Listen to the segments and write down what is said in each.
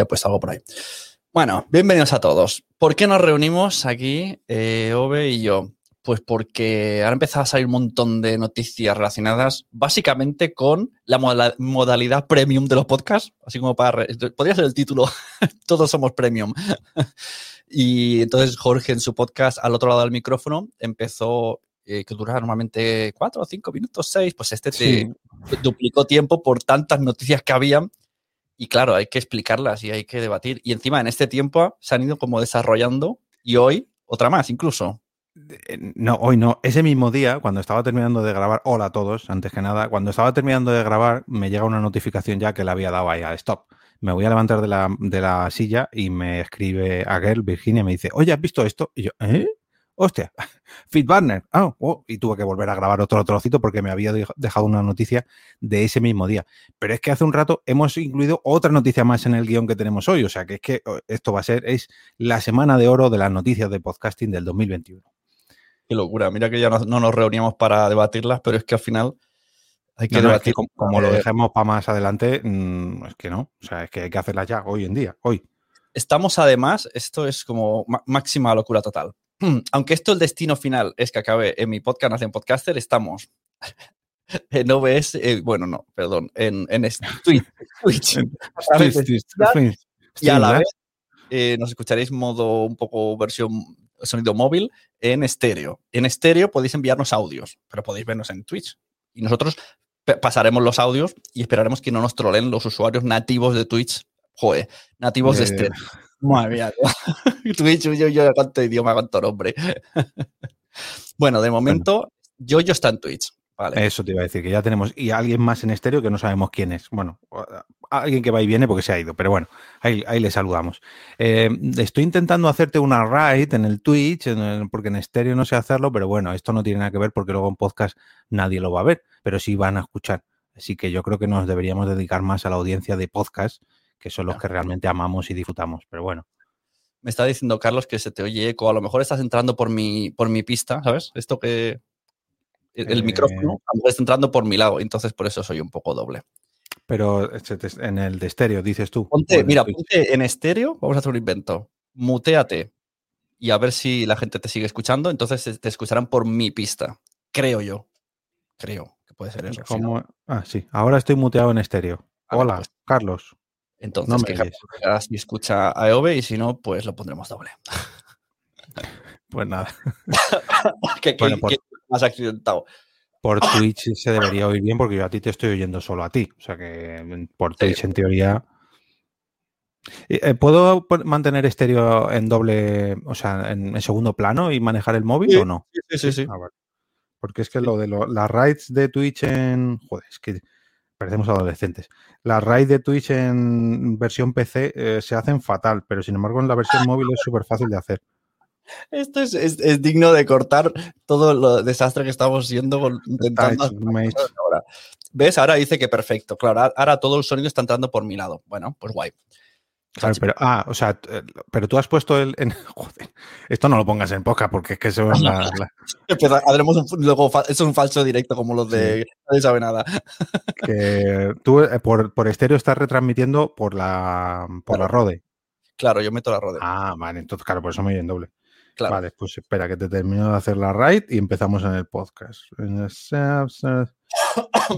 Ya pues algo por ahí. Bueno, bienvenidos a todos. ¿Por qué nos reunimos aquí, eh, Ove y yo? Pues porque ahora empezado a salir un montón de noticias relacionadas básicamente con la moda- modalidad premium de los podcasts, así como para... Podría ser el título, todos somos premium. y entonces Jorge en su podcast al otro lado del micrófono empezó, eh, que duraba normalmente cuatro o cinco minutos, seis, pues este te duplicó tiempo por tantas noticias que había y claro, hay que explicarlas y hay que debatir. Y encima en este tiempo se han ido como desarrollando y hoy otra más incluso. Eh, No, hoy no. Ese mismo día, cuando estaba terminando de grabar, hola a todos, antes que nada, cuando estaba terminando de grabar, me llega una notificación ya que le había dado ahí a stop. Me voy a levantar de la, de la silla y me escribe a Girl, Virginia, me dice, oye, ¿has visto esto? Y yo, ¿eh? Hostia, Fitbarner. Ah, oh, y tuve que volver a grabar otro trocito porque me había dej- dejado una noticia de ese mismo día. Pero es que hace un rato hemos incluido otra noticia más en el guion que tenemos hoy. O sea, que es que oh, esto va a ser, es la semana de oro de las noticias de podcasting del 2021. Qué locura. Mira que ya no, no nos reuníamos para debatirlas, pero es que al final hay que No, no, es debatir. que como, como lo dejemos para más adelante, mm, es que no. O sea, es que hay que hacerlas ya, hoy en día, hoy. Estamos además, esto es como ma- máxima locura total. Aunque esto el destino final es que acabe en mi podcast Nación Podcaster, estamos en OBS, eh, bueno, no, perdón, en, en Twitch, y a la vez eh, nos escucharéis modo un poco versión sonido móvil en estéreo. En estéreo podéis enviarnos audios, pero podéis vernos en Twitch. Y nosotros pasaremos los audios y esperaremos que no nos troleen los usuarios nativos de Twitch. Joder, nativos de estéreo. Madre mía. Twitch, yo, yo, cuánto idioma, cuánto nombre. bueno, de momento, yo, yo está en Twitch. Vale. Eso te iba a decir, que ya tenemos. Y alguien más en estéreo que no sabemos quién es. Bueno, alguien que va y viene porque se ha ido, pero bueno, ahí, ahí le saludamos. Eh, estoy intentando hacerte una raid en el Twitch, en el- porque en estéreo no sé hacerlo, pero bueno, esto no tiene nada que ver porque luego en podcast nadie lo va a ver, pero sí van a escuchar. Así que yo creo que nos deberíamos dedicar más a la audiencia de podcast, que son los que realmente amamos y disfrutamos. Pero bueno, Me está diciendo Carlos que se te oye eco. A lo mejor estás entrando por mi, por mi pista, ¿sabes? Esto que. El, el Eh. micrófono a lo mejor está entrando por mi lado, entonces por eso soy un poco doble. pero este- en el de estéreo, dices tú. Ponte, mira, Twitch. ponte en estéreo, vamos a hacer un invento. Muteate y a ver si la gente te sigue escuchando. Entonces te- escucharán por mi pista. Creo yo. Creo que puede ser eso. Ah, sí, ahora estoy muteado en estéreo. Hola, pues. Carlos. Entonces, no me si escucha a EOB y si no, pues lo pondremos doble. Pues nada. que, que- Bueno, por- que más accidentado. Por Twitch se debería oír bien porque yo a ti te estoy oyendo solo a ti. O sea que por Sí. Twitch en teoría. Eh, eh, ¿Puedo mantener estéreo en doble, o sea, en, en segundo plano y manejar el móvil Sí, o no? Sí, sí, sí. Ah, vale. Porque es que lo de lo- las raids de Twitch en. Joder, es que parecemos adolescentes. Las raids de Twitch en versión PC eh, se hacen fatal, pero sin embargo en la versión móvil es súper fácil de hacer. Esto es, es- es digno de cortar todo lo desastre que estamos siendo intentando ahora. ¿Ves? Ahora dice que perfecto. Claro, ahora- ahora todo el sonido está entrando por mi lado. Bueno, pues guay. Claro, pero, ah, o sea, t- pero tú has puesto el. En, joder, esto no lo pongas en poca porque es que eso es la- la- haremos un, luego, es un falso directo como los de nadie sabe nada. que tú eh, por, por estéreo estás retransmitiendo por la por la Rode. Claro, yo meto la rodea. Ah, vale, entonces claro, por eso me oyen doble. claro. Vale, pues espera que te termino de hacer la raid y empezamos en el podcast.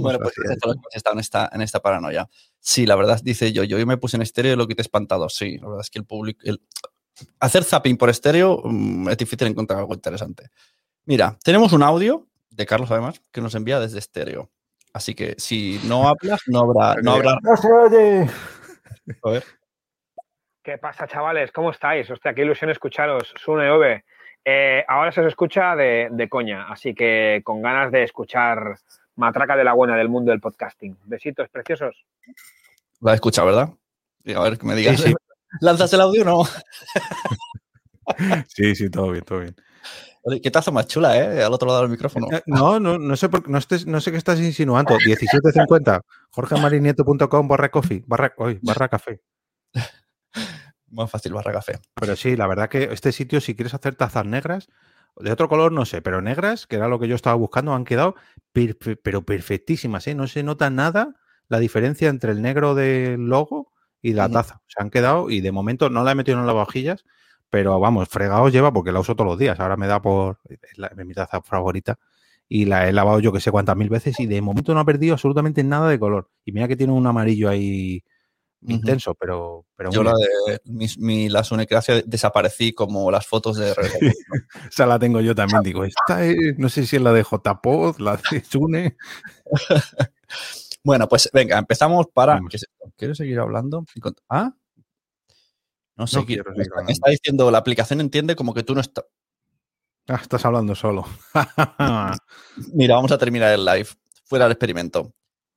bueno, pues esto es lo que está en esta, en esta paranoia. Sí, la verdad, dice yo, yo me puse en estéreo y lo quité espantado. Sí, la verdad es que el público. el- Hacer zapping por estéreo mm, es difícil encontrar algo interesante. Mira, tenemos un audio de Carlos, además, que nos envía desde estéreo. Así que si no hablas, no habrá. No habrá ¡No se oye! A ver. ¿Qué pasa, chavales? ¿Cómo estáis? Hostia, qué ilusión escucharos. Sune Ove. Eh, ahora se os escucha de, de coña, así que con ganas de escuchar Matraca de la Buena del mundo del podcasting. Besitos preciosos. La he escuchado, ¿verdad? Y a ver, que me digas. Sí, sí. ¿Lanzas el audio o no? Sí, sí, todo bien, todo bien. Oye, ¿Qué taza más chula, eh? Al otro lado del micrófono. Eh, No, no, no sé por, no, estés- no sé qué estás insinuando. 1750, jorgemarinieto.com barra coffee, barra, uy, barra café. Más fácil, barra café. Pero sí, la verdad que este sitio, si quieres hacer tazas negras, de otro color no sé, pero negras, que era lo que yo estaba buscando, han quedado perfe- pero perfectísimas, ¿eh? No se nota nada la diferencia entre el negro del logo y la taza. Se han quedado y de momento no la he metido en las vajillas, pero vamos, fregados lleva porque la uso todos los días. Ahora me da por es la- mi taza favorita y la he lavado yo que sé cuántas mil veces y de momento no ha perdido absolutamente nada de color. Y mira que tiene un amarillo ahí Intenso, pero, pero Yo la de mi, mi- la Sunecracia desaparecí como las fotos de Red Bull. Esa la tengo yo también. Digo, esta es- no sé si es la de JPod, la de Sune. Bueno, pues venga, empezamos para. Vamos. ¿qué es esto? ¿Quieres seguir hablando? ¿Ah? No sé, No qué- quiero me está, me hablando. está diciendo, la aplicación entiende como que tú no estás. Ah, estás hablando solo. Mira, vamos a terminar el live. Fuera del experimento.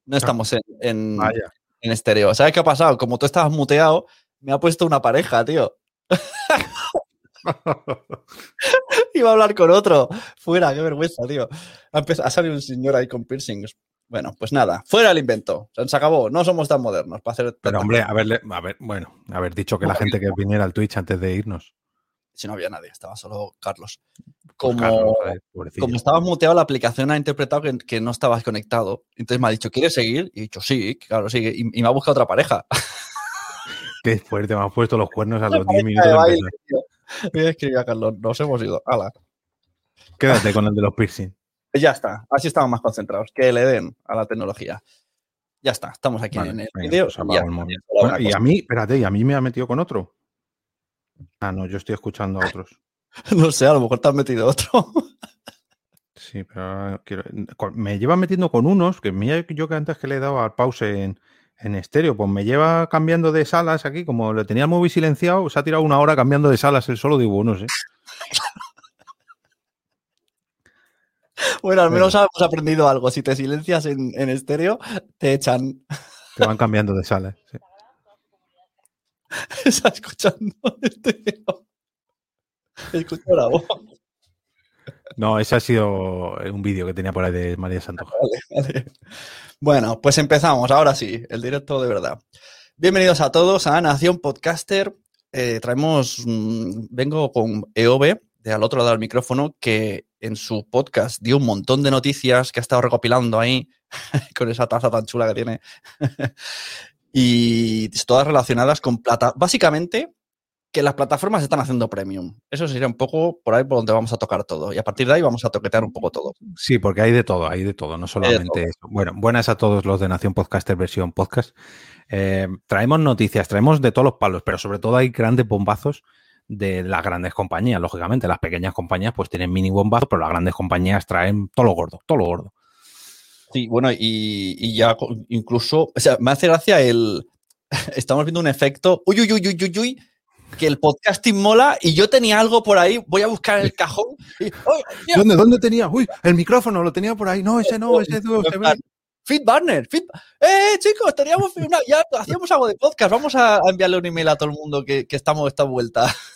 No estamos en, en. En estéreo. ¿Sabes qué ha pasado? Como tú estabas muteado, me ha puesto una pareja, tío. Iba a hablar con otro. Fuera, qué vergüenza, tío. Ha, salido un señor ahí con piercings. Bueno, pues nada, fuera el invento. Se acabó. No somos tan modernos para hacer. Pero hombre, haberle, a ver, bueno, haber dicho que la gente que viniera al Twitch antes de irnos. Si no había nadie, estaba solo Carlos. Pues, Como, Carlos, joder, como estabas muteado, la aplicación ha interpretado que, que no estabas conectado. Entonces me ha dicho, ¿quieres seguir? Y he dicho, sí, claro, sigue. Y, y me ha buscado otra pareja. Qué fuerte, me has puesto los cuernos a los 10 Pareja minutos de baile. Voy a escribir a Carlos, nos hemos ido. Hala. Quédate con el de los piercing. Ya está, así estamos más concentrados. Que le den a la tecnología. Ya está, estamos aquí Vale, en el vídeo. pues y Bueno, y a mí, espérate, y a mí me ha metido con otro. Ah, no, yo estoy escuchando a otros. No sé, a lo mejor te has metido otro. Sí, pero ahora quiero- me lleva metiendo con unos, que mira yo que antes que le he dado al pause en, en estéreo, pues me lleva cambiando de salas aquí, como lo tenía el móvil silenciado, se ha tirado una hora cambiando de salas él solo, digo, no sé. Bueno, al menos hemos aprendido algo. Si te silencias en, en estéreo, te echan. Te van cambiando de salas. sí. Está escuchando estéreo. Escucho la voz. No, ese ha sido un vídeo que tenía por ahí de María Santos. Vale, vale. Bueno, pues empezamos. Ahora sí, el directo de verdad. Bienvenidos a todos a Nación Podcaster. Eh, traemos, mm, vengo con EOB, de al otro lado del micrófono, que en su podcast dio un montón de noticias que ha estado recopilando ahí con esa taza tan chula que tiene. Y todas relacionadas con plata. Básicamente, que las plataformas están haciendo premium. Eso sería un poco por ahí por donde vamos a tocar todo. Y a partir de ahí vamos a toquetear un poco todo. Sí, porque hay de todo, hay de todo, no solamente eso. Bueno, buenas a todos los de Nación Podcaster versión podcast. Eh, traemos noticias, traemos de todos los palos, pero sobre todo hay grandes bombazos de las grandes compañías, lógicamente. Las pequeñas compañías pues tienen mini bombazos, pero las grandes compañías traen todo lo gordo, todo lo gordo. Sí, bueno, y, y ya incluso, o sea, me hace gracia el, estamos viendo un efecto, uy, uy, uy, uy, uy, uy, que el podcasting mola y yo tenía algo por ahí, voy a buscar el cajón y, ¡ay, mira! ¿Dónde, ¿Dónde tenía? Uy, el micrófono lo tenía por ahí. No, ese no, ese no. se ve. Fit Barner, Fit, eh, chicos, teníamos una- ya hacíamos algo de podcast, vamos a, a enviarle un email a todo el mundo que, que estamos esta vuelta.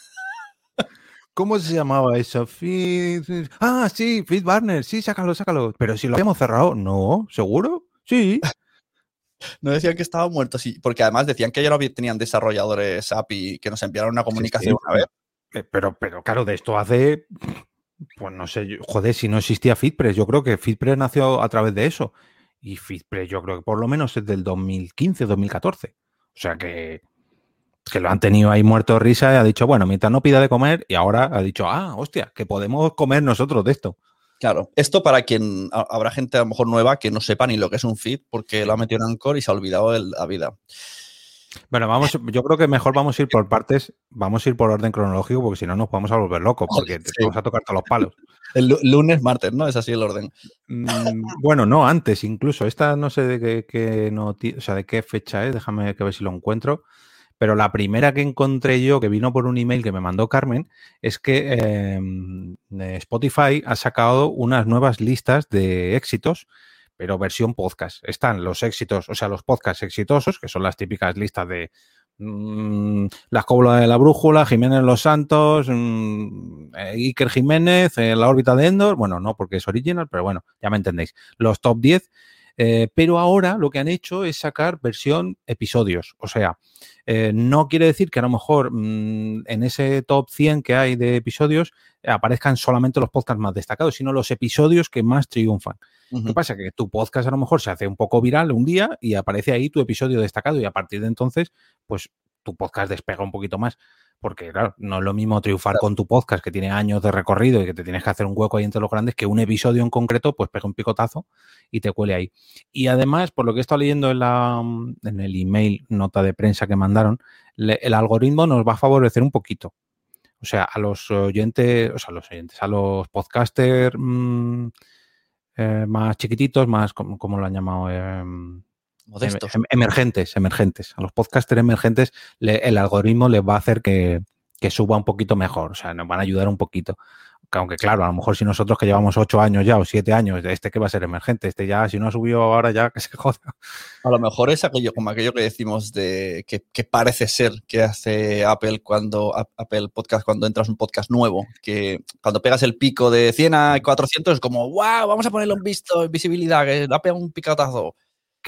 ¿Cómo se llamaba eso? Fit... Ah, sí, Fit Barner. Sí, sácalo, sácalo. Pero si lo habíamos cerrado. No, ¿seguro? Sí. No decían que estaba muerto, sí, porque además decían que ya no tenían desarrolladores API que nos enviaron una comunicación sí. una vez. Eh, Pero, pero claro, de esto hace. Pues no sé, joder, si no existía FitPress, yo creo que FitPress nació a través de eso. Y FitPress, yo creo que por lo menos es del 2015, 2014. O sea que, que lo han tenido ahí muerto de risa y ha dicho, bueno, mientras no pida de comer, y ahora ha dicho, ah, hostia, que podemos comer nosotros de esto. Claro, esto para quien ha- habrá gente a lo mejor nueva que no sepa ni lo que es un feed porque lo ha metido en Anchor y se ha olvidado de la vida. Bueno, vamos, yo creo que mejor vamos a ir por partes, vamos a ir por orden cronológico, porque si no nos vamos a volver locos, porque te vamos a tocar todos los palos. El lu- lunes, martes, ¿no? Es así el orden. Mm, bueno, no, antes incluso. Esta no sé de qué, qué noti- o sea, de qué fecha es, déjame que ver si lo encuentro. Pero la primera que encontré yo, que vino por un email que me mandó Carmen, es que eh, Spotify ha sacado unas nuevas listas de éxitos, pero versión podcast. Están los éxitos, o sea, los podcasts exitosos, que son las típicas listas de mm, La de la Brújula, Jiménez Los Santos, mm, eh, Iker Jiménez, eh, La órbita de Endor, bueno, no porque es original, pero bueno, ya me entendéis. Los top 10 eh, pero ahora lo que han hecho es sacar versión episodios. O sea, eh, no quiere decir que a lo mejor mm, en ese top 100 que hay de episodios aparezcan solamente los podcasts más destacados, sino los episodios que más triunfan. ¿Qué pasa? Que tu podcast a lo mejor se hace un poco viral un día y aparece ahí tu episodio destacado y a partir de entonces, pues tu podcast despega un poquito más porque claro, no es lo mismo triunfar con tu podcast que tiene años de recorrido y que te tienes que hacer un hueco ahí entre los grandes que un episodio en concreto pues pega un picotazo y te cuele ahí. Y además, por lo que he estado leyendo en, la, en el email, nota de prensa que mandaron, el algoritmo nos va a favorecer un poquito. O sea, a los oyentes, o sea, a los oyentes, a los podcasters mm, eh, más chiquititos, más, ¿cómo, lo han llamado? Em, Modestos. Em, emergentes, emergentes. A los podcasters emergentes el algoritmo les va a hacer que, suba un poquito mejor, o sea, nos van a ayudar un poquito. Aunque claro, a lo mejor si nosotros que llevamos ocho años ya o siete años, este que va a ser emergente, este ya, si no ha subido ahora ya, que se joda. A lo mejor es aquello, como aquello que decimos de que, parece ser que hace Apple cuando Apple Podcast cuando entras un podcast nuevo, que cuando pegas el pico de 100 a 400 es como, wow, vamos a ponerlo en visto, en visibilidad, que da un picatazo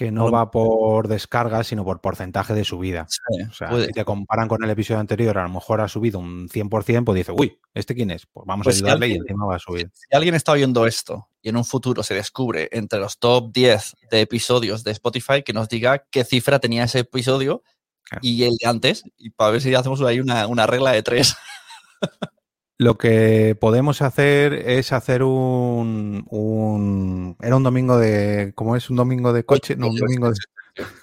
que no va por descarga, sino por porcentaje de subida. o sea, si te comparan con el episodio anterior, a lo mejor ha subido un 100%, pues dice, uy, ¿este quién es? Pues vamos a pues ayudarle y encima va a subir. Si alguien está oyendo esto y en un futuro se descubre entre los top 10 de episodios de Spotify, que nos diga qué cifra tenía ese episodio y el de antes, y para ver si hacemos ahí una, una regla de tres. Lo que podemos hacer es hacer un, un, Era un domingo de. ¿Cómo es? Un domingo de coche. No, un domingo de.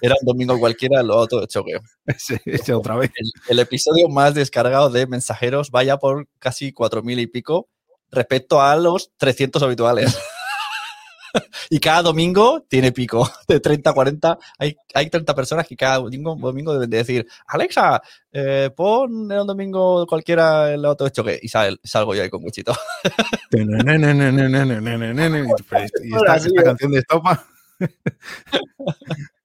Era un domingo cualquiera, lo otro choqueo. Ese, otra vez. El, episodio más descargado de mensajeros vaya por casi cuatro mil y pico respecto a los 300 habituales. y cada domingo tiene pico de 30 a 40. Hay, hay 30 personas que cada domingo, domingo deben de decir, Alexa, eh, pon el domingo cualquiera el auto de choque. Y salgo yo ahí con muchito. y esta, esta canción de estopa.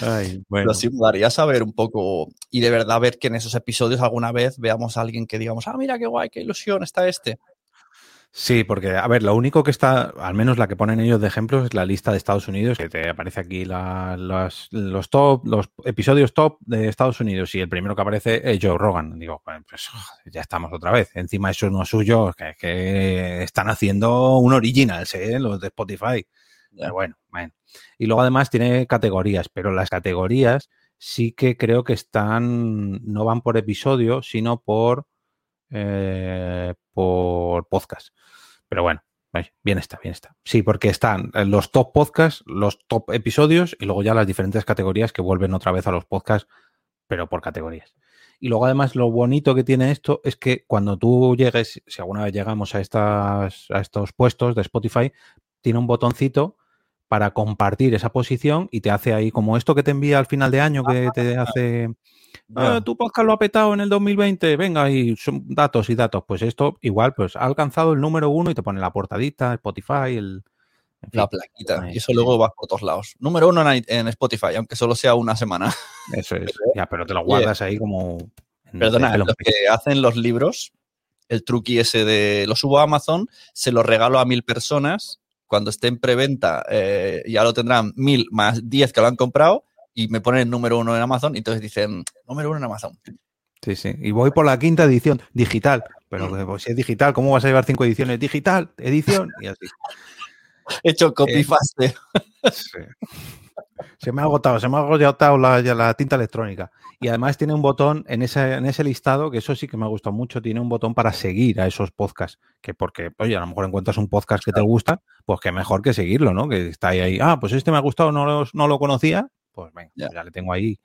Ay, bueno. Pero sí me daría saber un poco y de verdad ver que en esos episodios alguna vez veamos a alguien que digamos, ah, mira qué guay, qué ilusión está este. Sí, porque, a ver, lo único que está, al menos la que ponen ellos de ejemplos, es la lista de Estados Unidos, que te aparece aquí los, top, los episodios top de Estados Unidos y el primero que aparece es Joe Rogan. Digo, pues ya estamos otra vez. Encima eso no es suyo, que, que están haciendo un original, ¿eh? los de Spotify. bueno, bueno. Y luego además tiene categorías, pero las categorías sí que creo que están, no van por episodio, sino por, eh, por podcast. Pero bueno, bien está, bien está. Sí, porque están los top podcasts, los top episodios y luego ya las diferentes categorías que vuelven otra vez a los podcasts, pero por categorías. Y luego además lo bonito que tiene esto es que cuando tú llegues, si alguna vez llegamos a, estas, a estos puestos de Spotify, tiene un botoncito para compartir esa posición y te hace ahí como esto que te envía al final de año que te hace ah, tu podcast lo ha petado en el 2020 venga y son datos y datos pues esto igual pues ha alcanzado el número uno y te pone la portadita Spotify el la plaquita. Y eso luego va por todos lados. Número uno en, Spotify aunque solo sea una semana. Eso es. Ya pero te lo guardas ahí como perdona lo que hacen los libros el truqui ese de lo subo a Amazon se lo regalo a mil personas cuando esté en preventa eh, ya lo tendrán mil más diez que lo han comprado y me ponen el número uno en Amazon y entonces dicen número uno en Amazon. Sí, sí. Y voy por la quinta edición, digital. Pero mm. pues, si es digital, ¿cómo vas a llevar cinco ediciones? Digital, edición y así. He hecho copy eh, Sí. Se me ha agotado, se me ha agotado la, la, tinta electrónica. Y además tiene un botón en ese, en ese listado, que eso sí que me ha gustado mucho, tiene un botón para seguir a esos podcasts. Que porque, oye, a lo mejor encuentras un podcast que te gusta, pues que mejor que seguirlo, ¿no? Que está ahí, ahí ah, pues este me ha gustado, no no lo conocía, pues venga, ya. Le tengo ahí.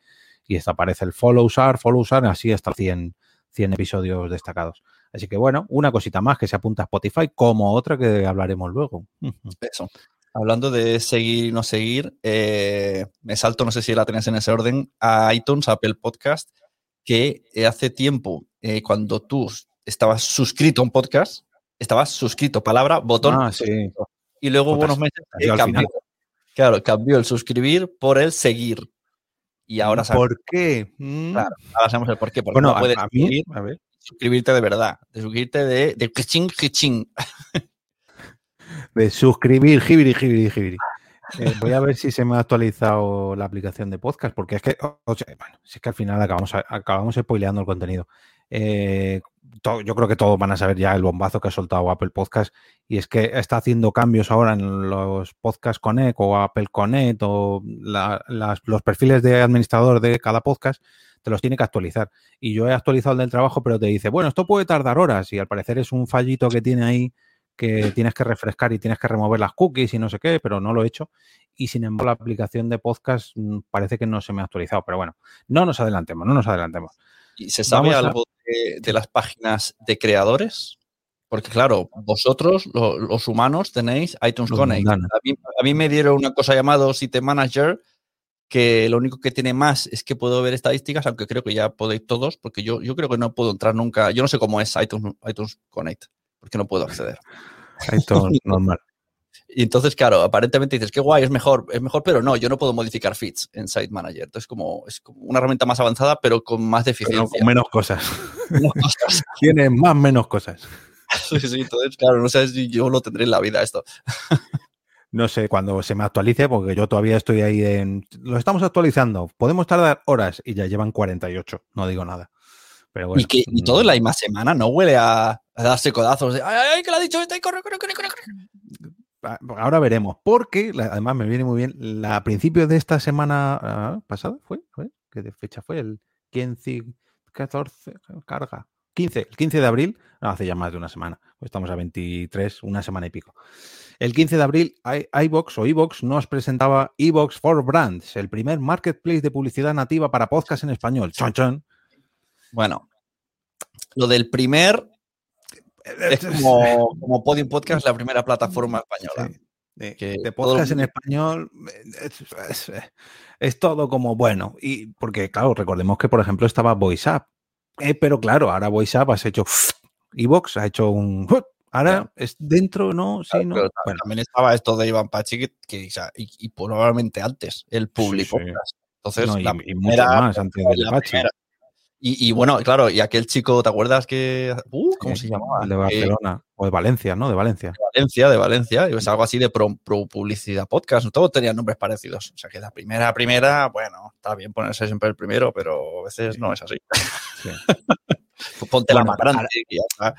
Y esto aparece el follow usar, follow usar, así hasta 100, 100 episodios destacados. Así que bueno, una cosita más que se apunta a Spotify, como otra que hablaremos luego. Eso. hablando de seguir y no seguir, eh, me salto, no sé si la tenías en ese orden, a iTunes, Apple Podcast, que hace tiempo, eh, cuando tú estabas suscrito a un podcast, estabas suscrito, palabra, botón. Ah, sí. Y luego Botas- unos meses cambió. Claro, cambió el suscribir por el seguir. Y ahora sabemos, ¿Por qué? Mm. claro, ahora sabemos el por qué. Porque Bueno, no puedes a mí, suscribir- a ver, suscribirte de verdad, de suscribirte de, de kiching, kiching. de suscribir, jibiri, jibiri, jibiri. Eh, voy a ver si se me ha actualizado la aplicación de podcast, porque es que, o- sea, bueno, si es que al final acabamos, acabamos spoileando el contenido. Eh, yo creo que todos van a saber ya el bombazo que ha soltado Apple Podcast y es que está haciendo cambios ahora en los Podcast Connect o Apple Connect o la- las- los perfiles de administrador de cada podcast te los tiene que actualizar. Y yo he actualizado el del trabajo, pero te dice, bueno, esto puede tardar horas y al parecer es un fallito que tiene ahí que tienes que refrescar y tienes que remover las cookies y no sé qué, pero no lo he hecho. Y sin embargo, la aplicación de podcast mm, parece que no se me ha actualizado. Pero bueno, no nos adelantemos, no nos adelantemos. ¿Y se sabe Vamos algo de, de las páginas de creadores? Porque claro, vosotros, lo- los humanos, tenéis iTunes Los Connect. A mí, a mí me dieron una cosa llamada Site Manager, que lo único que tiene más es que puedo ver estadísticas, aunque creo que ya podéis todos, porque yo, yo creo que no puedo entrar nunca. Yo no sé cómo es iTunes, iTunes Connect, porque no puedo acceder. Normal. Y entonces, claro, aparentemente dices, qué guay, es mejor, es mejor, pero no, yo no puedo modificar feeds en Site Manager. Entonces, como, es como una herramienta más avanzada, pero con más Pero deficiencia. con menos cosas. Menos cosas. Tiene más menos cosas. Sí, sí, entonces, claro, no sé si yo lo tendré en la vida esto. No sé cuando se me actualice, porque yo todavía estoy ahí en. Lo estamos actualizando. Podemos tardar horas y ya llevan 48. No digo nada. Pero bueno. y que y todo en la misma semana no huele a, a darse codazos de, ay, ay, que lo ha dicho este, corre, corre, corre, corre, corre". Ah, Ahora veremos, porque además me viene muy bien. La, a principios de esta semana ah, pasada fue, ver, ¿qué de fecha fue? El 15, 14, carga. 15, el 15 de abril, hace ya más de una semana, pues estamos a 23, una semana y pico. El 15 de abril, i- iVox o iVox nos presentaba iVox for Brands, el primer marketplace de publicidad nativa para podcast en español. Chon, chon. Bueno, lo del primer es como, como Podium Podcast, la primera plataforma española. Sí. De, que de todo el podcast en español es, es- es todo como bueno. Y porque, claro, recordemos que, por ejemplo, estaba VoiceUp. Eh, pero claro, ahora VoiceUp has hecho Evox, ha hecho un. Ahora es dentro, ¿no? Sí, Claro, ¿no? Bueno, también estaba esto de Iván Pachi, que, y, y probablemente antes, el público. sí. Entonces, no, y, la y mucho más antes de la Pachi. primera. Y, y bueno, claro, y aquel chico, ¿te acuerdas que. Uh, ¿Cómo Sí, se llamaba? De Eh, Barcelona. o de Valencia, ¿no? De Valencia. Valencia, de Valencia, y es algo así de pro, pro publicidad podcast. Todos tenían nombres parecidos. O sea que la primera, primera, bueno, está bien ponerse siempre el primero, pero a veces no es así. Sí. Pues Ponte la Bueno, está.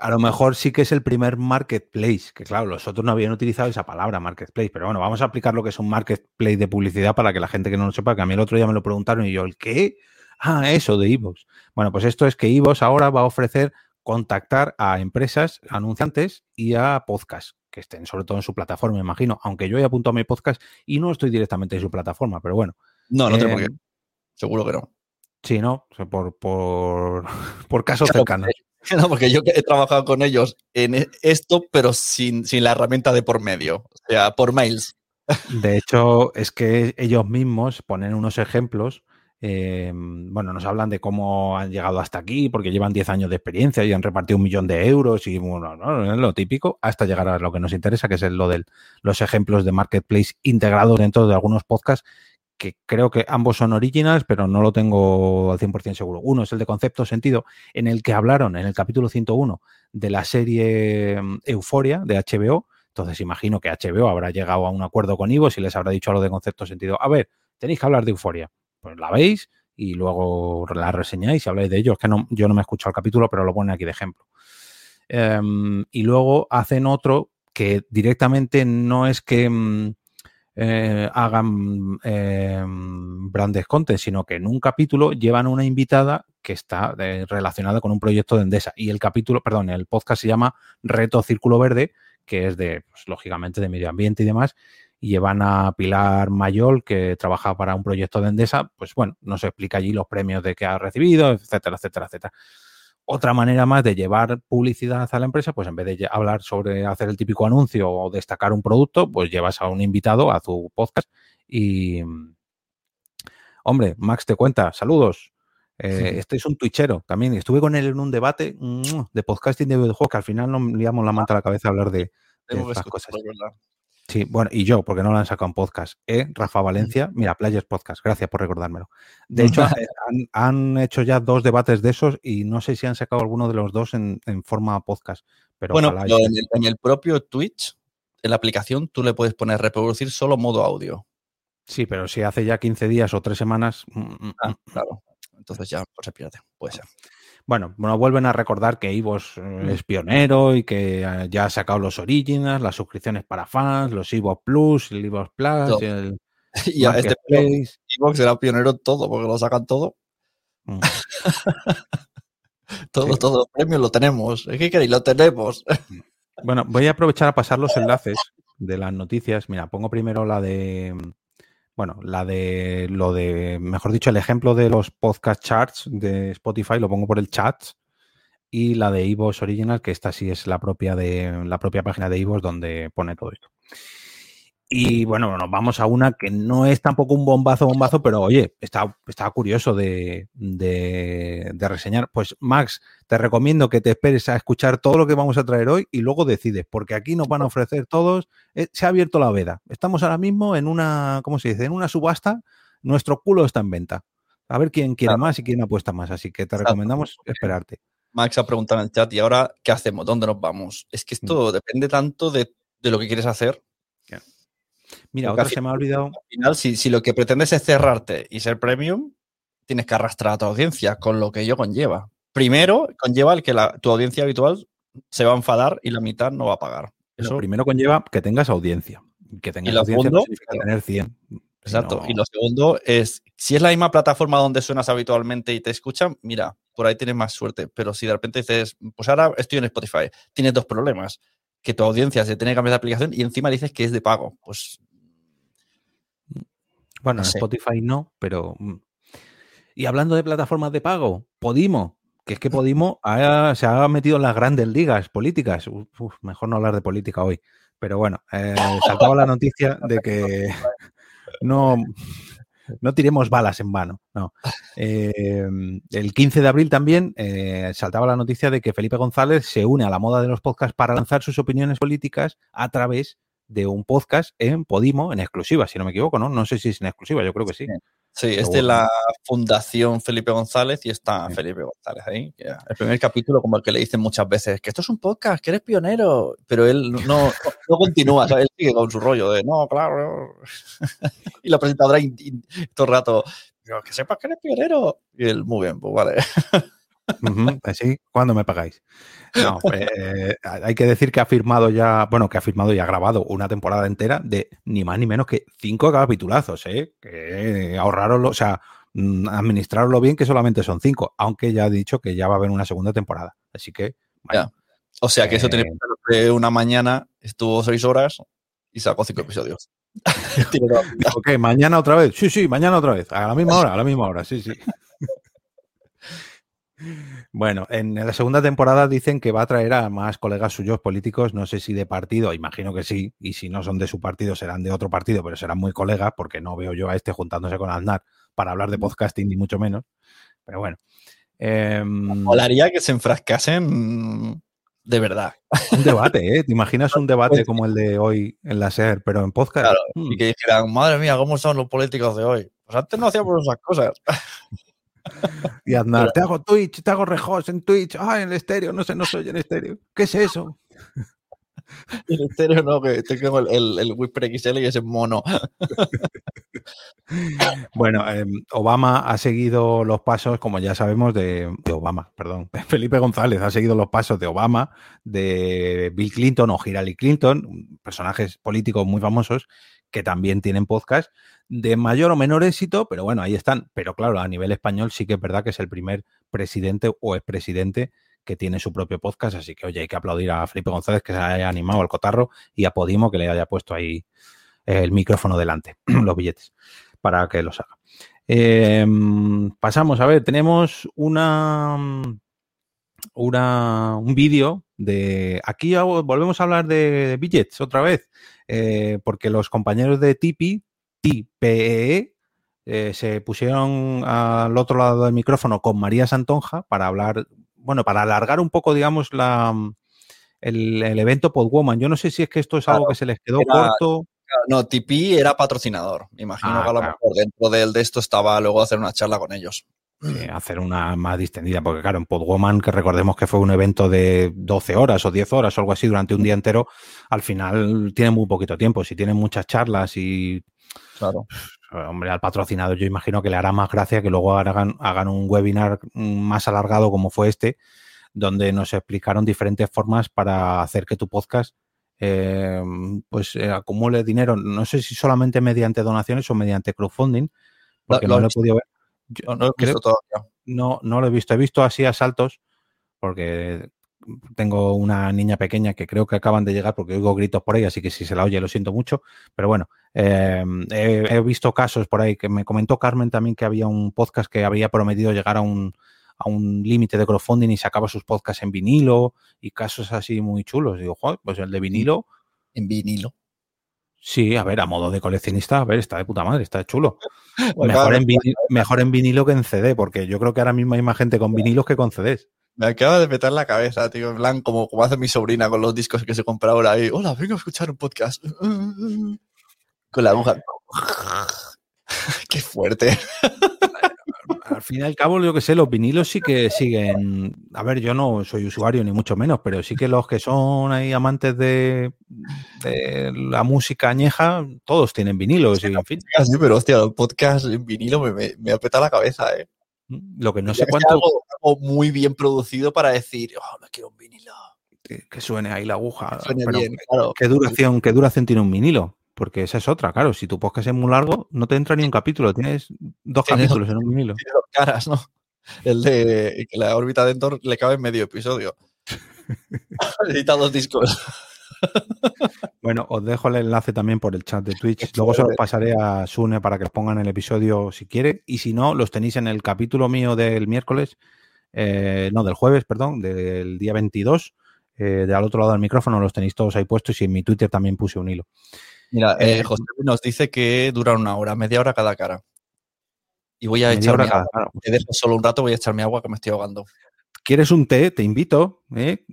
A lo mejor sí que es el primer marketplace, que claro, los otros no habían utilizado esa palabra, marketplace, pero bueno, vamos a aplicar lo que es un marketplace de publicidad para que la gente que no lo sepa, que a mí el otro día me lo preguntaron y yo, ¿el qué? Ah, eso de Evox. Bueno, pues esto es que Evox ahora va a ofrecer contactar a empresas, anunciantes y a podcasts que estén sobre todo en su plataforma, me imagino, aunque yo he apuntado a mi podcast y no estoy directamente en su plataforma, pero bueno. No, no tiene por Eh, qué. Seguro que no. Sí, ¿no? Por, por, por casos Claro, cercanos. No, porque yo he trabajado con ellos en e- esto, pero sin, sin la herramienta de por medio. O sea, por mails. De hecho, es que ellos mismos ponen unos ejemplos. Eh, bueno, nos hablan de cómo han llegado hasta aquí, porque llevan 10 años de experiencia y han repartido un millón de euros y bueno, ¿no? lo típico, hasta llegar a lo que nos interesa, que es lo de los ejemplos de marketplace integrados dentro de algunos podcasts, que creo que ambos son originals, pero no lo tengo al 100% seguro. Uno es el de Concepto Sentido, en el que hablaron en el capítulo 101 de la serie mm, Euforia de HBO. Entonces imagino que HBO habrá llegado a un acuerdo con Ivo y les habrá dicho lo de concepto sentido. A ver, tenéis que hablar de euforia. Pues la veis y luego la reseñáis y habláis de ello. Es que no, yo no me he escuchado el capítulo, pero lo pone aquí de ejemplo. Em, y luego hacen otro que directamente no es que mm, eh, hagan em, branded content, sino que en un capítulo llevan una invitada que está eh, relacionada con un proyecto de Endesa. Y el capítulo, perdón, el podcast se llama Reto Círculo Verde, que es de, pues, lógicamente, de medio ambiente y demás. Y llevan a Pilar Mayol, que trabaja para un proyecto de Endesa. Pues bueno, nos explica allí los premios de que ha recibido, etcétera, etcétera, etcétera. otra manera más de llevar publicidad a la empresa, pues en vez de hablar sobre hacer el típico anuncio o destacar un producto, pues llevas a un invitado a tu podcast y, hombre, Max te cuenta, saludos. Eh, este es un twitchero también. Estuve con él en un debate de podcasting de videojuegos que al final nos liamos la manta a la cabeza a hablar de, estas cosas. Sí, bueno, y yo, porque no lo han sacado en podcast. ¿Eh? Rafa Valencia, mira, Players Podcast, gracias por recordármelo. De hecho, han, hecho ya dos debates de esos y no sé si han sacado alguno de los dos en, forma podcast. Pero bueno, en, el, propio Twitch, en la aplicación, tú le puedes poner reproducir solo modo audio. Sí, pero si hace ya 15 días o tres semanas. Mm, mm, ah, mm, claro. Entonces ya pues, se pierde, puede ser. Bueno, bueno, vuelven a recordar que Ivos eh, es pionero y que eh, ya ha sacado los Originals, las suscripciones para fans, los Ivos Plus, el Ivos Plus y el. Y este Evox era pionero en todo, porque lo sacan todo. Mm. todo, todo, los premios lo tenemos. ¿Qué queréis? Lo tenemos. bueno, voy a aprovechar a pasar los enlaces de las noticias. Mira, pongo primero la de bueno, la de lo de, mejor dicho, el ejemplo de los podcast charts de Spotify lo pongo por el chat y la de Ivos Original, que esta sí es la propia de la propia página de Ivos donde pone todo esto. Y bueno, nos vamos a una que no es tampoco un bombazo, bombazo, pero oye, está, curioso de, reseñar. Pues Max, te recomiendo que te esperes a escuchar todo lo que vamos a traer hoy y luego decides, porque aquí nos van a ofrecer todos. Eh, se ha abierto la veda. Estamos ahora mismo en una, ¿cómo se dice? En una subasta. Nuestro culo está en venta. A ver quién quiere más y quién apuesta más. Así que te recomendamos esperarte. Max ha preguntado en el chat, ¿y ahora qué hacemos? ¿Dónde nos vamos? Es que esto mm. depende tanto de, de lo que quieres hacer Mira, otra se me ha olvidado. Al final, si, lo que pretendes es cerrarte y ser premium, tienes que arrastrar a tu audiencia, con lo que ello conlleva. Primero, conlleva el que tu audiencia habitual se va a enfadar y la mitad no va a pagar. Eso primero conlleva que tengas audiencia. Que tengas audiencia no significa tener 100. Exacto. Y lo segundo es, si es la misma plataforma donde suenas habitualmente y te escuchan, mira, por ahí tienes más suerte. Pero si de repente dices, pues ahora estoy en Spotify, tienes dos problemas que tu audiencia se tiene que cambiar de aplicación y encima dices que es de pago. Pues. Bueno, en Spotify no, pero. Mm. Y hablando de plataformas de pago, Podimo, que es que Podimo se ha metido en las grandes ligas políticas. mejor no hablar de política hoy. Pero bueno, eh, saltaba la noticia de que no, no tiremos balas en vano. No. Eh, el 15 de abril también eh, saltaba la noticia de que Felipe González se une a la moda de los podcasts para lanzar sus opiniones políticas a través de un podcast en Podimo, en exclusiva, si no me equivoco, ¿no? No sé si es en exclusiva, yo creo que sí. Sí, es de la Fundación Felipe González y está Felipe González ahí. El primer capítulo, como el que le dicen muchas veces, que esto es un podcast, que eres pionero, pero él no, no, continúa, él sigue con su rollo de, no, claro. y la presentadora todo el rato, que sepas que eres pionero. Y él, muy bien, pues vale. así, ¿cuándo me pagáis? No, eh, hay que decir que ha firmado ya, bueno, que ha firmado y ha grabado una temporada entera de ni más ni menos que cinco capitulazos, ¿eh? Que ahorraroslo, o sea, mm, administrarlo bien, que solamente son cinco, aunque ya ha dicho que ya va a haber una segunda temporada. Así que, O sea que eso tiene que una mañana, estuvo seis horas y sacó cinco episodios. ok, mañana otra vez. Sí, sí, mañana otra vez. A la misma hora, a la misma hora, sí, sí. Bueno, en la segunda temporada dicen que va a traer a más colegas suyos políticos, no sé si de partido, imagino que sí, y si no son de su partido serán de otro partido, pero serán muy colegas porque no veo yo a este juntándose con Aznar para hablar de podcasting ni mucho menos. Pero bueno. Eh, Molaría que se enfrascasen de verdad. Un debate, ¿eh? ¿Te imaginas un debate como el de hoy en la SER, pero en podcast? Claro, y que dijeran, madre mía, ¿cómo son los políticos de hoy? Pues antes no hacíamos esas cosas. Y Aznar, te hago Twitch, te hago rejos en Twitch. Ah, en el estéreo, no sé, no soy en estéreo. ¿Qué es eso? En estéreo no, que tengo el, el, el Whisper XL y ese mono. bueno, em, Obama ha seguido los pasos, como ya sabemos, de, de, Obama, perdón. Felipe González ha seguido los pasos de Obama, de Bill Clinton o Hillary Clinton, personajes políticos muy famosos que también tienen podcast de mayor o menor éxito, pero bueno, ahí están. Pero claro, a nivel español sí que es verdad que es el primer presidente o expresidente que tiene su propio podcast, así que oye, hay que aplaudir a Felipe González que se haya animado al cotarro y a Podimo que le haya puesto ahí el micrófono delante, los billetes, para que los haga. Em, pasamos, a ver, tenemos una una, un vídeo de... Aquí volvemos a hablar de billets otra vez, eh, porque los compañeros de Tipi, TPE, eh, se pusieron al otro lado del micrófono con María Santonja para hablar, bueno, para alargar un poco, digamos, la, el, evento Podwoman. Yo no sé si es que esto es algo que se les quedó corto. no, Tipi era patrocinador. Me imagino ah, que a lo mejor dentro de, de esto estaba luego hacer una charla con ellos. Eh, hacer una más distendida, porque claro, en Podwoman, que recordemos que fue un evento de 12 horas o 10 horas o algo así durante un día entero, al final tiene muy poquito tiempo. Si tienen muchas charlas y. Claro. Hombre, al patrocinador yo imagino que le hará más gracia que luego hagan, hagan un webinar más alargado como fue este, donde nos explicaron diferentes formas para hacer que tu podcast eh, pues eh, acumule dinero, no sé si solamente mediante donaciones o mediante crowdfunding, porque no lo he podido ver no, no, lo he visto todavía. No, no lo he visto. He visto así asaltos porque tengo una niña pequeña que creo que acaban de llegar porque oigo gritos por ahí, así que si se la oye lo siento mucho. Pero bueno, em, he, visto casos por ahí que me comentó Carmen también que había un podcast que había prometido llegar a un, a un límite de crowdfunding y sacaba sus podcasts en vinilo y casos así muy chulos. Digo, joder, pues el de vinilo. En vinilo. Sí, a ver, a modo de coleccionista, a ver, está de puta madre, está chulo. mejor, en vinilo, mejor en vinilo que en CD, porque yo creo que ahora mismo hay más gente con vinilos que con CDs. Me acaba de petar la cabeza, tío, en plan, como, como hace mi sobrina con los discos que se compra ahora ahí. Hola, vengo a escuchar un podcast. Con la aguja. Qué fuerte fin y al cabo, yo que sé, los vinilos sí que siguen. A ver, yo no soy usuario ni mucho menos, pero sí que los que son ahí amantes de, la música añeja, todos tienen vinilos. en fin. Sí, pero hostia, el podcast en vinilo me, me, me apeta la cabeza, ¿eh? Mm, lo que no sé cuánto. Algo, muy bien producido para decir, oh, me quiero un vinilo. Que, suene ahí la aguja. Suene bien, claro. ¿qué duración, ¿Qué duración tiene un vinilo? Porque esa es otra, claro. Si tu podcast es muy largo, no te entra ni un capítulo. Tienes dos capítulos en un vinilo. dos caras, ¿no? El de que la órbita de Endor le cabe en medio episodio. Necesita dos discos. bueno, os dejo el enlace también por el chat de Twitch. Luego se lo pasaré a Sune para que os pongan el episodio si quiere. Y si no, los tenéis en el capítulo mío del miércoles, eh, no, del jueves, perdón, del día 22. Eh, de al otro lado del micrófono los tenéis todos ahí puestos y en mi Twitter también puse un hilo. Mira, eh, José nos dice que dura una hora, media hora cada cara. Y voy a echarme agua. Te dejo solo un rato, voy a echarme agua que me estoy ahogando. ¿Quieres un té? Te invito. ¿eh?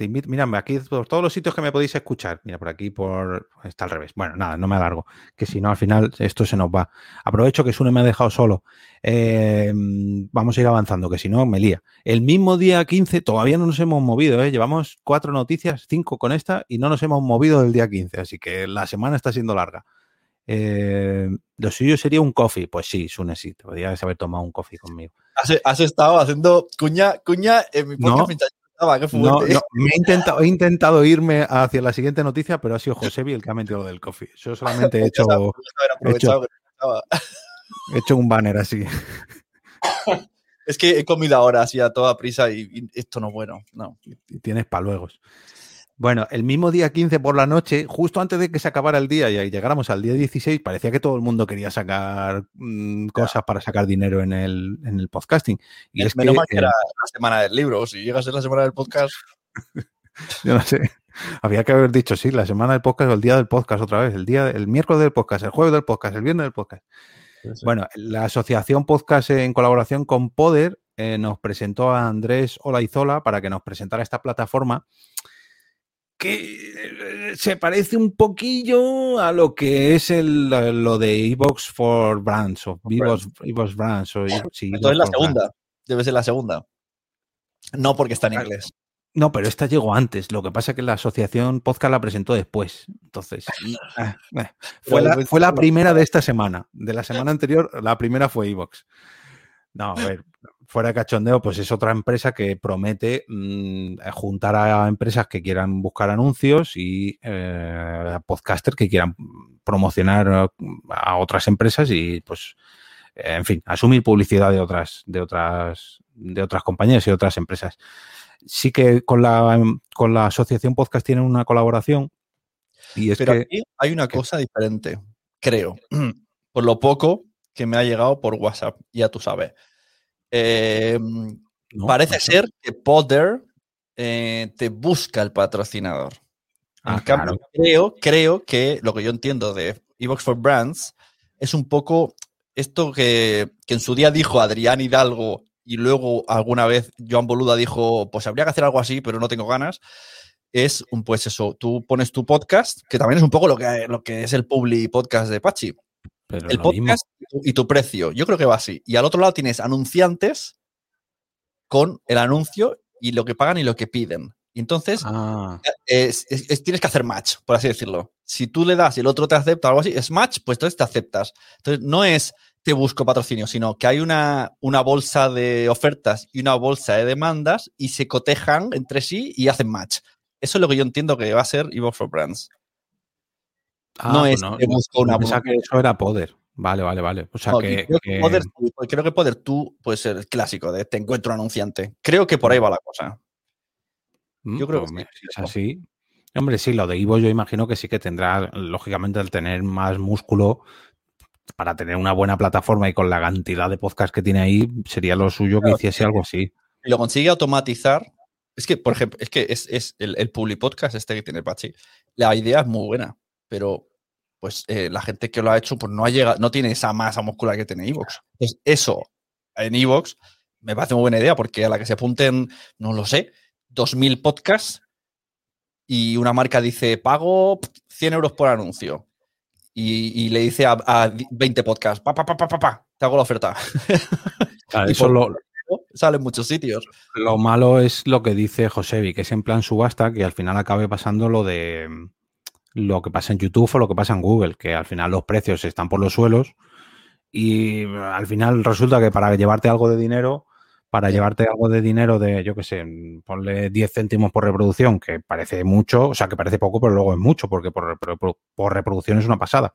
Te invito. Mírame, aquí por todos los sitios que me podéis escuchar. Mira, por aquí por está al revés. Bueno, nada, no me alargo. Que si no, al final esto se nos va. Aprovecho que Sune me ha dejado solo. Eh, vamos a ir avanzando, que si no, me lía. El mismo día 15, todavía no nos hemos movido. ¿eh? Llevamos cuatro noticias, cinco con esta, y no nos hemos movido del día 15. Así que la semana está siendo larga. Eh, lo suyo sería un coffee. Pues sí, Sune, sí, podrías haber tomado un coffee conmigo. Has, estado haciendo cuña, cuña en mi podcast no, no, he, intentado, he intentado irme hacia la siguiente noticia, pero ha sido Josebi el que ha metido lo del coffee. Yo solamente he hecho, he hecho, he hecho un banner así. Es que he comido ahora así a toda prisa y, esto no es bueno. No. Y tienes paluegos. Bueno, el mismo día 15 por la noche, justo antes de que se acabara el día y llegáramos al día 16, parecía que todo el mundo quería sacar mm, cosas para sacar dinero en el, en el podcasting. Y es, menos mal que era la semana del libro. Si llegas a la semana del podcast. Yo no sé. Había que haber dicho, sí, la semana del podcast o el día del podcast otra vez. El día, el miércoles del podcast, el jueves del podcast, el viernes del podcast. Bueno, la asociación podcast en colaboración con Poder eh, nos presentó a Andrés Olaizola para que nos presentara esta plataforma que eh, se parece un poquillo a lo que es el, lo de Evox for Brands o Evox, Brands. O, sí, Entonces la segunda, debe ser la segunda. No porque está en inglés. No, pero esta llegó antes. Lo que pasa es que la asociación podcast la presentó después. Entonces, ah, eh, fue, la, fue la primera de esta semana. De la semana anterior, la primera fue Evox. No, a ver, fuera de cachondeo, pues es otra empresa que promete mm, juntar a empresas que quieran buscar anuncios y eh, a podcasters que quieran promocionar a otras empresas y pues en fin, asumir publicidad de otras, de otras, de otras compañías y otras empresas. Sí que con la, con la asociación podcast tienen una colaboración. Y es Pero que, aquí hay una cosa diferente, creo. Por lo poco que me ha llegado por WhatsApp, ya tú sabes. No, Parece no ser que Podder eh, te busca el patrocinador. En Ah, cambio, claro. creo, creo que lo que yo entiendo de Evox for Brands es un poco esto que, que en su día dijo Adrián Hidalgo y luego alguna vez Joan Boluda dijo, pues habría que hacer algo así, pero no tengo ganas. Es un, pues eso, tú pones tu podcast, que también es un poco lo que, lo que es el Publi Podcast de Pachi. Pero el mismo. Y tu, y tu precio. Yo creo que va así. Y al otro lado tienes anunciantes con el anuncio y lo que pagan y lo que piden. Y entonces Ah, es- es- es- tienes que hacer match, por así decirlo. Si tú le das y el otro te acepta o algo así, es match, pues entonces te aceptas. Entonces no es te busco patrocinio, sino que hay una, una bolsa de ofertas y una bolsa de demandas y se cotejan entre sí y hacen match. Eso es lo que yo entiendo que va a ser Evox for Brands. ah, no pues es que busco una- Pensaba que eso era poder. Vale, vale, vale. O sea No, que, creo, que Poder, creo que Poder tú puede ser el clásico de te encuentro un anunciante. Creo que por ahí va la cosa. Mm, Yo creo pues que mira, sí, es así. Hombre, sí, lo de Ivo yo imagino que sí que tendrá, lógicamente, al tener más músculo para tener una buena plataforma y con la cantidad de podcast que tiene ahí, sería lo suyo que hiciese sí. algo así. Y lo consigue automatizar. Es que, por ejemplo, es que es, es el, el Publi Podcast este que tiene Pachi. La idea es muy buena, pero pues eh, la gente que lo ha hecho pues no ha llegado, no tiene esa masa muscular que tiene Evox. Entonces, eso en Evox me parece muy buena idea porque a la que se apunten, no lo sé, 2.000 podcasts y una marca dice, pago 100 euros por anuncio. Y, y le dice a, a 20 podcasts, pa, pa, pa, pa, pa, pa, te hago la oferta. Claro, Y eso por- lo, Sale en muchos sitios. lo malo es lo que dice Josevi, que es en plan subasta, que al final acabe pasando lo de lo que pasa en YouTube o lo que pasa en Google, que al final los precios están por los suelos y mm, al final resulta que para llevarte algo de dinero, para llevarte algo de dinero de, yo qué sé, mm, ponle 10 céntimos por reproducción, que parece mucho, o sea, que parece poco, pero luego es mucho, porque por, repro- por reproducción es una pasada.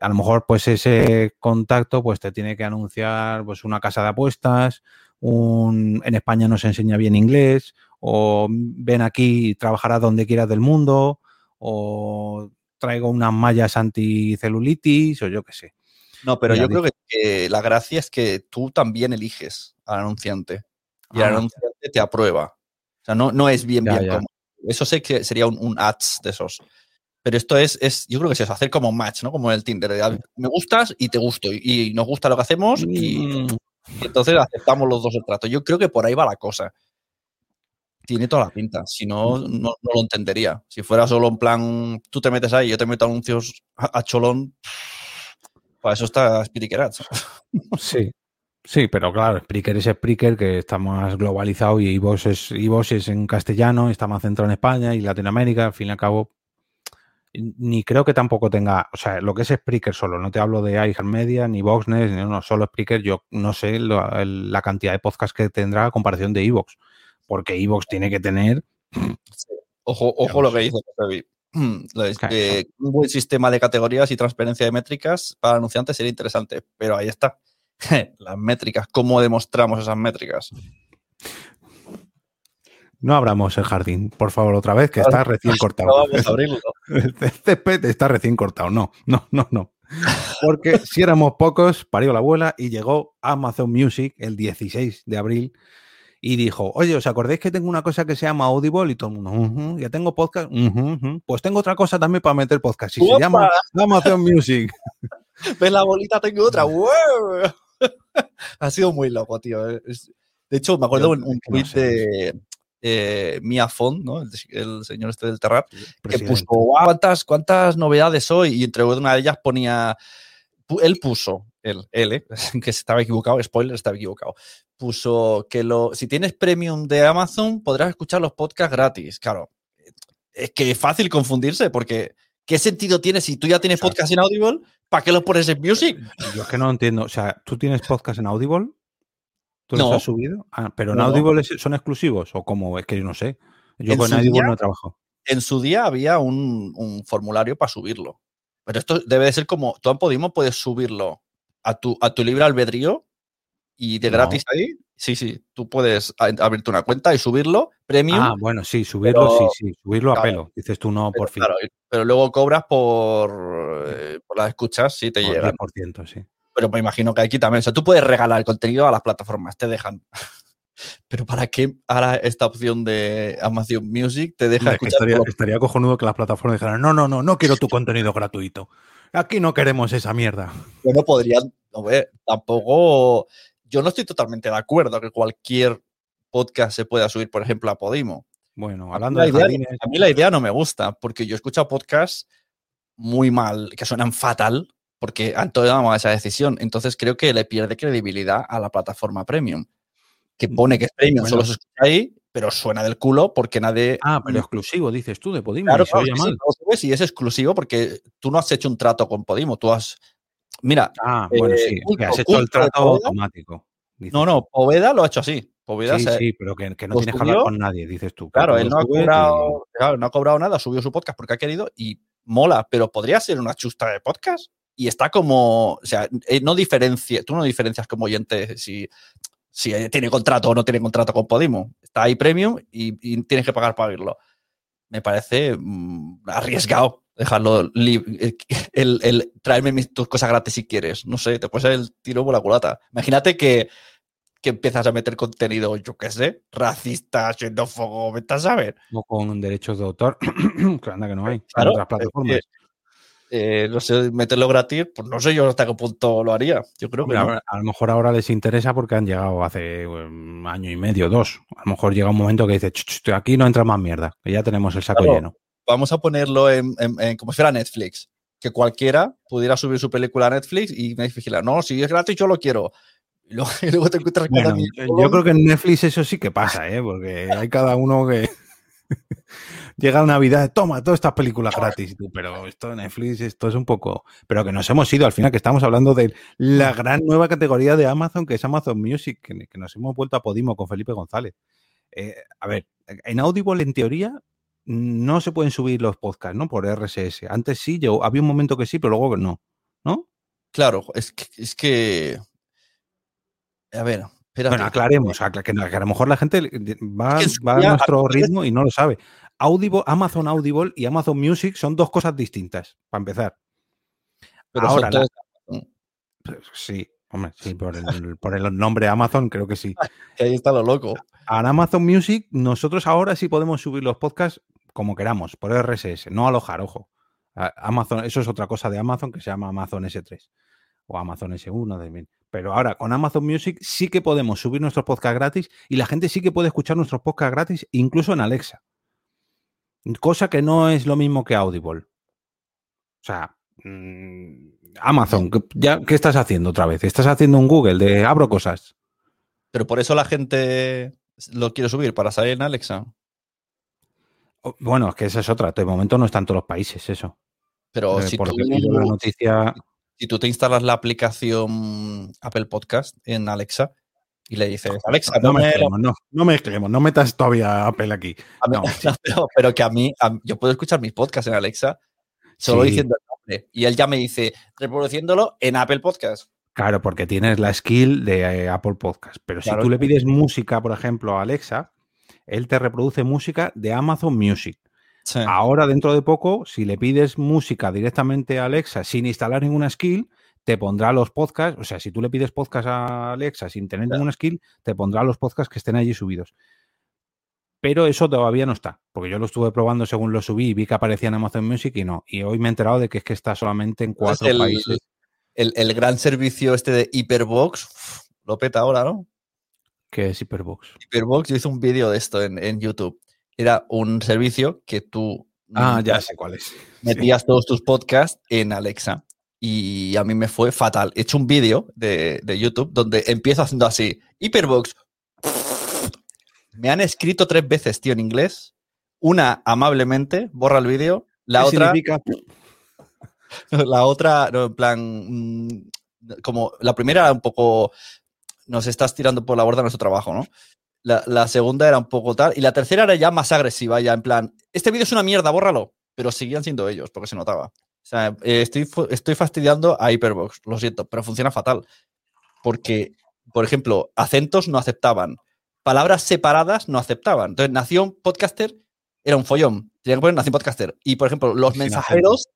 A lo mejor, pues ese contacto, pues te tiene que anunciar pues una casa de apuestas, un, en España no se enseña bien inglés, o ven aquí y trabajarás donde quieras del mundo, o traigo unas mallas anticelulitis, o yo qué sé. No, pero yo creo que, que la gracia es que tú también eliges al anunciante y el Ah. anunciante te aprueba. O sea, no, no es bien, Ya, bien ya. como. Eso sé que sería un, un ads de esos. Pero esto es, es, yo creo que es eso, hacer como match, ¿no? Como en el Tinder. de, "Ah, Me gustas y te gusto. Y, y nos gusta lo que hacemos y, Mm, y entonces aceptamos los dos el trato. Yo creo que por ahí va la cosa. Tiene toda la pinta. Si no, no, no lo entendería. Si fuera solo en plan, tú te metes ahí, yo te meto anuncios a, a cholón, para eso está Speedy Keratz. Sí, sí, pero claro, Spreaker es Spreaker, que está más globalizado y iVoox es, en castellano, está más centrado en España y Latinoamérica, al fin y al cabo. Ni creo que tampoco tenga, o sea, lo que es Spreaker solo, no te hablo de iHeartMedia, ni Voxnet, ni no, solo Spreaker, yo no sé lo- el- la cantidad de podcasts que tendrá a comparación de iVoox, porque iVoox tiene que tener, Ojo, ojo lo que dice José Lo es Claro. que un buen sistema de categorías y transparencia de métricas para anunciantes sería interesante, pero ahí está. Las métricas, ¿cómo demostramos esas métricas? no abramos el jardín, por favor, otra vez, que está recién No cortado. vamos a abrirlo. El césped está recién cortado. No, no, no, no. Porque si éramos pocos, parió la abuela y llegó Amazon Music el 16 de abril y dijo, oye, ¿os acordáis que tengo una cosa que se llama Audible? Y todo el mundo, "Ujú, ya tengo podcast. Ujú, ujú". Pues tengo otra cosa también para meter podcast y se llama Amazon Music. ¿Ves la bolita? Tengo otra. ¡Wow! ha sido muy loco, tío. Es- De hecho, me acuerdo Yo un, no tweet sé. de eh, Mia Font, ¿no? el, el señor este del Terrat, que puso, "Guau, ¿cuántas, ¿cuántas novedades hoy? Y entre una de ellas ponía, él puso, él, él, ¿eh? que se estaba equivocado, spoiler, estaba equivocado, puso que lo, si tienes premium de Amazon podrás escuchar los podcasts gratis. Claro, es que es fácil confundirse porque ¿qué sentido tiene si tú ya tienes Exacto. podcast en Audible? ¿Para qué los pones en Music? Yo es que no entiendo. O sea, ¿tú tienes podcast en Audible? ¿Tú los has subido? Ah, ¿Pero en No. Audible son exclusivos? ¿O cómo? Es que yo no sé. Yo En con Audible día- no he trabajado. en su día había un, un formulario para subirlo. Pero esto debe de ser como, tú en Podimo puedes subirlo a tu, a tu libre albedrío y de No. gratis ahí. Sí, sí, tú puedes abrirte una cuenta y subirlo, premium. Ah, bueno, sí, subirlo, pero- sí, sí, subirlo a pelo. Dices tú no, pero, por fin. claro, pero luego cobras por, eh, por las escuchas si te Por llegan. 10%, sí. Pero me imagino que aquí también. O sea, tú puedes regalar el contenido a las plataformas, te dejan. Pero ¿para qué ahora esta opción de Amazon Music te deja escuchar? estaría, cojonudo que las plataformas dijeran, no, no, no, no quiero tu contenido gratuito. Aquí no queremos esa mierda. Bueno, podrían, no ve, tampoco. Yo no estoy totalmente de acuerdo que cualquier podcast se pueda subir, por ejemplo, a Podimo. Bueno, A hablando la de idea- jardines, A mí la idea no me gusta, porque yo he escuchado podcasts muy mal, que suenan fatal, porque han tomado esa decisión. Entonces creo que le pierde credibilidad a la plataforma premium. Que pone que es premium, Bueno. solo se escucha ahí, pero suena del culo porque nadie. Ah, pero exclusivo, dices tú, de Podimo. Claro, claro, sí, sí, y es exclusivo porque tú no has hecho un trato con Podimo. Tú has. Mira, Ah, bueno, eh, sí. que culto, has hecho el trato automático. dices no, no, Poveda lo ha hecho así. Poveda Sí, se- sí, pero que, que no tienes que hablar con nadie, dices tú. Claro, él no ha, y- cobrado, claro, no ha cobrado nada, subió su podcast porque ha querido y mola, pero podría ser una chusta de podcast y está como, o sea, eh, no diferencia, tú no diferencias como oyente si, si tiene contrato o no tiene contrato con Podimo. Está ahí premium y, y tienes que pagar para oírlo. Me parece mm, arriesgado dejarlo. El, el traerme mis- tus cosas gratis si quieres. No sé, te puede ser el tiro por la culata. Imagínate que, que empiezas a meter contenido, yo qué sé, racista, xenófobo, vete a saber. O con derechos de autor, que anda que no hay. en Claro, otras plataformas. Eh, no sé, meterlo gratis, pues no sé yo hasta qué punto lo haría. Yo creo que no. a lo mejor ahora les interesa porque han llegado hace un año y medio, dos. A lo mejor llega un momento que dice, "Ch, ch, aquí no entra más mierda, que ya tenemos el saco Claro. lleno. Vamos a ponerlo en, en- en- como si fuera Netflix. Que cualquiera pudiera subir su película a Netflix y me vigilar. No, si es gratis, yo lo quiero. Y luego, y luego te encuentras Bueno, cada yo creo que en Netflix eso sí que pasa, ¿eh? porque hay cada uno que llega Navidad, toma todas estas películas gratis, tú, pero esto de Netflix, esto es un poco... Pero que nos hemos ido, al final que estamos hablando de la gran nueva categoría de Amazon, que es Amazon Music, que, que nos hemos vuelto a Podimo con Felipe González. Eh, a ver, en Audible, en teoría, no se pueden subir los podcasts, ¿no? Por RSS. Antes sí, yo, había un momento que sí, pero luego no, ¿no? Claro, es que, es que. A ver, espérate. Bueno, aclaremos, acla- que, a lo mejor la gente va, a nuestro ritmo y no lo sabe. Audible, Amazon Audible y Amazon Music son dos cosas distintas, para empezar. pero ahora, la- Pues Sí, hombre, sí, por el, por el nombre Amazon creo que sí. ahí está lo loco. A Amazon Music, nosotros ahora sí podemos subir los podcasts como queramos, por RSS, no alojar, ojo. Amazon, eso es otra cosa de Amazon que se llama Amazon S3 o Amazon S1 también. Pero ahora con Amazon Music sí que podemos subir nuestros podcasts gratis y la gente sí que puede escuchar nuestros podcasts gratis incluso en Alexa. Cosa que no es lo mismo que Audible. O sea, mm, Amazon, ¿qué- ya, ¿qué estás haciendo otra vez? ¿Estás haciendo un Google de abro cosas? Pero por eso la gente lo quiere subir, para salir en Alexa. O- Bueno, es que esa es otra. De momento no está en todos los países eso. Pero Eh, si por tú, la noticia, si tú te instalas la aplicación Apple Podcast en Alexa y le dices, Alexa, no la- mezclemos, no, no mezclemos, no metas todavía Apple aquí. No, pero, pero que a mí, a yo puedo escuchar mis podcasts en Alexa solo Sí. diciendo el nombre. Y él ya me dice, reproduciéndolo en Apple Podcast. Claro, porque tienes la skill de eh, Apple Podcast. Pero si tú le pides música, por ejemplo, a Alexa, él te reproduce música de Amazon Music. Sí. Ahora, dentro de poco, si le pides música directamente a Alexa sin instalar ninguna skill, te pondrá los podcasts. O sea, si tú le pides podcast a Alexa sin tener ninguna skill, te pondrá los podcasts que estén allí subidos. Pero eso todavía no está, porque yo lo estuve probando según lo subí y vi que aparecía en Amazon Music y no. Y hoy me he enterado de que es que está solamente en cuatro el, países. el- el gran servicio este de Hyperbox lo peta ahora, ¿no? que es Hyperbox. Hyperbox, yo hice un vídeo de esto en, en YouTube. Era un servicio que tú Ah, mm, ya sé cuál es. metías todos tus podcasts en Alexa. Y a mí me fue fatal. He hecho un vídeo de, de YouTube donde empiezo haciendo así. Hyperbox. Me han escrito tres veces, tío, en inglés. Una amablemente, borra el vídeo. La ¿Qué otra, significa? la otra, no, en plan, mm, como la primera era un poco, nos estás tirando por la borda nuestro trabajo, ¿no? La, la segunda era un poco tal. Y la tercera era ya más agresiva, ya en plan, este vídeo es una mierda, bórralo. Pero seguían siendo ellos, porque se notaba. O sea, eh, estoy, estoy fastidiando a Hyperbox, lo siento, pero funciona fatal. Porque, por ejemplo, acentos no aceptaban. Palabras separadas no aceptaban. Entonces, Nación Podcaster era un follón. Tenía que poner Nación Podcaster. Y, por ejemplo, los Sin mensajeros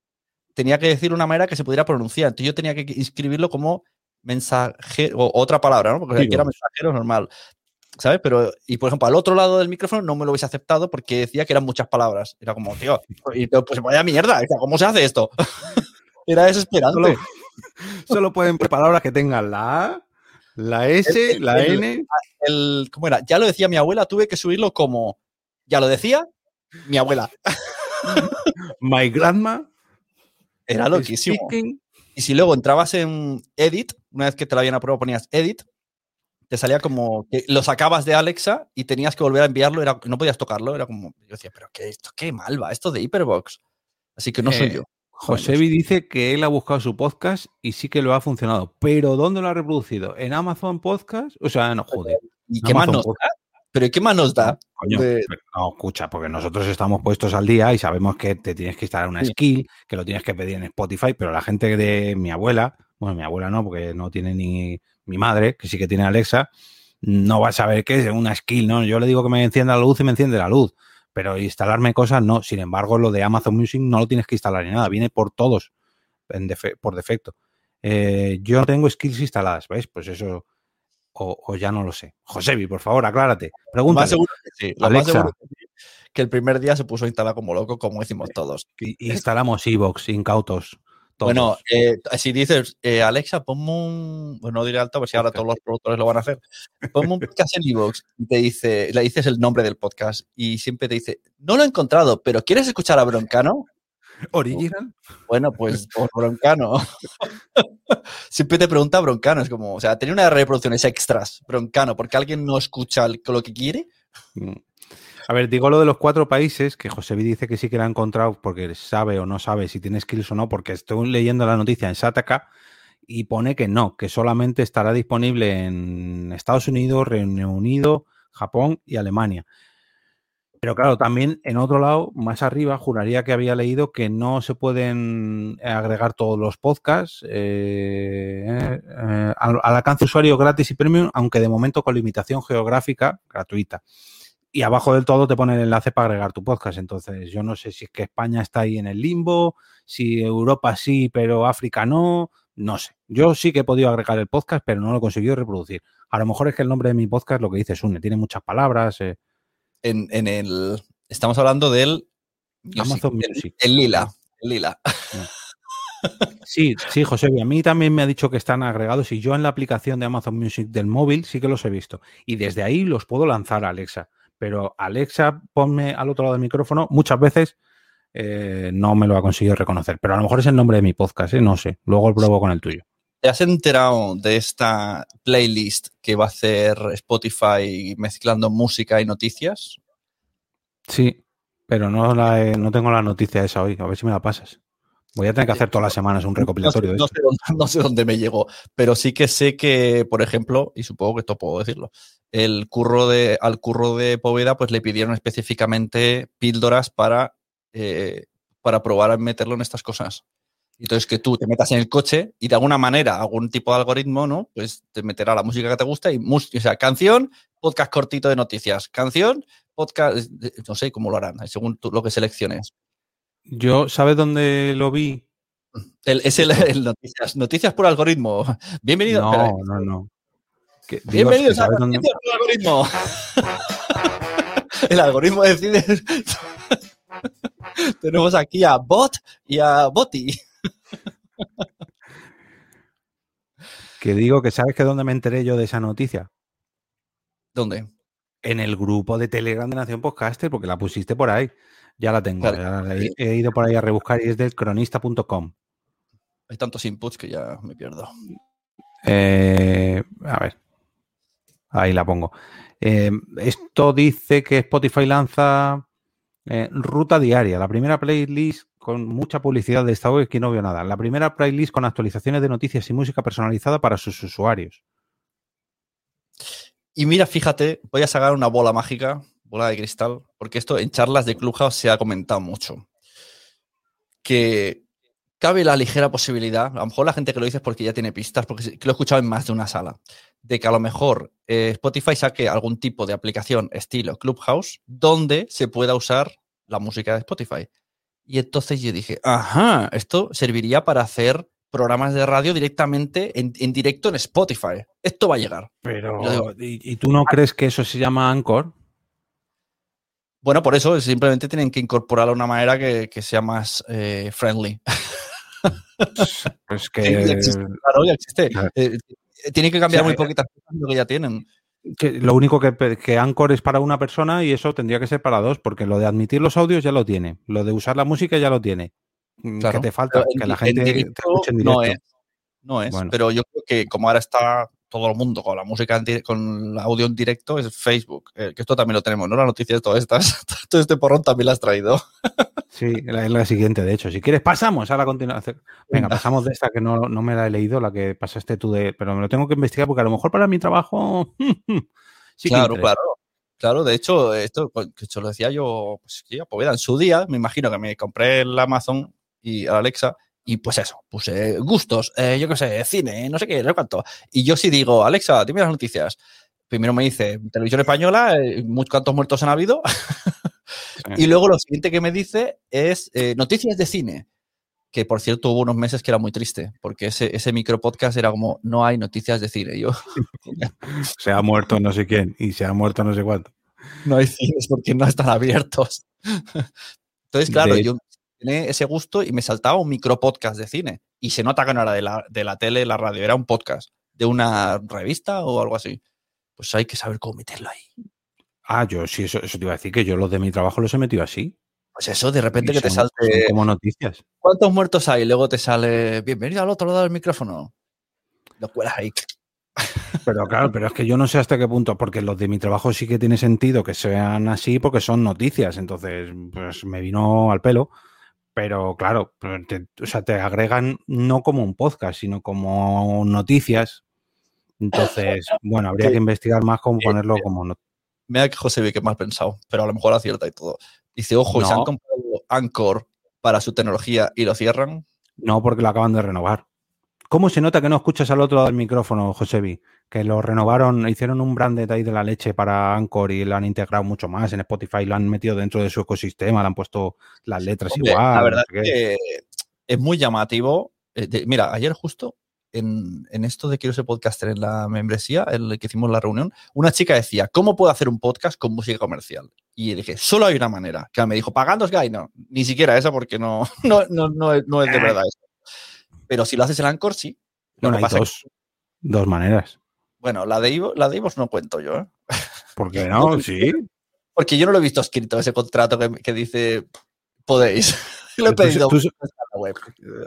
tenía que decir una manera que se pudiera pronunciar. Entonces, yo tenía que inscribirlo como mensaje o otra palabra, ¿no? Porque aquí era mensajero normal. ¿Sabes? Pero, y por ejemplo, al otro lado del micrófono no me lo hubiese aceptado porque decía que eran muchas palabras. Era como, tío, y, pues vaya mierda, ¿cómo se hace esto? Era desesperante. Solo, solo pueden palabras que tengan la A, la S, El- la el- N. El, ¿Cómo era? Ya lo decía mi abuela, tuve que subirlo como, ya lo decía mi abuela. My grandma. Era loquísimo. speaking. Y si luego entrabas en Edit, una vez que te lo habían aprobado ponías Edit, te salía como que lo sacabas de Alexa y tenías que volver a enviarlo, era, no podías tocarlo, era como, yo decía, pero qué, esto qué mal va, esto de Hyperbox. Así que no soy Eh, yo. Josebi dice que él ha buscado su podcast y sí que lo ha funcionado. Pero ¿dónde lo ha reproducido? ¿En Amazon Podcast? O sea, no, joder. ¿Y qué más nos da? ¿Pero ¿y qué más nos da? Coño, de- no, escucha, porque nosotros estamos puestos al día y sabemos que te tienes que instalar una Sí. skill, que lo tienes que pedir en Spotify, pero la gente de mi abuela, bueno, mi abuela no, porque no tiene ni mi madre, que sí que tiene Alexa, no va a saber qué es una skill, ¿no? Yo le digo que me encienda la luz y me enciende la luz, pero instalarme cosas no. Sin embargo, lo de Amazon Music no lo tienes que instalar ni nada, viene por todos, en defe- por defecto. Eh, yo no tengo skills instaladas, ¿veis? Pues eso, o, o ya no lo sé. Josebi, por favor, aclárate. Que sí. Alexa. que el primer día se puso a instalar como loco, como decimos todos. Instalamos Evox, incautos. Todos. Bueno, eh, si dices, eh, Alexa, ponme un. Bueno, no diré alto, porque si ahora todos los productores lo van a hacer. Ponme un podcast en Evox y te dice, le dices el nombre del podcast y siempre te dice, no lo he encontrado, pero ¿quieres escuchar a Broncano? Original. Bueno, pues por Broncano. siempre te pregunta Broncano, es como, o sea, tenía una de reproducciones extras, Broncano, porque alguien no escucha lo que quiere. A ver, digo lo de los cuatro países, que Josebi dice que sí que la ha encontrado porque sabe o no sabe si tiene skills o no, porque estoy leyendo la noticia en Sataka y pone que no, que solamente estará disponible en Estados Unidos, Reino Unido, Japón y Alemania. Pero claro, también en otro lado, más arriba, juraría que había leído que no se pueden agregar todos los podcasts eh, eh, al, al alcance usuario gratis y premium, aunque de momento con limitación geográfica gratuita. Y abajo del todo te pone el enlace para agregar tu podcast. Entonces, yo no sé si es que España está ahí en el limbo, si Europa sí, pero África no. No sé. Yo sí que he podido agregar el podcast, pero no lo he conseguido reproducir. A lo mejor es que el nombre de mi podcast, lo que dice Sune, tiene muchas palabras. eh, En, en el. Estamos hablando del. Amazon Music. El, lila. El lila. Sí, sí, José, a mí también me ha dicho que están agregados y yo en la aplicación de Amazon Music del móvil sí que los he visto. Y desde ahí los puedo lanzar a Alexa. Pero Alexa, ponme al otro lado del micrófono, muchas veces eh, no me lo ha conseguido reconocer. Pero a lo mejor es el nombre de mi podcast, ¿eh? no sé. Luego lo pruebo con el tuyo. ¿Te has enterado de esta playlist que va a hacer Spotify mezclando música y noticias? Sí, pero no, la he- no tengo la noticia esa hoy. A ver si me la pasas. Voy a tener que hacer todas las semanas un recopilatorio de no, sé, no sé dónde, no sé dónde me llegó, pero sí que sé que, por ejemplo, y supongo que esto puedo decirlo, el curro de, al curro de Poveda pues le pidieron específicamente píldoras para, eh, para probar a meterlo en estas cosas. Entonces que tú te metas en el coche y de alguna manera, algún tipo de algoritmo, ¿no? Pues te meterá la música que te gusta y, o sea, canción, podcast cortito de noticias, canción, podcast, no sé cómo lo harán, según tú, lo que selecciones. Yo, ¿sabes dónde lo vi? El- es el, el noticias, noticias por algoritmo. Bienvenido. espera, No, no, no. Que- Bienvenidos a ¿sabes dónde- por algoritmo. el algoritmo decide. Tenemos aquí a Bot y a Boti. Que digo que sabes que dónde me enteré yo de esa noticia. ¿Dónde? En el grupo de Telegram de Nación Podcaster, porque la pusiste por ahí. Ya la tengo. Claro. ya la he, he ido por ahí a rebuscar y es del cronista.com. Hay tantos inputs que ya me pierdo. Eh, a ver. Ahí la pongo. Eh, esto dice que Spotify lanza eh, ruta diaria. La primera playlist con mucha publicidad de esta web que no veo nada. La primera playlist con actualizaciones de noticias y música personalizada para sus usuarios. Y mira, fíjate, voy a sacar una bola mágica, bola de cristal, porque esto en charlas de Clubhouse se ha comentado mucho. Que cabe la ligera posibilidad, a lo mejor la gente que lo dice es porque ya tiene pistas, porque lo he escuchado en más de una sala, de que a lo mejor eh, Spotify saque algún tipo de aplicación estilo Clubhouse donde se pueda usar la música de Spotify. Y entonces yo dije, ajá, esto serviría para hacer programas de radio directamente en, en directo en Spotify. Esto va a llegar. Pero, digo- ¿y, y tú no crees que eso se llama Anchor? Bueno, por eso simplemente tienen que incorporarlo de una manera que, que sea más eh, friendly. Pues Sí, que, ya existe, claro, ya existe. Eh, tiene que cambiar O sea, muy eh, poquitas cosas lo que ya tienen. que lo único que, Anchor es para una persona y eso tendría que ser para dos, porque lo de admitir los audios ya lo tiene, lo de usar la música ya lo tiene. Mm, Claro. Que te falta que la gente te escuche en directo. No es. No es. Bueno. Pero yo creo que como ahora está todo el mundo con la música, en con el audio en directo, es Facebook. Eh, que esto también lo tenemos, ¿no? Las noticias todas estas. Todo este porrón también lo has traído. Sí, la- es la siguiente, de hecho. Si quieres, pasamos a la continuación. Venga, pasamos de esta que no, no me la he leído, la que pasaste tú de. Pero me lo tengo que investigar porque a lo mejor para mi trabajo. sí claro, claro. Claro, de hecho, esto pues, que lo decía yo, pues que pues, en su día, me imagino que me compré el Amazon y el Alexa, y pues eso, puse gustos, eh, yo qué sé, cine, no sé qué, no sé cuánto. Y yo sí digo, Alexa, dime las noticias. Primero me dice, televisión española, eh, muchos cuantos muertos han habido. y luego lo siguiente que me dice es eh, noticias de cine. Que por cierto hubo unos meses que era muy triste, porque ese, ese micro podcast era como, no hay noticias de cine. Y yo, Se ha muerto no sé quién y se ha muerto no sé cuánto. no hay cines porque no están abiertos. Entonces, claro, De- yo tenía ese gusto y me saltaba un micro podcast de cine. Y se nota que no era de la, de la tele, la radio, era un podcast de una revista o algo así. Pues hay que saber cómo meterlo ahí. Ah, yo sí, eso, eso te iba a decir que yo los de mi trabajo los he metido así. Pues eso, de repente que te salte. como noticias. ¿Cuántos muertos hay? Luego te sale. Bienvenido al otro lado del micrófono. Lo cuelas ahí. Pero claro, pero es que yo no sé hasta qué punto, porque los de mi trabajo sí que tiene sentido que sean así porque son noticias. Entonces, pues me vino al pelo. Pero claro, te- o sea, te agregan no como un podcast, sino como noticias. Entonces, bueno, habría que investigar más cómo ponerlo como not- Mira que José ve que mal pensado, pero a lo mejor acierta y todo. Dice, ojo, y se han comprado Anchor para su tecnología y lo cierran. No, porque lo acaban de renovar. ¿Cómo se nota que no escuchas al otro lado del micrófono, Josebi? Que lo renovaron, hicieron un branded ahí de la leche para Anchor y lo han integrado mucho más en Spotify, lo han metido dentro de su ecosistema, le han puesto las letras Hombre, igual. la no verdad sé es qué. que es muy llamativo. Eh, de- mira, ayer justo en, en esto de Quiero ser podcaster en la membresía, en el que hicimos la reunión, una chica decía, ¿cómo puedo hacer un podcast con música comercial? Y dije, solo hay una manera. Que me dijo, pagando Sky, no, ni siquiera esa porque no, no, no, no, es, no es de verdad eso. Pero si lo haces en Anchor, sí. Lo Bueno, que hay pasa dos, dos maneras. Bueno, la de Ivo, la de Ivos no cuento yo, ¿eh? ¿Por qué no? Sí. Porque yo no lo he visto escrito, ese contrato que, que dice, podéis. lo he tú- pedido tú- la web.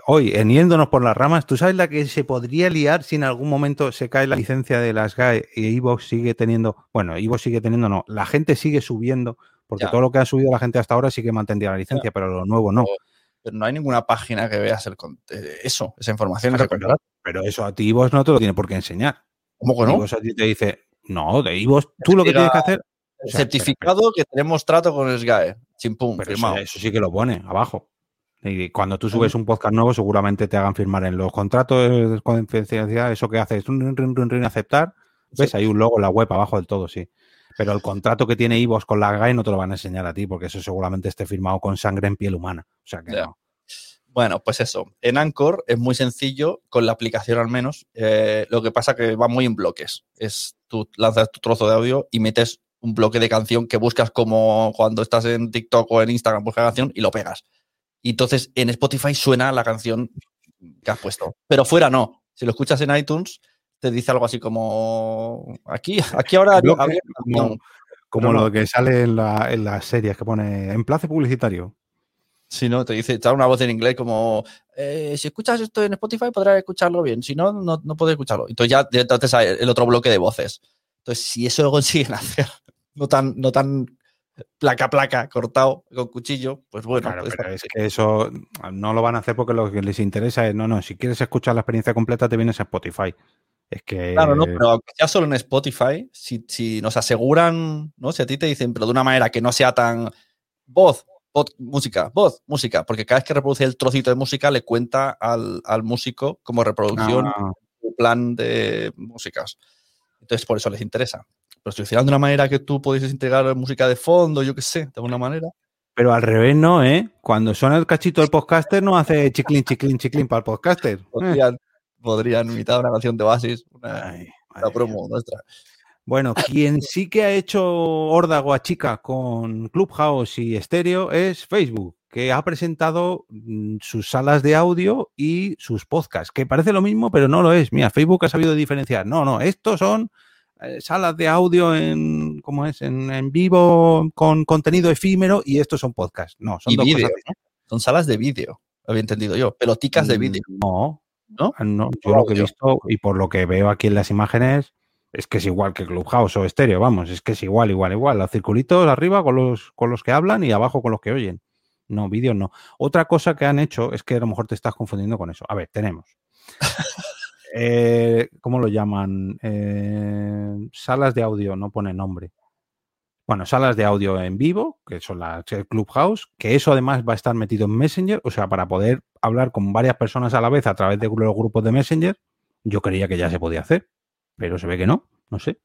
Hoy, en yéndonos por las ramas, ¿tú sabes la que se podría liar si en algún momento se cae la licencia de las GAE y Evox sigue teniendo, bueno, Evox sigue teniendo, no, la gente sigue subiendo, porque Ya. todo lo que ha subido la gente hasta ahora sí que mantendría la licencia, pero lo nuevo no. Pero no hay ninguna página que veas el, eh, eso, esa información. Claro, pero eso a ti Evox no te lo tiene por qué enseñar. ¿Cómo que no? A ti te dice, no, de Evox, tú lo que tienes que hacer, o sea, certificado que tenemos trato con el SGAE. Chimpum, pero eso, sí que lo pone abajo. Y cuando tú subes un podcast nuevo, seguramente te hagan firmar en los contratos de confidencialidad, eso que haces, rin, rin, rin, aceptar, ves, Sí. hay un logo en la web abajo del todo, sí. Pero el contrato que tiene Ivos con la GAE no te lo van a enseñar a ti, porque eso seguramente esté firmado con sangre en piel humana. O sea que no. Bueno, pues eso. En Anchor es muy sencillo, con la aplicación al menos. eh, lo que pasa que va muy en bloques. Es tú lanzas tu trozo de audio y metes un bloque de canción que buscas como cuando estás en TikTok o en Instagram, buscas canción y lo pegas. Y entonces en Spotify suena la canción que has puesto. Pero fuera no. Si lo escuchas en iTunes, te dice algo así como aquí, aquí ahora Bloque, había como- no. lo que sale en, la- en las series que pone enlace publicitario. Si no, te dice, te da una voz en inglés como, eh, si escuchas esto en Spotify podrás escucharlo bien, si no, no, no puedes escucharlo. Entonces ya sale el otro bloque de voces. Entonces, si eso lo consiguen hacer, no tan, no tan placa placa, cortado con cuchillo, pues bueno. Claro, pues pero es que eso no lo van a hacer porque lo que les interesa es, no, no, si quieres escuchar la experiencia completa te vienes a Spotify. Es que... Claro, no, pero sea solo en Spotify, si, si nos aseguran, ¿no? Si a ti te dicen, pero de una manera que no sea tan voz, pod- música, voz, música, porque cada vez que reproduce el trocito de música le cuenta al, al músico como reproducción Ah, su plan de músicas. Entonces, por eso les interesa. Pero si lo hicieran de una manera que tú pudieses integrar música de fondo, yo qué sé, de alguna manera. Pero al revés no, ¿eh? Cuando suena el cachito del podcaster no hace chiclin, chiclin, chiclin para el podcaster. Podrían, podrían imitar una canción de Basis, una, Ay, una promo nuestra. Bueno, quien sí que ha hecho órdago a chica con Clubhouse y estéreo es Facebook, que ha presentado mm, sus salas de audio y sus podcasts, que parece lo mismo, pero no lo es. Mira, Facebook ha sabido diferenciar. No, no, estos son eh, salas de audio en, ¿cómo es? En, en vivo con contenido efímero y estos son podcasts. No, son Y dos cosas ¿no? Son salas de vídeo, había entendido yo. Peloticas de Mm, vídeo. No, ¿No? Ah, no, yo lo que he visto y por lo que veo aquí en las imágenes es que es igual que Clubhouse o estéreo, vamos, es que es igual, igual, igual. Los circulitos arriba con los, con los que hablan y abajo con los que oyen. No, vídeos no. Otra cosa que han hecho es que a lo mejor te estás confundiendo con eso. A ver, tenemos. Eh, ¿Cómo lo llaman? Eh, salas de audio, no pone nombre. Bueno, salas de audio en vivo, que son las Clubhouse, que eso además va a estar metido en Messenger, o sea, para poder hablar con varias personas a la vez a través de los grupos de Messenger, yo creía que ya se podía hacer, pero se ve que no, no sé.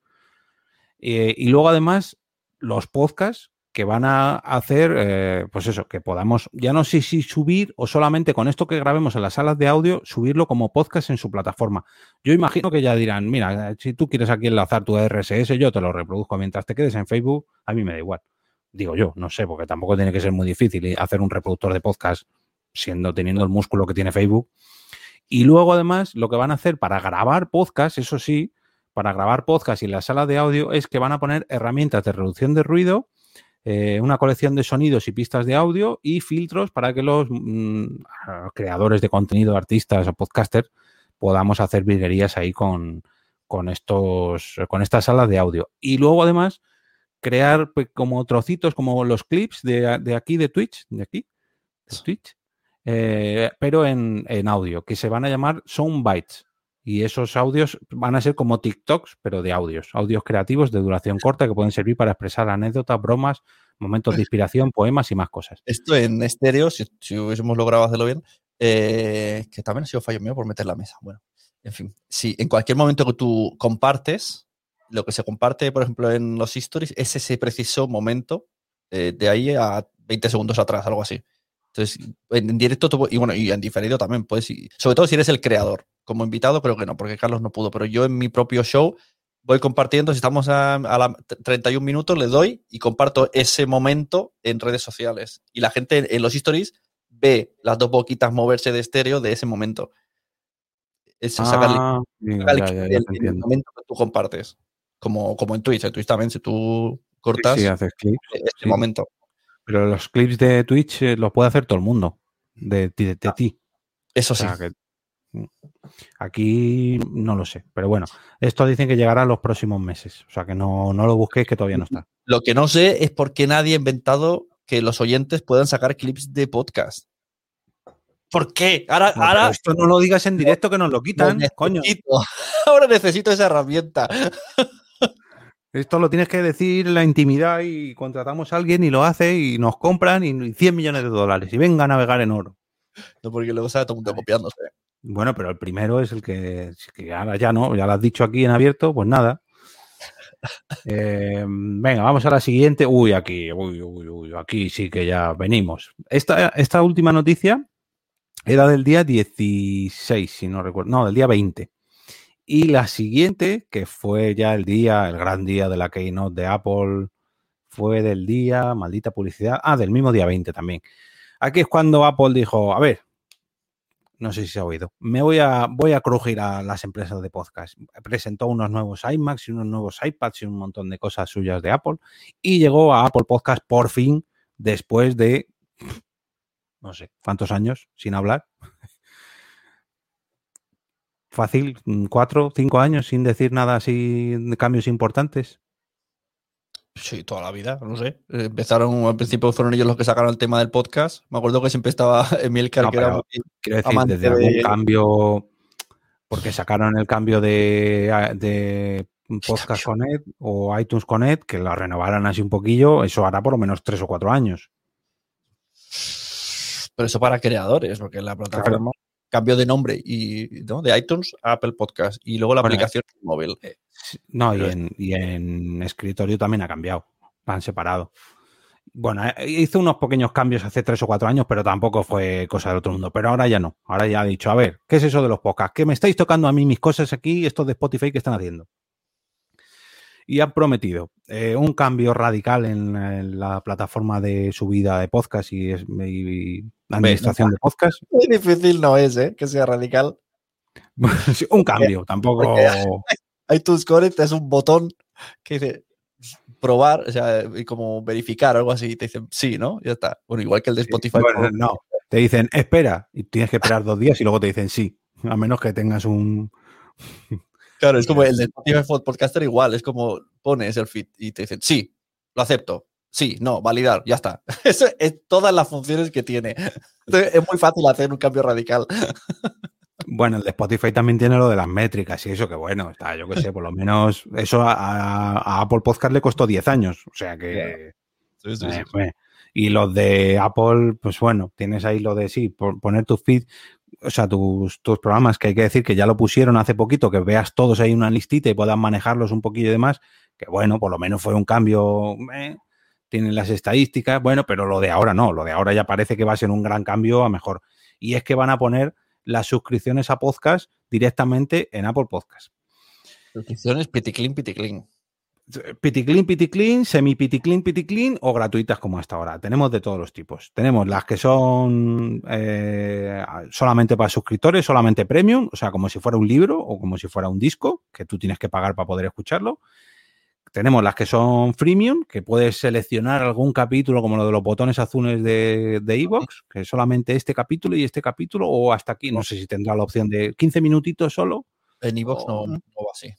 Eh, y luego además los podcasts que van a hacer, eh, pues eso, que podamos, ya no sé si subir o solamente con esto que grabemos en las salas de audio, subirlo como podcast en su plataforma. Yo imagino que ya dirán, mira, si tú quieres aquí enlazar tu RSS, yo te lo reproduzco mientras te quedes en Facebook, a mí me da igual. Digo yo, no sé, porque tampoco tiene que ser muy difícil hacer un reproductor de podcast siendo teniendo el músculo que tiene Facebook. Y luego además lo que van a hacer para grabar podcast, eso sí, para grabar podcast y la sala de audio es que van a poner herramientas de reducción de ruido, eh, una colección de sonidos y pistas de audio y filtros para que los mm, creadores de contenido, artistas o podcasters, podamos hacer virguerías ahí con, con, estos, con estas salas de audio. Y luego además crear pues, como trocitos, como los clips de, de aquí de Twitch, de aquí, de Twitch, eh, pero en, en, audio, que se van a llamar Soundbites. Y esos audios van a ser como TikToks, pero de audios, audios creativos de duración corta que pueden servir para expresar anécdotas, bromas, momentos de inspiración, poemas y más cosas. Esto en estéreo, si, si hubiésemos logrado hacerlo bien, eh, que también ha sido fallo mío por meter la mesa. Bueno, en fin, si en cualquier momento que tú compartes, lo que se comparte, por ejemplo, en los stories, es ese preciso momento eh, de ahí a 20 segundos atrás, algo así. Entonces, en, directo, tú, y bueno, y en diferido también puedes, sobre todo si eres el creador. Como invitado, creo que no, porque Carlos no pudo, pero yo en mi propio show voy compartiendo, si estamos a, a la 31 minutos, le doy y comparto ese momento en redes sociales. Y la gente en los stories ve las dos boquitas moverse de estéreo de ese momento. Es ah, el, el, momento que tú compartes. Como, como en Twitch. En Twitch también, si tú cortas sí, sí, haces este sí. momento. Pero los clips de Twitch eh, los puede hacer todo el mundo. De, de, de, de ti. Eso o sea, sí. Que, Aquí no lo sé, pero bueno, esto dicen que llegará en los próximos meses, o sea que no, no lo busquéis que todavía no está. Lo que no sé es por qué nadie ha inventado que los oyentes puedan sacar clips de podcast. ¿Por qué? Ahora, no, ahora esto no lo digas en directo que nos lo quitan, coño. Ahora necesito esa herramienta. Esto lo tienes que decir en la intimidad y contratamos a alguien y lo hace y nos compran y 100 millones de dólares y venga a navegar en oro. No, porque luego sale todo el mundo copiándose. Bueno, pero el primero es el que, que ahora ya no, ya lo has dicho aquí en abierto, pues nada. Eh, venga, vamos a la siguiente. Uy, aquí, uy, uy, uy, aquí sí que ya venimos. Esta, esta última noticia era del día 16, si no recuerdo, no, del día 20. Y la siguiente, que fue ya el día, el gran día de la Keynote de Apple, fue del día, maldita publicidad, ah, del mismo día 20 también. Aquí es cuando Apple dijo, a ver, no sé si se ha oído. Me voy a, voy a crujir a las empresas de podcast. Presentó unos nuevos iMacs y unos nuevos iPads y un montón de cosas suyas de Apple. Y llegó a Apple Podcast por fin, después de, no sé, cuántos años sin hablar. Fácil, cuatro, cinco años sin decir nada así de cambios importantes. Sí, toda la vida, no sé. Empezaron, al principio fueron ellos los que sacaron el tema del podcast. Me acuerdo que siempre estaba Emilcar, no, que era muy, quiero decir, desde algún de... cambio, porque sacaron el cambio de, de Podcast Connect o iTunes Connect, que la renovaran así un poquillo, eso hará por lo menos tres o cuatro años. Pero eso para creadores, porque la plataforma claro. Cambió de nombre y ¿no? de iTunes a Apple Podcast y luego la bueno, aplicación móvil. No, y en, y en, escritorio también ha cambiado, han separado. Bueno, eh, hizo unos pequeños cambios hace tres o cuatro años, pero tampoco fue cosa del otro mundo. Pero ahora ya no. Ahora ya ha dicho, a ver, ¿qué es eso de los podcasts? ¿Qué me estáis tocando a mí mis cosas aquí, estos de Spotify que están haciendo? Y han prometido eh, un cambio radical en, en la plataforma de subida de podcast y, y administración de podcast. Muy difícil no es, ¿eh? Que sea radical. Un cambio, tampoco. iTunes Connect es un botón que dice probar, o sea, y como verificar o algo así, y te dicen sí, ¿no? Ya está. Bueno, igual que el de Spotify. Bueno, no, te dicen espera y tienes que esperar dos días y luego te dicen sí, a menos que tengas un. Claro, es como el de Spotify Podcaster igual, es como pones el feed y te dicen sí, lo acepto. Sí, no, validar, ya está. Eso es todas las funciones que tiene. Entonces, es muy fácil hacer un cambio radical. Bueno, el de Spotify también tiene lo de las métricas y eso que bueno, está, yo qué sé, por lo menos eso a, Apple Podcast le costó 10 años, o sea que... Sí, sí, sí. eh, eh. Y los de Apple, pues bueno, tienes ahí lo de sí, por- poner tu feed, o sea, tus, tus programas, que hay que decir que ya lo pusieron hace poquito, que veas todos ahí una listita y puedas manejarlos un poquillo y demás, que bueno, por lo menos fue un cambio, eh, tienen las estadísticas, bueno, pero lo de ahora no, lo de ahora ya parece que va a ser un gran cambio a mejor. Y es que van a poner las suscripciones a podcast directamente en Apple Podcast. Suscripciones piticlin, piticlin. Piticlin, piticlin, semi piticlin, piticlin o gratuitas como hasta ahora. Tenemos de todos los tipos. Tenemos las que son eh, solamente para suscriptores, solamente premium, o sea, como si fuera un libro o como si fuera un disco que tú tienes que pagar para poder escucharlo. Tenemos las que son freemium, que puedes seleccionar algún capítulo como lo de los botones azules de de iVoox, que solamente este capítulo y este capítulo o hasta aquí. No sé si tendrá la opción de 15 minutitos solo. En iVoox no, no va así.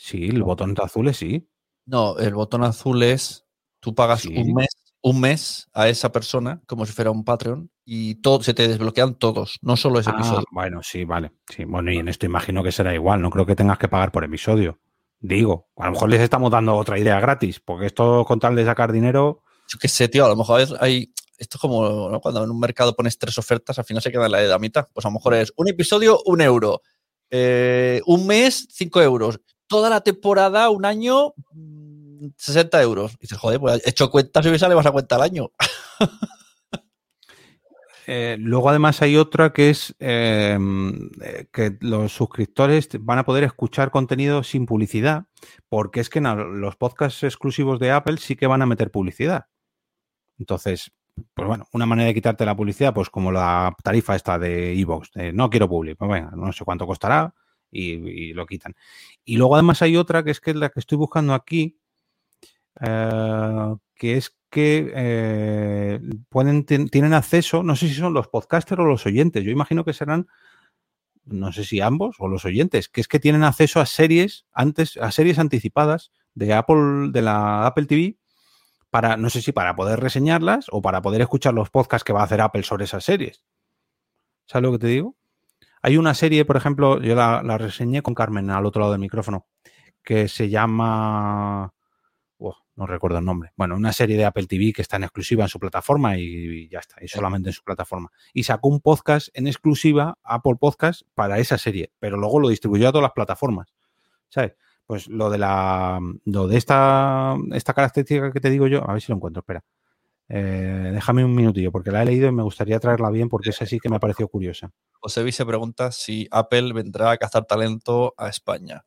Sí, el botón azules sí. No, el botón azul es tú pagas Sí. un mes, un mes a esa persona como si fuera un Patreon y todo, se te desbloquean todos, no solo ese Ah, episodio. bueno, sí, vale. Sí, bueno, y en esto imagino que será igual. No creo que tengas que pagar por episodio. Digo, a lo mejor les estamos dando otra idea gratis, porque esto con tal de sacar dinero. Yo qué sé, tío, a lo mejor es- hay. Esto es como ¿no? cuando en un mercado pones tres ofertas, al final se queda en la de la mitad. Pues a lo mejor es un episodio, un euro. Eh, un mes, cinco euros. Toda la temporada, un año, mm, 60 euros. Y dices, joder, pues he hecho cuentas y me sale más a cuenta al año. Eh, luego, además, hay otra que es eh, eh, que los suscriptores van a poder escuchar contenido sin publicidad, porque es que los podcasts exclusivos de Apple sí que van a meter publicidad. Entonces, pues bueno, una manera de quitarte la publicidad, pues como la tarifa esta de Evox, no quiero public, pues venga, no sé cuánto costará y, lo quitan. Y luego además hay otra que es que es la que estoy buscando aquí, eh, que es que eh, pueden tienen acceso, no sé si son los podcasters o los oyentes, yo imagino que serán, no sé si ambos o los oyentes, que es que tienen acceso a series antes, a series anticipadas de Apple, de la Apple TV, para, no sé si para poder reseñarlas o para poder escuchar los podcasts que va a hacer Apple sobre esas series. ¿Sabes lo que te digo? Hay una serie, por ejemplo, yo la, la reseñé con Carmen al otro lado del micrófono, que se llama. Buah, no recuerdo el nombre. Bueno, una serie de Apple TV que está en exclusiva en su plataforma y, y ya está, y solamente en su plataforma. Y sacó un podcast en exclusiva, Apple Podcast, para esa serie, pero luego lo distribuyó a todas las plataformas. ¿Sabes? Pues lo de la. Lo de esta, esta característica que te digo yo, a ver si lo encuentro, espera. Eh, déjame un minutillo, porque la he leído y me gustaría traerla bien, porque esa sí que me ha parecido curiosa. José Vi se pregunta si Apple vendrá a cazar talento a España.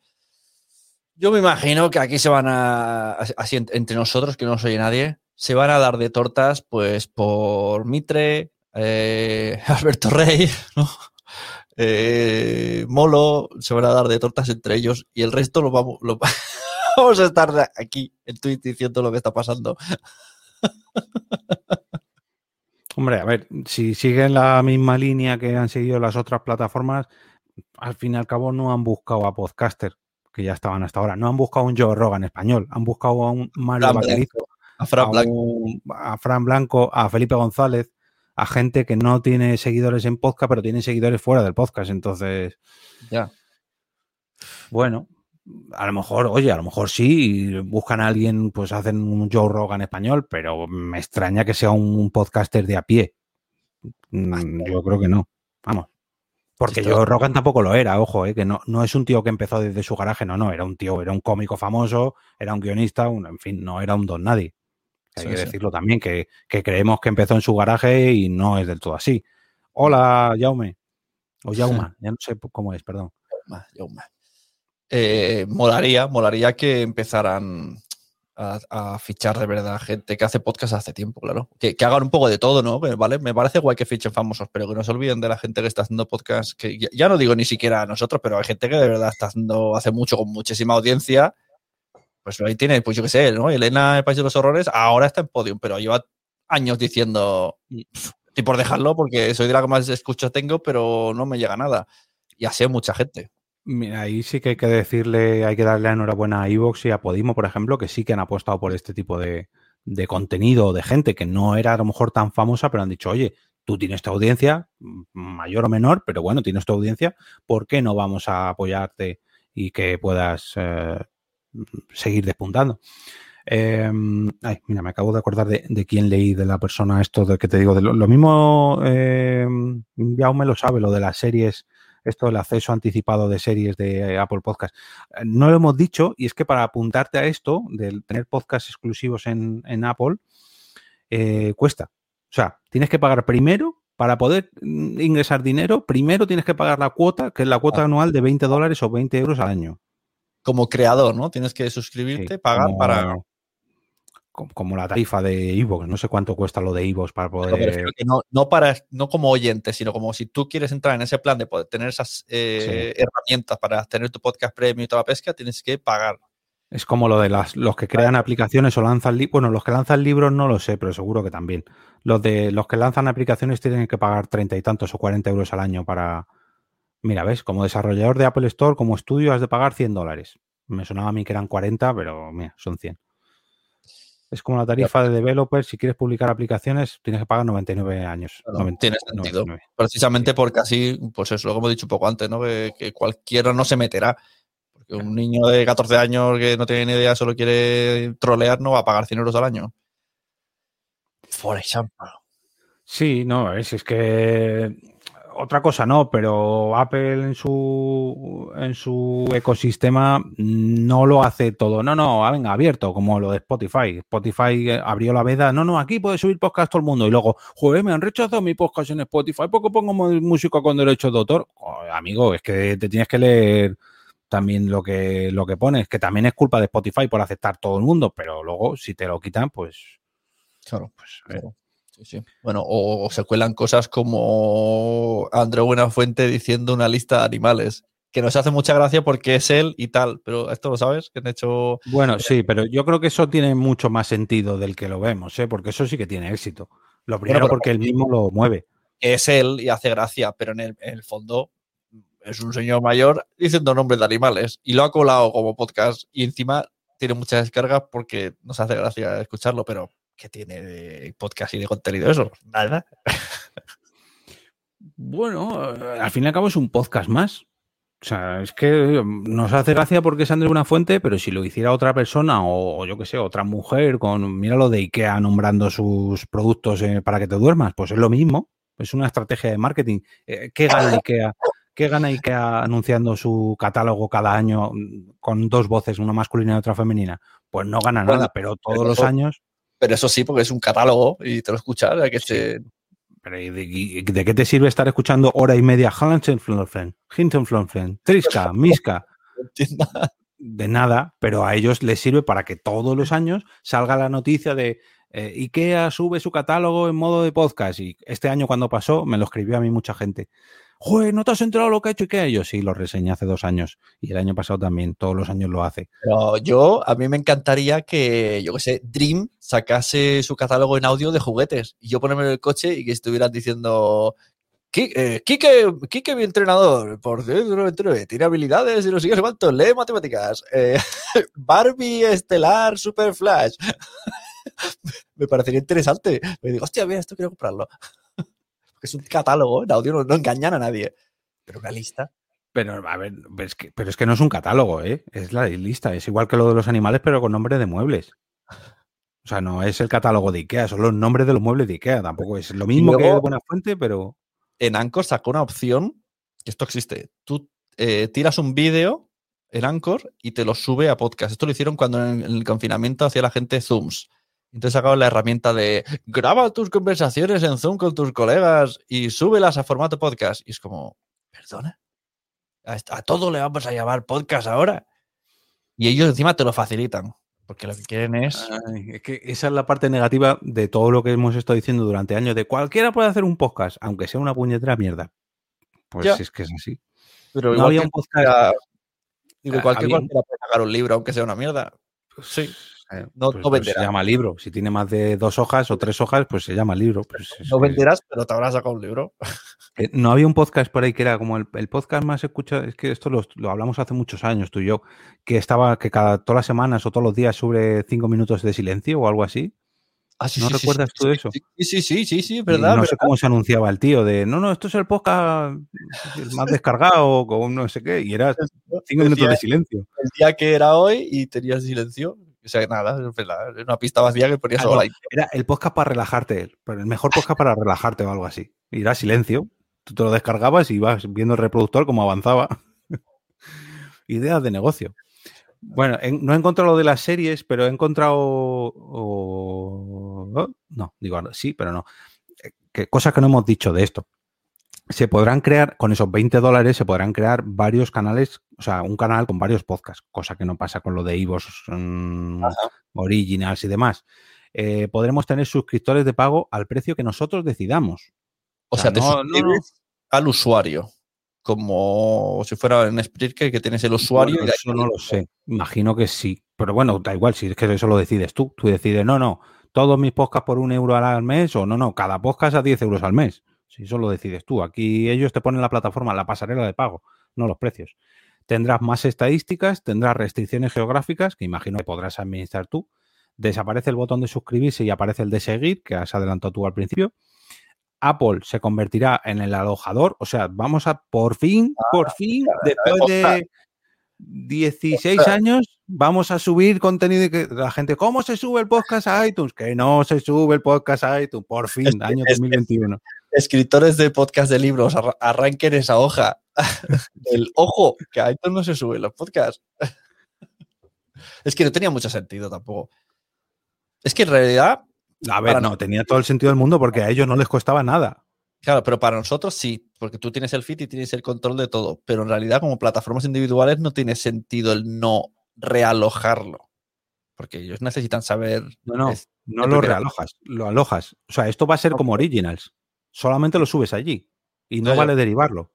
Yo me imagino que aquí se van a, así en- entre nosotros, que no nos oye nadie, se van a dar de tortas, pues por Mitre, eh, Alberto Rey, ¿no? Eh, Molo, se van a dar de tortas entre ellos y el resto lo vamos, lo- vamos a estar aquí en Twitch diciendo lo que está pasando. Hombre, a ver, si siguen la misma línea que han seguido las otras plataformas, al fin y al cabo no han buscado a podcaster que ya estaban hasta ahora. No han buscado a un Joe Rogan español, han buscado a un Mario Fran Blanco, a Fran a, Blanco. un- a Fran Blanco, a Felipe González, a gente que no tiene seguidores en podcast, pero tiene seguidores fuera del podcast. Entonces, Ya. bueno, a lo mejor, oye, a lo mejor sí, buscan a alguien, pues hacen un Joe Rogan español, pero me extraña que sea un podcaster de a pie. Mm, Yo creo que no. Vamos. Porque Joe Rogan tampoco lo era, ojo, eh, que no, no es un tío que empezó desde su garaje, no, no, era un tío, era un cómico famoso, era un guionista, un- en fin, no era un don nadie. Hay Sí, que sí. decirlo también, que, que creemos que empezó en su garaje y no es del todo así. Hola, Jaume. O Jauma, ya no sé cómo es, perdón. Yauma, Yauma. Eh, molaría, molaría que empezaran a, a fichar de verdad gente que hace podcast hace tiempo, claro. Que, que hagan un poco de todo, ¿no? ¿Vale? Me parece guay que fichen famosos, pero que no se olviden de la gente que está haciendo podcast, que ya, ya no digo ni siquiera a nosotros, pero hay gente que de verdad está haciendo hace mucho con muchísima audiencia. Pues ahí tiene, pues yo qué sé, ¿no? Elena, el País de los Horrores, ahora está en podium, pero lleva años diciendo, "Pf, estoy por dejarlo porque soy de la que más escucho tengo, pero no me llega nada. Y así hay mucha gente. Mira, ahí sí que hay que decirle, hay que darle enhorabuena a Evox y a Podimo, por ejemplo, que sí que han apostado por este tipo de, de contenido de gente que no era a lo mejor tan famosa, pero han dicho, oye, tú tienes tu audiencia, m- mayor o menor, pero bueno, tienes tu audiencia, ¿por qué no vamos a apoyarte y que puedas eh, seguir despuntando? Eh, ay, mira, me acabo de acordar de, quién leí, de la persona esto de que te digo, de lo, lo mismo, eh, me lo sabe, lo de las series, esto del acceso anticipado de series de Apple Podcast. Eh, No lo hemos dicho, y es que para apuntarte a esto, del tener podcasts exclusivos en, en Apple, eh, cuesta. O sea, tienes que pagar primero, para poder mm, ingresar dinero, primero tienes que pagar la cuota, que es la cuota anual de 20 dólares o 20 euros al año. Como creador, ¿no? Tienes que suscribirte, pagar como, para. Co- Como la tarifa de Evox. No sé cuánto cuesta lo de Evox para poder. que no, no para, no como oyente, sino como si tú quieres entrar en ese plan de poder tener esas eh, herramientas para tener tu podcast premium y toda la pesca, tienes que pagar. Es como lo de las, los que crean aplicaciones o lanzan libros. Bueno, los que lanzan libros no lo sé, pero seguro que también. Los de los que lanzan aplicaciones tienen que pagar treinta y tantos o 40 euros al año para. Mira, ves, como desarrollador de Apple Store, como estudio, has de pagar 100 dólares. Me sonaba a mí que eran 40, pero mira, son 100. Es como la tarifa de developer. Si quieres publicar aplicaciones, tienes que pagar 99 años. Claro, 90, tiene sentido. 99. Precisamente porque así, pues eso, lo que hemos dicho un poco antes, ¿no? Que, que cualquiera no se meterá. Porque un niño de 14 años que no tiene ni idea, solo quiere trolear, no va a pagar 100 euros al año. For example. Sí, no, es, es que otra cosa no, pero Apple en su en su ecosistema no lo hace todo. No, no, ah, venga, abierto, como lo de Spotify. Spotify eh, abrió la veda. No, no, aquí puede subir podcast todo el mundo. Y luego, joder, me han rechazado mi podcast en Spotify porque pongo música con derechos de autor. Amigo, es que te tienes que leer también lo que, lo que pones, que también es culpa de Spotify por aceptar todo el mundo, pero luego si te lo quitan, pues, Claro. pues Claro. Sí, sí. Bueno, o, o se cuelan cosas como Andreu Buenafuente diciendo una lista de animales, que nos hace mucha gracia porque es él y tal, pero esto lo sabes, que han hecho... Bueno, sí, pero yo creo que eso tiene mucho más sentido del que lo vemos, ¿eh? porque eso sí que tiene éxito. Lo primero porque él mismo lo mueve. es él y hace gracia, pero en el, en el fondo es un señor mayor diciendo nombres de animales y lo ha colado como podcast y encima tiene muchas descargas porque nos hace gracia escucharlo, pero ¿qué tiene de podcast y de contenido eso? Nada. Bueno, eh, al fin y al cabo es un podcast más. O sea, es que mm, nos hace gracia porque es Andrés Buenafuente, pero si lo hiciera otra persona o, yo qué sé, otra mujer con, mira lo de IKEA nombrando sus productos eh, para que te duermas, pues es lo mismo. Es una estrategia de marketing. Eh, ¿Qué gana IKEA? ¿Qué gana IKEA anunciando su catálogo cada año mm, con dos voces, una masculina y otra femenina? Pues no gana nada, pero todos los años. Pero eso sí, porque es un catálogo y te lo escuchas, hay que Sí. Pero ¿y de, y de qué te sirve estar escuchando hora y media Hansenflonfen, Hintenflonfen, Triska, Miska? no. De nada, pero a ellos les sirve para que todos los años salga la noticia de eh, IKEA sube su catálogo en modo de podcast. Y este año cuando pasó, me lo escribió a mí mucha gente. Joder, ¿no te has enterado lo que ha hecho IKEA? Y yo sí, lo reseñé hace dos años. Y el año pasado también, todos los años lo hace. Pero yo, a mí me encantaría que, yo qué sé, Dream sacase su catálogo en audio de juguetes y yo ponerme en el coche y que estuvieran diciendo. "Qui- eh, Quique, Quique, mi entrenador, por tiene habilidades y no sé qué, cuánto, lee matemáticas. Eh, Barbie Estelar Super Flash. me parecería interesante. Me digo, hostia, mira, esto quiero comprarlo. Es un catálogo en audio, no, no engañan a nadie. Pero una lista. Pero, a ver, es, que, pero es que no es un catálogo, ¿eh? Es la lista. Es igual que lo de los animales, pero con nombre de muebles. O sea, no es el catálogo de IKEA, son los nombres de los muebles de IKEA. Tampoco es lo mismo que luego- Buenafuente, pero. en Anchor sacó una opción, que esto existe. Tú eh, tiras un vídeo en Anchor y te lo sube a podcast. Esto lo hicieron cuando en, en el confinamiento hacía la gente Zooms. Entonces sacaron la herramienta de graba tus conversaciones en Zoom con tus colegas y súbelas a formato podcast. Y es como, perdona, a, a todo le vamos a llamar podcast ahora. Y ellos encima te lo facilitan. Porque lo que quieren es. Ay, es que esa es la parte negativa de todo lo que hemos estado diciendo durante años, de cualquiera puede hacer un podcast, aunque sea una puñetera mierda. Pues Ya. si es que es así. Pero No igual había que un podcast. ya- digo, cualquier había- cualquiera puede sacar un libro, aunque sea una mierda. Sí. Eh, No- pues- no pues se llama libro. Si tiene más de dos hojas o tres hojas, pues se llama libro. Pues es No venderás, pero te habrás sacado un libro. que no había un podcast por ahí que era como el, el podcast más escuchado. Es que esto lo, lo hablamos hace muchos años, tú y yo, que estaba que cada todas las semanas o todos los días sobre cinco minutos de silencio o algo así. Ah, sí, ¿No sí, recuerdas sí, tú eso? Sí, sí, sí, sí, Y verdad. no sé verdad. cómo se anunciaba el tío de no, no, esto es el podcast el más descargado con no sé qué. Y era cinco minutos de silencio. el día que era hoy y tenías silencio. O sea, nada. Era una pista vacía que ponías Ah, la intro. Era el podcast para relajarte, el mejor podcast para relajarte o algo así. Y era silencio. Tú te lo descargabas y ibas viendo el reproductor cómo avanzaba. Ideas de negocio. Bueno, en- no he encontrado lo de las series, pero he encontrado. o- oh, no, digo, sí, pero no. Eh, Que, cosas que no hemos dicho de esto. Se podrán crear, con esos 20 dólares, se podrán crear varios canales, o sea, un canal con varios podcasts, cosa que no pasa con lo de Ivos Originals y demás. Eh, podremos tener suscriptores de pago al precio que nosotros decidamos. O sea, te no, no, suscribes al usuario. Como si fuera en Spreaker que tienes el usuario. Bueno, y eso no lo sé. Imagino que sí. Pero bueno, da igual, si es que eso lo decides tú. Tú decides, no, no, todos mis podcasts por un euro al mes o no, no, cada podcast a 10 euros al mes. Si eso lo decides tú. Aquí ellos te ponen la plataforma, la pasarela de pago, no los precios. Tendrás más estadísticas, tendrás restricciones geográficas, que imagino que podrás administrar tú. Desaparece el botón de suscribirse y aparece el de seguir, que has adelantado tú al principio. Apple se convertirá en el alojador, o sea, vamos a por fin, por fin, después de 16 años, vamos a subir contenido y que la gente, ¿cómo se sube el podcast a iTunes? Que no se sube el podcast a iTunes, por fin, año es que- 2021. Escritores de podcast de libros, arra- arranquen esa hoja. El ojo, que a esto no se suben los podcasts. Es que no tenía mucho sentido tampoco. Es que en realidad, A ver, no, tenía todo el sentido del mundo porque a ellos no les costaba nada. claro, pero para nosotros sí, porque tú tienes el feed y tienes el control de todo. Pero en realidad, como plataformas individuales, no tiene sentido el no realojarlo. Porque ellos necesitan saber. No, no, no lo realojas, lo alojas. O sea, esto va a ser como Originals. Solamente lo subes allí y no vale derivarlo.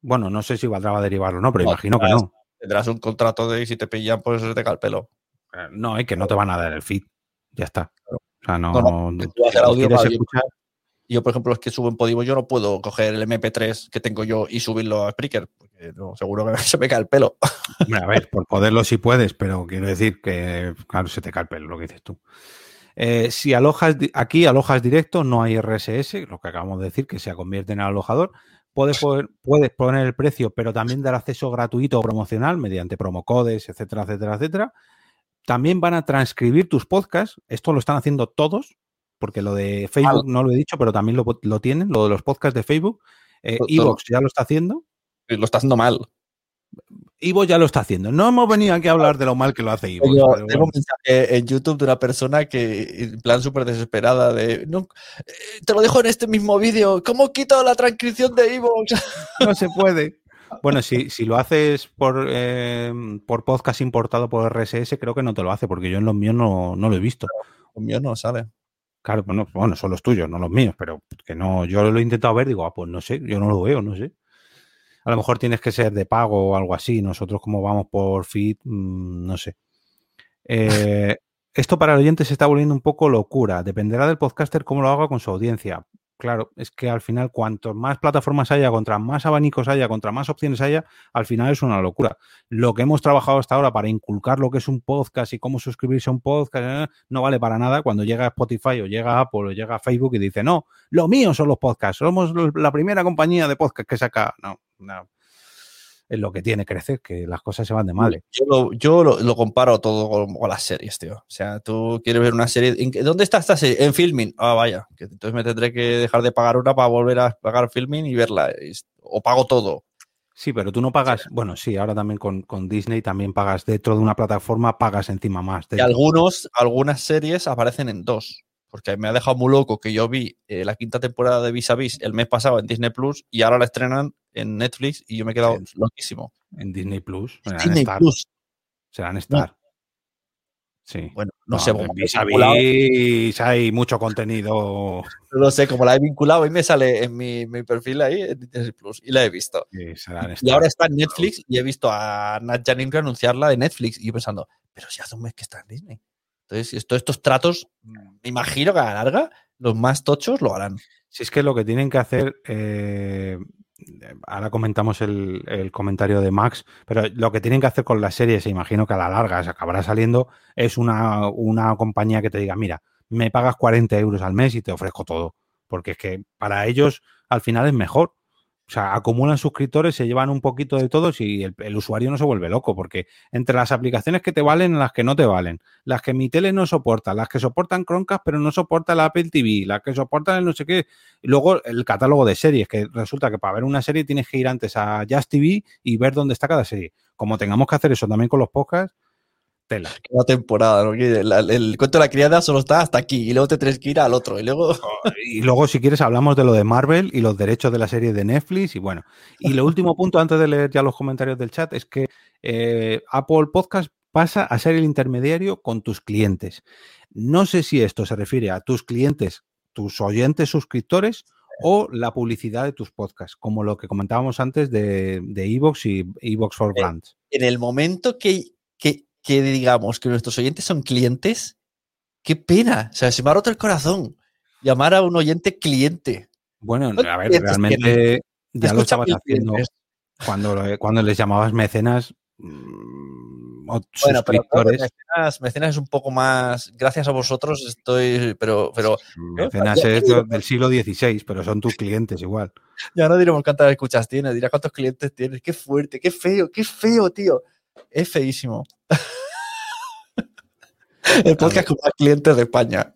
Bueno, no sé si valdrá derivarlo, no, pero No, imagino que no. Tendrás un contrato de y si te pillan, pues se te cae el pelo. Eh, No, es que no te van a dar el feed. Ya está. O sea, no. No, tú audio, quieres escuchar, Yo, por ejemplo, los que subo en Podimo, yo no puedo coger el MP3 que tengo yo y subirlo a Spreaker, porque no, seguro que se me cae el pelo. Hombre, a ver, por poderlo sí puedes, pero quiero decir que, claro, se te cae el pelo lo que dices tú. Eh, si alojas aquí, alojas directo, no hay RSS, lo que acabamos de decir, que se convierte en alojador. Puedes poner, puedes poner el precio, pero también dar acceso gratuito o promocional mediante promocodes, etcétera, etcétera, etcétera. También van a transcribir tus podcasts. Esto lo están haciendo todos, porque lo de Facebook no lo he dicho, pero también lo, lo tienen, lo de los podcasts de Facebook. Eh, Evox ya lo está haciendo. Lo está haciendo mal. Ivo ya lo está haciendo. No hemos venido aquí a hablar de lo mal que lo hace Ivo. Yo tengo bueno. un mensaje en YouTube de una persona que, en plan súper desesperada, de no, eh, te lo dejo en este mismo vídeo, ¿cómo quito la transcripción de Evox? No se puede. Bueno, si, si lo haces por, eh, por podcast importado por RSS, creo que no te lo hace, porque yo en los míos no, no lo he visto. El mío no sale. Claro, bueno, bueno, son los tuyos, no los míos, pero que no, yo lo he intentado ver, digo, ah, pues no sé, yo no lo veo, no sé. A lo mejor tienes que ser de pago o algo así. Nosotros, como vamos por feed, mm, no sé. Eh, esto para el oyente se está volviendo un poco locura. Dependerá del podcaster cómo lo haga con su audiencia. Claro, es que al final, cuanto más plataformas haya, contra más abanicos haya, contra más opciones haya, al final es una locura. Lo que hemos trabajado hasta ahora para inculcar lo que es un podcast y cómo suscribirse a un podcast eh, no vale para nada cuando llega Spotify o llega Apple o llega Facebook y dice, no, lo mío son los podcasts, somos la primera compañía de podcast que saca. No, no. Es lo que tiene crecer, que las cosas se van de mal. Yo, lo, yo lo, lo comparo todo con, con, las series, tío. O sea, tú quieres ver una serie. ¿en, ¿Dónde está esta serie? En filming. Ah, vaya. Que entonces me tendré que dejar de pagar una para volver a pagar filming y verla. O pago todo. Sí, pero tú no pagas, bueno, sí, ahora también con, con Disney también pagas dentro de una plataforma, pagas encima más. Y dentro. algunos, algunas series aparecen en dos. Porque me ha dejado muy loco que yo vi eh, la quinta temporada de Vis a Vis el mes pasado en Disney Plus y ahora la estrenan en Netflix y yo me he quedado En- loquísimo. en Disney Plus. serán Disney Star, Plus. serán Star. Sí. Bueno, no, sé, como en Vis a Vis hay mucho contenido. no lo sé, como la he vinculado y me sale en mi, mi perfil ahí en Disney Plus y la he visto. Sí, serán Y Star. ahora está en Netflix y he visto a Nat Janingre anunciarla de Netflix y yo pensando, pero si hace un mes que está en Disney. Entonces, esto- estos tratos, me imagino que a la larga los más tochos lo harán. Si es que lo que tienen que hacer, eh, ahora comentamos el, el comentario de Max, pero lo que tienen que hacer con las series, e imagino que a la larga se acabará saliendo, es una, una compañía que te diga, mira, me pagas 40 euros al mes y te ofrezco todo. Porque es que para ellos al final es mejor. O sea, acumulan suscriptores, se llevan un poquito de todos y el, el usuario no se vuelve loco, porque entre las aplicaciones que te valen las que no te valen, las que mi tele no soporta, las que soportan Chromecast pero no soporta la Apple TV, las que soportan el no sé qué, luego el catálogo de series, que resulta que para ver una serie tienes que ir antes a Just TV y ver dónde está cada serie. Como tengamos que hacer eso también con los podcasts, tela. Temporada, el, cuento de la criada solo está hasta aquí y luego te tienes que ir al otro y luego... Y luego, si quieres, hablamos de lo de Marvel y los derechos de la serie de Netflix. Y bueno, y lo último punto, antes de leer ya los comentarios del chat, es que eh, Apple Podcast pasa a ser el intermediario con tus clientes. No sé si esto se refiere a tus clientes, tus oyentes suscriptores o la publicidad de tus podcasts, como lo que comentábamos antes de de Evox y Evox for Eh, Brands. En el momento que, que, que digamos que nuestros oyentes son clientes, qué pena. O sea, se me ha roto el corazón llamar a un oyente cliente. Bueno, ¿cuántos a ver, realmente ya lo estabas haciendo. clientes. cuando, cuando les llamabas mecenas mm, o Bueno, pero mecenas, mecenas es un poco más. Gracias a vosotros estoy. Pero, pero mecenas es del siglo XVI, pero son tus clientes igual. ya no diremos cuántas escuchas tienes, dirá cuántos clientes tienes. Qué fuerte, qué feo, qué feo, tío. Es feísimo. El podcast con más clientes de España.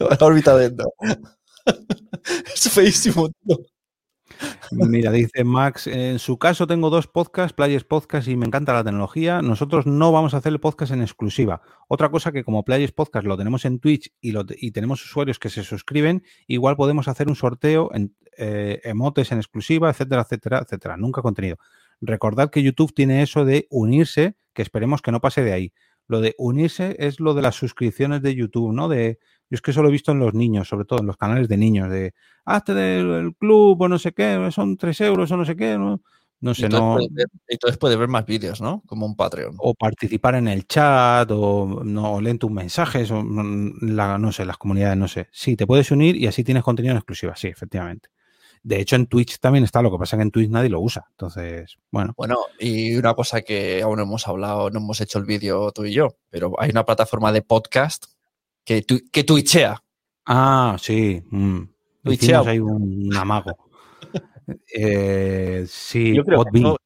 La órbita dentro. Es feísimo, tío. Mira, dice Max, en su caso tengo dos podcasts, Players Podcast y me encanta la tecnología. Nosotros no vamos a hacer el podcast en exclusiva. Otra cosa que como Players Podcast lo tenemos en Twitch y tenemos usuarios que se suscriben, igual podemos hacer un sorteo en eh, emotes en exclusiva, etcétera, etcétera, etcétera. Nunca contenido. Recordad que YouTube tiene eso de unirse, que esperemos que no pase de ahí. Lo de unirse es lo de las suscripciones de YouTube, ¿no? De, yo es que eso lo he visto en los niños, sobre todo en los canales de niños, de hazte del el club o no sé qué, son tres euros o no sé qué, no, sé, entonces, no, puedes ver, entonces puedes ver más vídeos, ¿no? Como un Patreon. o participar en el chat o no leen tus mensajes o mm, la, no sé, las comunidades, no sé. Sí, te puedes unir y así tienes contenido en exclusiva, sí, efectivamente. De hecho, en Twitch también está, lo que pasa es que en Twitch nadie lo usa. Entonces, bueno, Bueno, y una cosa que aún no hemos hablado, no hemos hecho el vídeo tú y yo, pero hay una plataforma de podcast que, tu- que twitchea. Ah, sí. mm. Twitchea. Ahí un, un amago. Eh, sí, Yo creo que Podbean.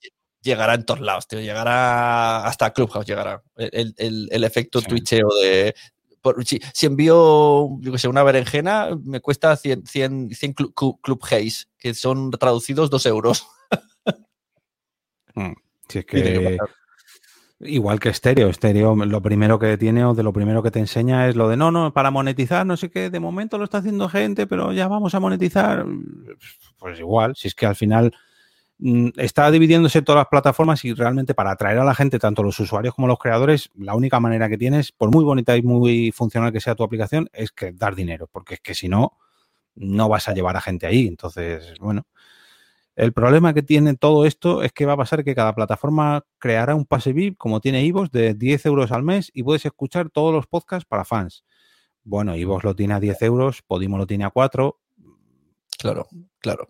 llegará en todos lados, tío. Llegará hasta Clubhouse, llegará. El- el efecto Sí. twitcheo de. Por- si, si envío, yo que sé, una berenjena, me cuesta 100, 100, 100 clu- clu- Club Haze, que son traducidos 2 euros. Mm, Si es que igual que estéreo, estéreo lo primero que tiene o de lo primero que te enseña es lo de no, no, para monetizar, no sé qué, de momento lo está haciendo gente, pero ya vamos a monetizar. Pues igual, si es que al final está dividiéndose todas las plataformas y realmente para atraer a la gente, tanto los usuarios como los creadores, la única manera que tienes, por muy bonita y muy funcional que sea tu aplicación, es que dar dinero, porque es que si no, no vas a llevar a gente ahí. Entonces, bueno. El problema que tiene todo esto es que va a pasar que cada plataforma creará un pase VIP, como tiene Ivos, de 10 euros al mes y puedes escuchar todos los podcasts para fans. Bueno, Ivos lo tiene a 10 euros, Podimo lo tiene a 4. Claro, claro.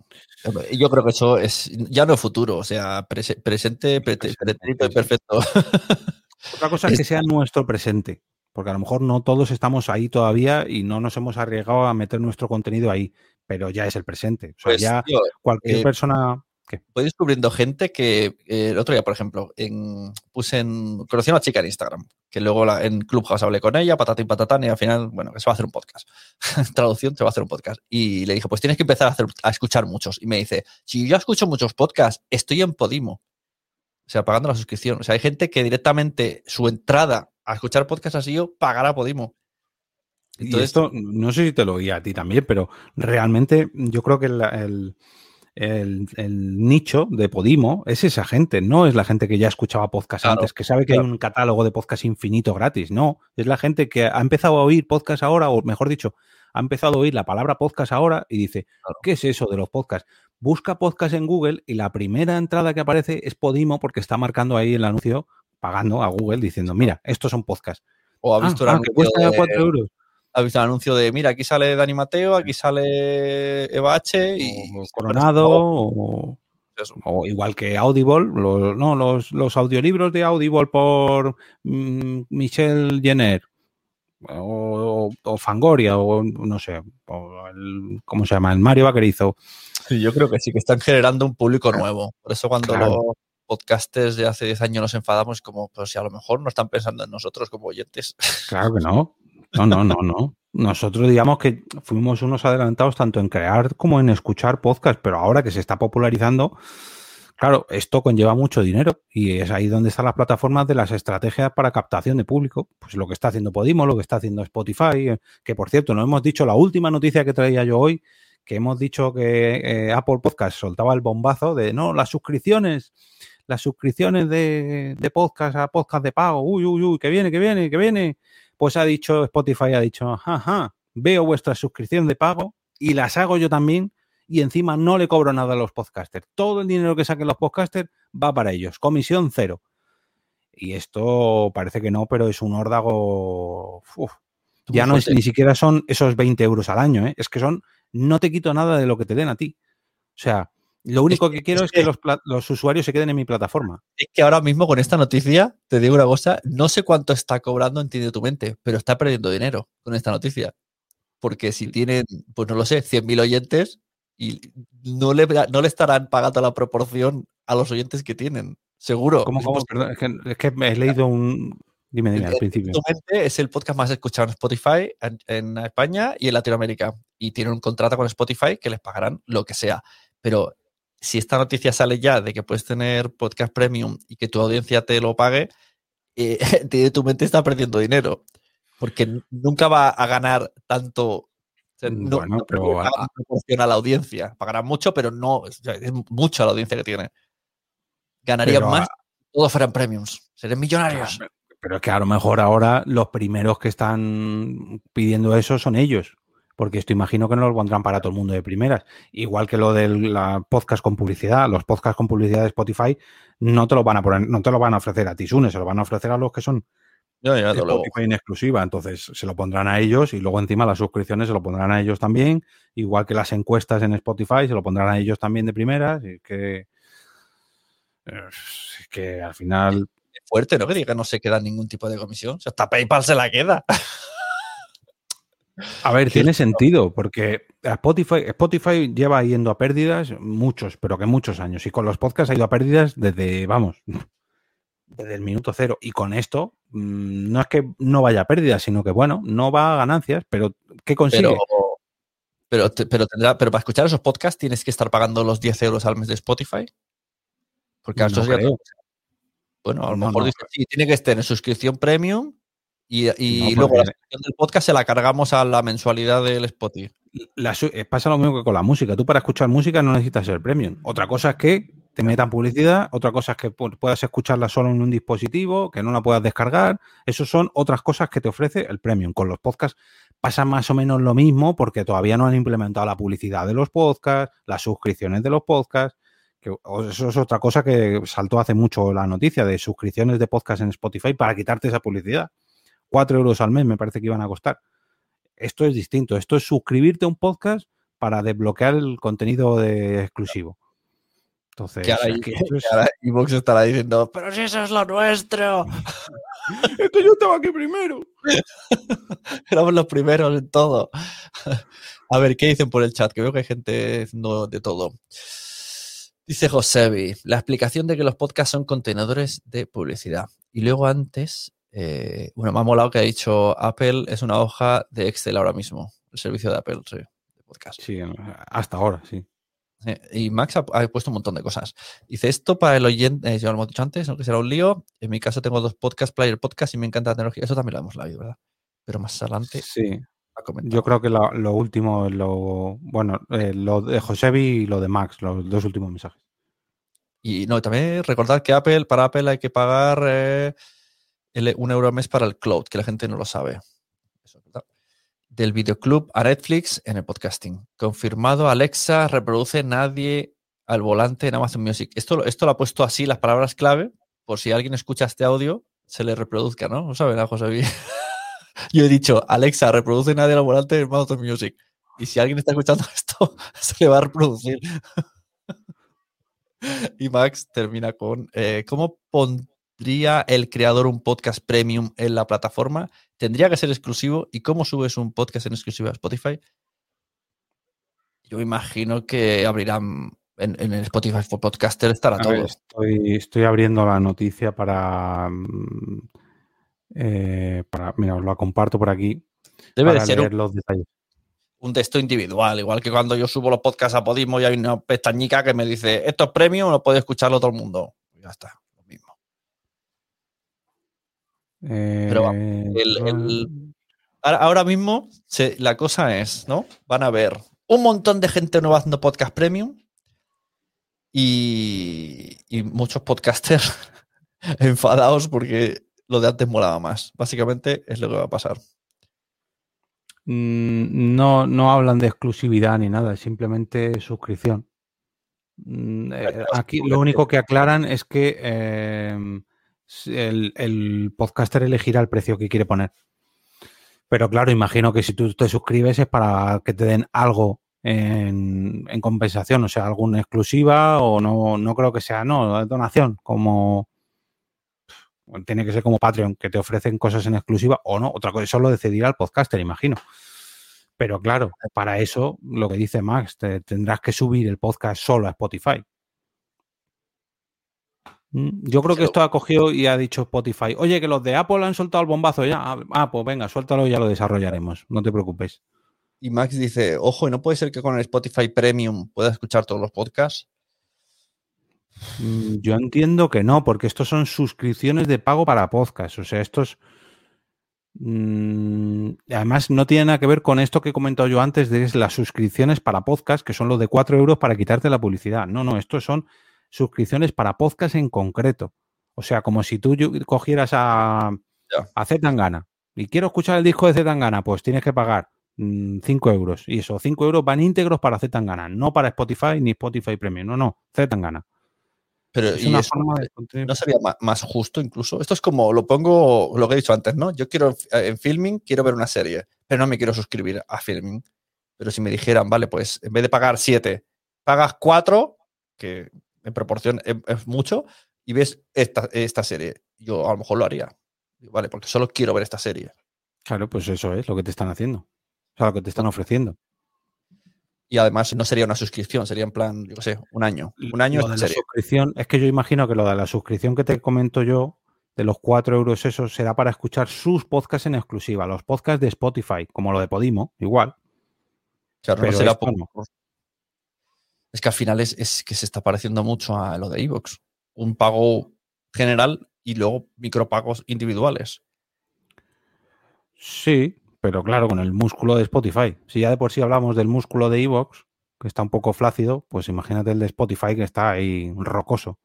Yo creo que eso es ya no es futuro, o sea, prese- presente, pretérito y perfecto. Otra cosa es que sea nuestro presente, porque a lo mejor no todos estamos ahí todavía y no nos hemos arriesgado a meter nuestro contenido ahí, pero ya es el presente. O sea, Pues, ya tío, cualquier eh, persona voy descubriendo gente que eh, el otro día, por ejemplo, en, puse en, conocí a una chica en Instagram, que luego la- en Clubhouse hablé con ella, patata y patatán, y al final, bueno, que se va a hacer un podcast. Traducción, se va a hacer un podcast. Y le dije, pues tienes que empezar a, hacer, a escuchar muchos. Y me dice, si yo escucho muchos podcasts, estoy en Podimo. O sea, pagando la suscripción. O sea, hay gente que directamente su entrada a escuchar podcasts ha sido pagar a Podimo. y Entonces, esto, no sé si te lo oía a ti también, pero realmente yo creo que el, el- el- el nicho de Podimo es esa gente, no es la gente que ya escuchaba podcast Claro, antes, que sabe que claro. hay un catálogo de podcast infinito gratis, no, es la gente que ha empezado a oír podcast ahora, o mejor dicho, ha empezado a oír la palabra podcast ahora y dice, Claro. ¿qué es eso de los podcasts? Busca podcast en Google y la primera entrada que aparece es Podimo porque está marcando ahí el anuncio, pagando a Google, diciendo, mira, estos son podcasts. o ha Ah, visto el ah, que cuesta de- 4 euros. Ha visto el anuncio de, mira, aquí sale Dani Mateo, aquí sale Eva H. Y, o Coronado, o, igual que Audible, los, no, los, los audiolibros de Audible por mm, Michelle Jenner, o, o- o Fangoria, o no sé, o el- ¿cómo se llama? El Mario Vaquerizo. Sí, yo creo que sí, que están generando un público nuevo. Por eso cuando Claro. los podcasters de hace 10 años nos enfadamos, como, pues si a lo mejor no están pensando en nosotros como oyentes. Claro que no. No, no, no, no. Nosotros digamos que fuimos unos adelantados tanto en crear como en escuchar podcast, pero ahora que se está popularizando, claro, esto conlleva mucho dinero y es ahí donde están las plataformas de las estrategias para captación de público. Pues lo que está haciendo Podimo, lo que está haciendo Spotify, eh, que por cierto, no hemos dicho la última noticia que traía yo hoy, que hemos dicho que eh, Apple Podcast soltaba el bombazo de no, las suscripciones, las suscripciones de, de podcast a podcast de pago, uy, uy, uy, que viene, que viene, que viene. Pues ha dicho, Spotify ha dicho, ajá, veo vuestra suscripción de pago y las hago yo también y encima no le cobro nada a los podcasters. Todo el dinero que saquen los podcasters va para ellos, comisión cero. Y esto parece que no, pero es un órdago. uf. Ya no es, ni siquiera son esos 20 euros al año, ¿eh? es que son, no te quito nada de lo que te den a ti. O sea, lo único que quiero es que los, los usuarios se queden en mi plataforma. Es que ahora mismo con esta noticia, te digo una cosa, no sé cuánto está cobrando Entiende tu mente, pero está perdiendo dinero con esta noticia. Porque si tienen, pues no lo sé, 100.000 oyentes y no le, no le estarán pagando la proporción a los oyentes que tienen. Seguro. ¿Cómo, cómo? Perdón, es, que, es que me he leído un. Dime, dime, al principio. Es el podcast más escuchado en Spotify en, en España y en Latinoamérica. Y tienen un contrato con Spotify que les pagarán lo que sea. Pero si esta noticia sale ya de que puedes tener podcast premium y que tu audiencia te lo pague, eh, tu mente está perdiendo dinero. Porque nunca va a ganar tanto. o sea, no, Bueno, no pero creo que a- a la audiencia. Pagarán mucho, pero no. o sea, es mucho la audiencia que tiene. Ganarían Pero a- más si todos fueran premiums. Serían millonarios. Pero es que a lo mejor ahora los primeros que están pidiendo eso son ellos. Porque esto imagino que no lo pondrán para todo el mundo de primeras. Igual que lo del la podcast con publicidad. Los podcasts con publicidad de Spotify no te lo van a poner, no te lo van a ofrecer a ti, Sune, se lo van a ofrecer a los que son Ya, ya. Spotify en exclusiva. Entonces se lo pondrán a ellos y luego encima las suscripciones se lo pondrán a ellos también. Igual que las encuestas en Spotify se lo pondrán a ellos también de primeras. Y que, es que al final fuerte, ¿no? Que diga no se queda ningún tipo de comisión. O sea, hasta PayPal se la queda. A ver, tiene sentido, porque a Spotify, Spotify lleva yendo a pérdidas muchos, pero que muchos años. Y con los podcasts ha ido a pérdidas desde, vamos, desde el minuto cero. Y con esto, mm, no es que no vaya a pérdidas, sino que, bueno, no va a ganancias, pero ¿qué consigue? Pero, pero, te- pero, tendrá, pero para escuchar esos podcasts tienes que estar pagando los 10 euros al mes de Spotify. Porque No otra cosa. Bueno, a lo No, mejor no. dice, sí, tiene que estar en suscripción premium y, y No, luego la suscripción del podcast se la cargamos a la mensualidad del Spotify. La eh, pasa lo mismo que con la música. Tú para escuchar música no necesitas ser premium. Otra cosa es que te metan publicidad, otra cosa es que pu- puedas escucharla solo en un dispositivo, que no la puedas descargar. Esas son otras cosas que te ofrece el premium. Con los podcasts pasa más o menos lo mismo porque todavía no han implementado la publicidad de los podcasts, las suscripciones de los podcasts. Que eso es otra cosa que saltó hace mucho la noticia de suscripciones de podcast en Spotify para quitarte esa publicidad. Cuatro euros al mes me parece que iban a costar. Esto es distinto. Esto es suscribirte a un podcast para desbloquear el contenido de exclusivo. Entonces, Que ahora, es que esto es- que ahora Evox estará diciendo, pero si eso es lo nuestro. Es que yo estaba aquí primero. Éramos los primeros en todo. A ver, ¿qué dicen por el chat? Que veo que hay gente haciendo de todo. Dice Josebi, la explicación de que los podcasts son contenedores de publicidad. Y luego antes, eh, bueno, me ha molado que ha dicho Apple es una hoja de Excel ahora mismo, el servicio de Apple, sí, de podcast. Sí, hasta ahora, sí. Sí, Y Max ha, ha puesto un montón de cosas. Dice esto para el oyente, eh, ya lo hemos dicho antes, aunque será un lío. En mi caso tengo dos podcasts, Player Podcast, y me encanta la tecnología. Eso también lo hemos leído, ¿verdad? Pero más adelante Sí, yo creo que lo, lo último, lo bueno, eh, lo de Josebi y lo de Max, los dos últimos mensajes. Y no, también recordar que Apple, para Apple hay que pagar eh, un euro al mes para el cloud, que la gente no lo sabe. Eso es verdad. Del videoclub a Netflix en el podcasting. Confirmado, Alexa reproduce nadie al volante en Amazon Music. Esto, esto lo ha puesto así las palabras clave, por si alguien escucha este audio, se le reproduzca, ¿no? ¿No saben a José Vi? Yo he dicho, Alexa, reproduce nadie al volante en Amazon Music. Y si alguien está escuchando esto, se le va a reproducir. Y Max termina con, eh, ¿cómo pondría el creador un podcast premium en la plataforma? ¿Tendría que ser exclusivo? ¿Y cómo subes un podcast en exclusiva a Spotify? Yo imagino que abrirán en, en el Spotify for Podcaster estará A todo. ver, estoy, estoy abriendo la noticia para, mm, eh, para. Mira, os la comparto por aquí. Debe de ser leer un, los detalles. un texto individual, igual que cuando yo subo los podcasts a Podimo y hay una pestañica que me dice, esto es premium, lo puede escucharlo todo el mundo. Ya está, Pero vamos, Eh, el- el- Ahora, mismo se- la cosa es, ¿no? Van a ver un montón de gente nueva haciendo podcast premium y, y muchos podcasters enfadados porque lo de antes molaba más. Básicamente es lo que va a pasar. Mm, No, no hablan de exclusividad ni nada, es simplemente suscripción. Mm, eh, Aquí lo único que aclaran es que eh, el, podcaster elegirá el precio que quiere poner. Pero claro, imagino que si tú te suscribes es para que te den algo en, en compensación, o sea, alguna exclusiva o no, no creo que sea, no, donación, como tiene que ser como Patreon, que te ofrecen cosas en exclusiva o no, otra cosa, eso lo decidirá el podcaster, imagino. Pero claro, para eso, lo que dice Max, te- tendrás que subir el podcast solo a Spotify. Mm, Yo creo que esto ha cogido y ha dicho Spotify, oye, que los de Apple han soltado el bombazo ya. Ah, Ah, pues venga, suéltalo y ya lo desarrollaremos. No te preocupes. Y Max dice, ojo, ¿y no puede ser que con el Spotify Premium pueda escuchar todos los podcasts? Mm, Yo entiendo que no, porque estos son suscripciones de pago para podcast. O sea, estos. mm, además, no tiene nada que ver con esto que he comentado yo antes de las suscripciones para podcast, que son los de 4 euros para quitarte la publicidad. No, no, estos son suscripciones para podcast en concreto. O sea, como si tú cogieras a, Ya. a Z Tangana y quiero escuchar el disco de Z Tangana, pues tienes que pagar 5 euros. Y esos 5 euros van íntegros para Z Tangana, no para Spotify ni Spotify Premium. No, no, Z Tangana. Pero Es una eso forma de contener- no sería más justo incluso. Esto es como lo pongo, lo que he dicho antes, ¿no? Yo quiero eh, en filming, quiero ver una serie, pero no me quiero suscribir a filming. Pero si me dijeran, vale, pues en vez de pagar siete, pagas cuatro, que en proporción es, es mucho, y ves esta, esta serie, yo a lo mejor lo haría. Vale, porque solo quiero ver esta serie. Claro, pues eso es lo que te están haciendo. O sea, lo que te están ofreciendo. Y además no sería una suscripción, sería en plan, yo qué sé, un año. Un año Lo de la serie. suscripción, es que yo imagino que lo de la suscripción que te comento yo, de los 4 euros esos, será para escuchar sus podcasts en exclusiva, los podcasts de Spotify, como lo de Podimo, igual. Claro, no pero será esto por- no. por- Es que al final es, es que se está pareciendo mucho a lo de Evox. Un pago general y luego micropagos individuales. Sí, pero claro, con el músculo de Spotify. Si ya de por sí hablamos del músculo de Evox, que está un poco flácido, pues imagínate el de Spotify que está ahí rocoso.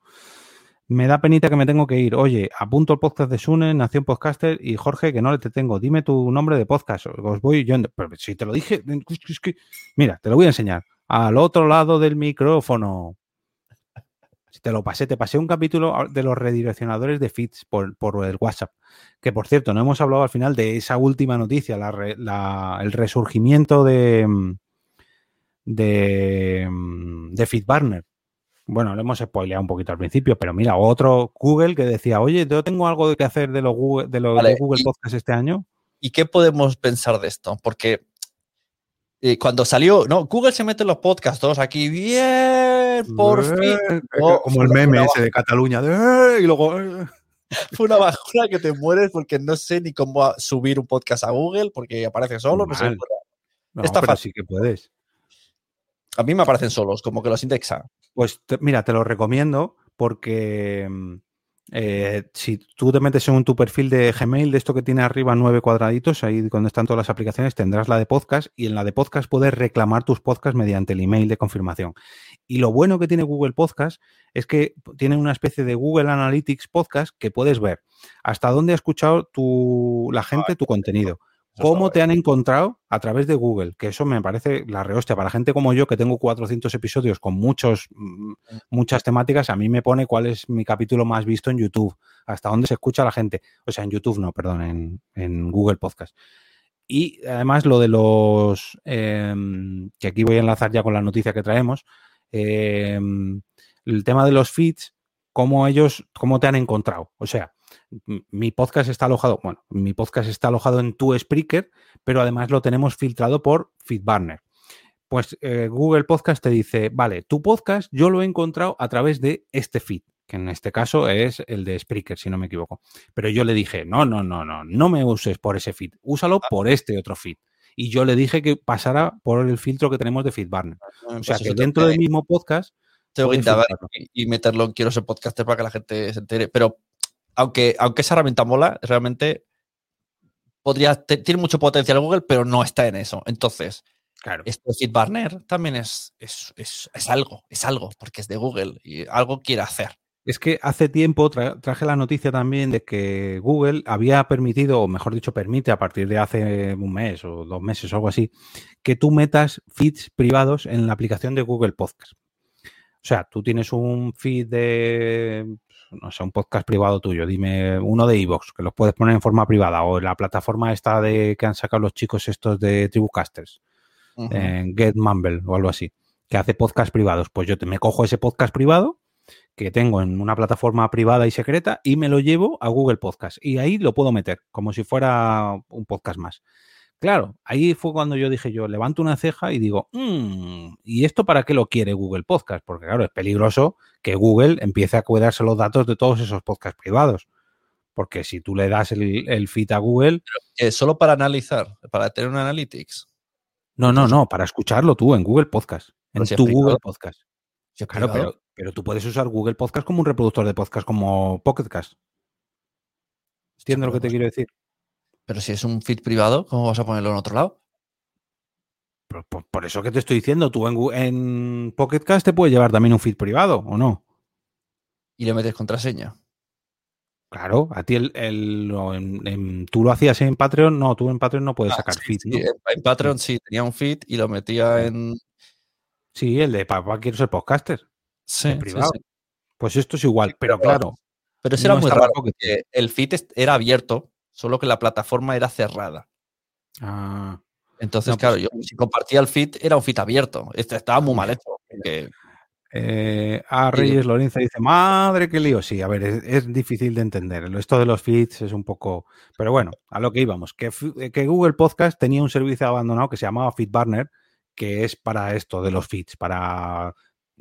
Me da penita que me tengo que ir. Oye, apunto el podcast de Sune, Nación Podcaster y Jorge, que no le te tengo. Dime tu nombre de podcast. Os voy yo. Pero si te lo dije. Mira, te lo voy a enseñar. Al otro lado del micrófono. Si te lo pasé, te pasé un capítulo de los redireccionadores de feeds por, por el WhatsApp. Que por cierto, no hemos hablado al final de esa última noticia, la re- la- el resurgimiento de, mm, de, mm, de FeedBurner. Bueno, lo hemos spoileado un poquito al principio, pero mira, otro Google que decía, oye, yo tengo algo que hacer de los Google, de los Vale, Google Podcast este año. ¿Y qué podemos pensar de esto? Porque eh, cuando salió, no, Google se mete en los podcasts, todos aquí, bien, por fin. Eh, No, como el meme ese de Cataluña. de, "Eh", y luego. eh. Fue una bajona que te mueres porque no sé ni cómo subir un podcast a Google porque aparece solo, no sé. No, Está pero fácil. sí que puedes. A mí me aparecen solos, como que los indexa. Pues te- mira, te lo recomiendo porque mm, eh, si tú te metes en tu perfil de Gmail, de esto que tiene arriba nueve cuadraditos, ahí donde están todas las aplicaciones, tendrás la de podcast y en la de podcast puedes reclamar tus podcasts mediante el email de confirmación. Y lo bueno que tiene Google Podcast es que tiene una especie de Google Analytics Podcast que puedes ver hasta dónde ha escuchado tu, la gente tu contenido. ¿Cómo te han encontrado a través de Google? Que eso me parece la rehostia. Para gente como yo, que tengo 400 episodios con muchos, mm, muchas temáticas, a mí me pone cuál es mi capítulo más visto en YouTube, hasta dónde se escucha la gente. O sea, en YouTube no, perdón, en, en Google Podcast. Y además lo de los, em, que aquí voy a enlazar ya con la noticia que traemos, em, el tema de los feeds, cómo ellos, cómo te han encontrado. O sea, mi podcast está alojado, bueno, mi podcast está alojado en tu Spreaker, pero además lo tenemos filtrado por FeedBurner. Pues eh, Google Podcast te dice, vale, tu podcast yo lo he encontrado a través de este feed, que en este caso es el de Spreaker, si no me equivoco. Pero yo le dije, no, no, no, no, no me uses por ese feed, úsalo por este otro feed. Y yo le dije que pasara por el filtro que tenemos de FeedBurner. O sea, Pues que eso dentro del mismo podcast Tengo que y meterlo en quiero ser podcaster para que la gente se entere. Pero aunque, aunque esa herramienta mola, realmente podría, te- tiene mucho potencial Google, pero no está en eso. Entonces, Claro. esto de FeedBurner también es, es, es, es algo, es algo, porque es de Google y algo quiere hacer. Es que hace tiempo tra- traje la noticia también de que Google había permitido, o mejor dicho, permite a partir de hace un mes o dos meses o algo así, que tú metas feeds privados en la aplicación de Google Podcast. O sea, tú tienes un feed de, no sé, un podcast privado tuyo, dime uno de iVoox, que los puedes poner en forma privada, o en la plataforma esta de que han sacado los chicos estos de Tribucasters en Get Mumble o algo así, que hace podcast privados. Pues yo te, me cojo ese podcast privado que tengo en una plataforma privada y secreta y me lo llevo a Google Podcast. Y ahí lo puedo meter, como si fuera un podcast más. Claro, ahí fue cuando yo dije yo, levanto una ceja y digo, "Mm, ¿y esto para qué lo quiere Google Podcast? Porque claro, es peligroso que Google empiece a cuidarse los datos de todos esos podcasts privados. Porque si tú le das el, el feed a Google, Eh, solo para analizar, para tener un analytics. no, no, no, para escucharlo tú en Google Podcast, en Pero si es tu. Google Podcast. Si Claro, pero, pero tú puedes usar Google Podcast como un reproductor de podcast como Pocket Cast. ¿Entiendes lo que te pero- quiero decir? Pero si es un feed privado, ¿cómo vas a ponerlo en otro lado? Por, por- por eso que te estoy diciendo, tú en, en Pocket Cast te puedes llevar también un feed privado, ¿o no? Y le metes contraseña. Claro, a ti el, el- tú lo hacías en Patreon, no, tú en Patreon no puedes Ah, sacar sí, feed, ¿no? en, en Patreon sí, tenía un feed y lo metía en. Sí, el de papá quiero ser podcaster, Sí, en privado. sí. Pues esto es igual, pero claro, Pero eso era muy raro, porque el feed era abierto, solo que la plataforma era cerrada. ah, Entonces, No, pues- claro, yo si compartía el feed, era un feed abierto. Este estaba muy mal hecho. porque- Eh, a Reyes Lorenzo dice, madre que lío. Sí, a ver, es, es difícil de entender. Esto de los feeds es un poco... Pero bueno, a lo que íbamos, que, fi- que Google Podcast tenía un servicio abandonado que se llamaba FeedBurner, que es para esto de los feeds, para eh,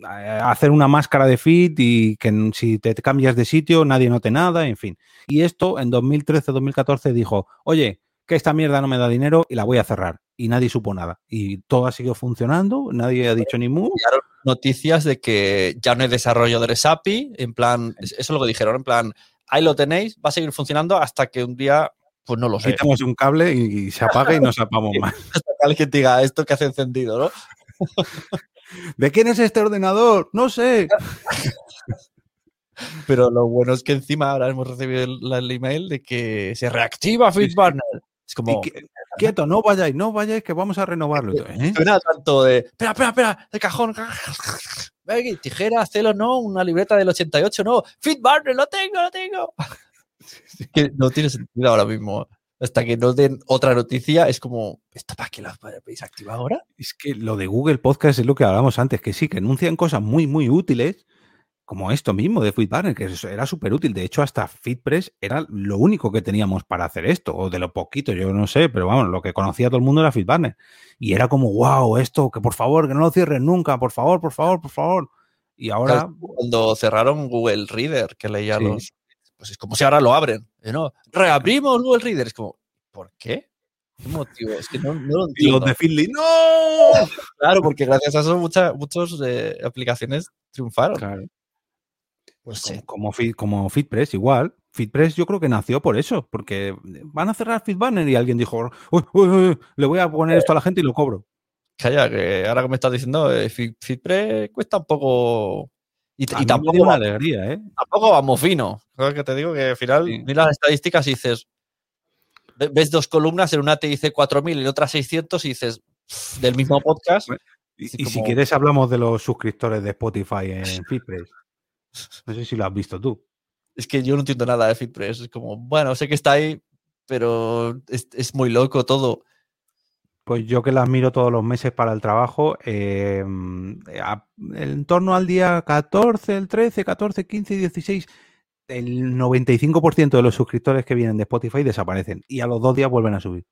hacer una máscara de feed y que si te cambias de sitio nadie note nada, en fin. Y esto en 2013-2014 dijo, oye, que esta mierda no me da dinero y la voy a cerrar. Y nadie supo nada. Y todo ha seguido funcionando, nadie ha dicho ni mu. Noticias de que ya no hay desarrolladores API, en plan, es- eso es lo que dijeron, en plan, ahí lo tenéis, va a seguir funcionando hasta que un día, pues no lo sé, quitamos un cable y se apaga y nos apagamos más. hasta que alguien diga esto que hace encendido, ¿no? ¿De quién es este ordenador? No sé. Pero lo bueno es que encima ahora hemos recibido el, email de que se reactiva FeedBurner. Es como, que- quieto, no vayáis, no vayáis, que vamos a renovarlo. ¿Eh? suena tanto de, espera, espera, espera, de cajón, tijera, celo, no, una libreta del 88, no, FeedBurner, lo tengo, lo tengo. Es que no tiene sentido ahora mismo. Hasta que no den otra noticia, es como, ¿esto para qué lo habéis activado ahora? Es que lo de Google Podcast es lo que hablábamos antes, que sí, que anuncian cosas muy, muy útiles, como esto mismo de FeedBurner, que era súper útil. De hecho, hasta FeedPress era lo único que teníamos para hacer esto, o de lo poquito, yo no sé, pero vamos, lo que conocía todo el mundo era FeedBurner. Y era como, wow, esto, que por favor, que no lo cierren nunca, por favor, por favor, por favor. Y ahora. Cuando cerraron Google Reader, que leía Sí. los. Pues es como si ahora lo abren. ¿no? Reabrimos Google Reader. Es como, ¿por qué? ¿Qué motivo? Es que no, no lo y entiendo. los de Feedly, ¡no! Claro, porque gracias a eso muchas muchas eh, aplicaciones triunfaron. Claro. Pues Como, sí. como, Feed- como FeedPress, igual. FeedPress yo creo que nació por eso, porque van a cerrar FeedBanner y alguien dijo, "Uy, uy, uy, le voy a poner esto a la gente y lo cobro. Calla, que ahora que me estás diciendo, eh, Fi- FitPre cuesta un poco. Y, y tampoco, una alegría, ¿eh? tampoco vamos fino. ¿Sabes que te digo? Que al final Sí. miras las estadísticas y dices. ve- Ves dos columnas, en una te dice 4.000 y en otra 600 y dices. "Pff, Del mismo podcast. Y, si quieres hablamos de los suscriptores de Spotify en FeedPress. No sé si lo has visto tú. Es que yo no entiendo nada de FitPress. Es como, bueno, sé que está ahí, pero es, es muy loco todo. Pues yo que las miro todos los meses para el trabajo, eh, a- en torno al día 14, el 13, 14, 15 y 16, el 95% de los suscriptores que vienen de Spotify desaparecen y a los dos días vuelven a subir.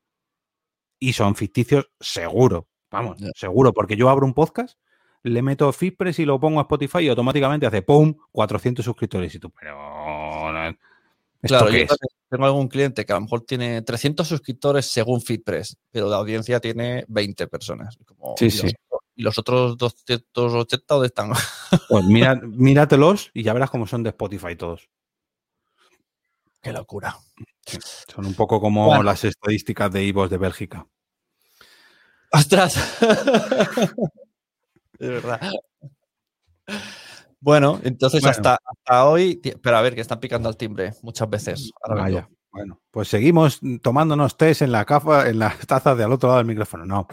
Y son ficticios seguro, vamos, seguro, porque yo abro un podcast, le meto FitPress y lo pongo a Spotify y automáticamente hace ¡pum! 400 suscriptores y tú, pero... no, ¿esto Claro, yo es? tengo algún cliente que a lo mejor tiene 300 suscriptores según FitPress, pero la audiencia tiene 20 personas. Como, Sí, ¿y sí. ¿Y los otros 280 dónde están? Pues mira, míratelos y ya verás cómo son de Spotify todos. Qué locura. Son un poco como Bueno. las estadísticas de IVOS de Bélgica. ¡Ostras! de verdad. Bueno, entonces Bueno. Hasta, hasta hoy. Pero a ver, que están picando al timbre muchas veces. Ahora. Vaya. Bueno, pues seguimos tomándonos test en la cafa, en las tazas de al otro lado del micrófono. No.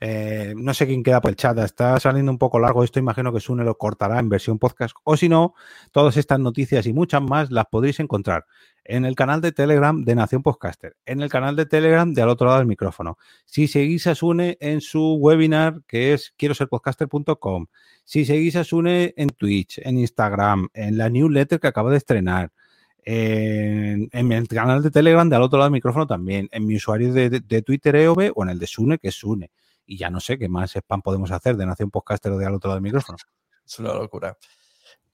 Eh, no sé quién queda por el chat. Está saliendo un poco largo esto. Imagino que Sune lo cortará en versión podcast. O si no, todas estas noticias y muchas más las podréis encontrar en el canal de Telegram de Nación Podcaster, en el canal de Telegram de al otro lado del micrófono. Si seguís a Sune en su webinar que es quiero ser podcaster.com, si seguís a Sune en Twitch, en Instagram, en la newsletter que acaba de estrenar, en, en el canal de Telegram de al otro lado del micrófono también, en mi usuario de, de- de Twitter EOB o en el de Sune, que es Sune. Y ya no sé qué más spam podemos hacer de Nación Podcaster o de al otro lado del micrófono. Es una locura.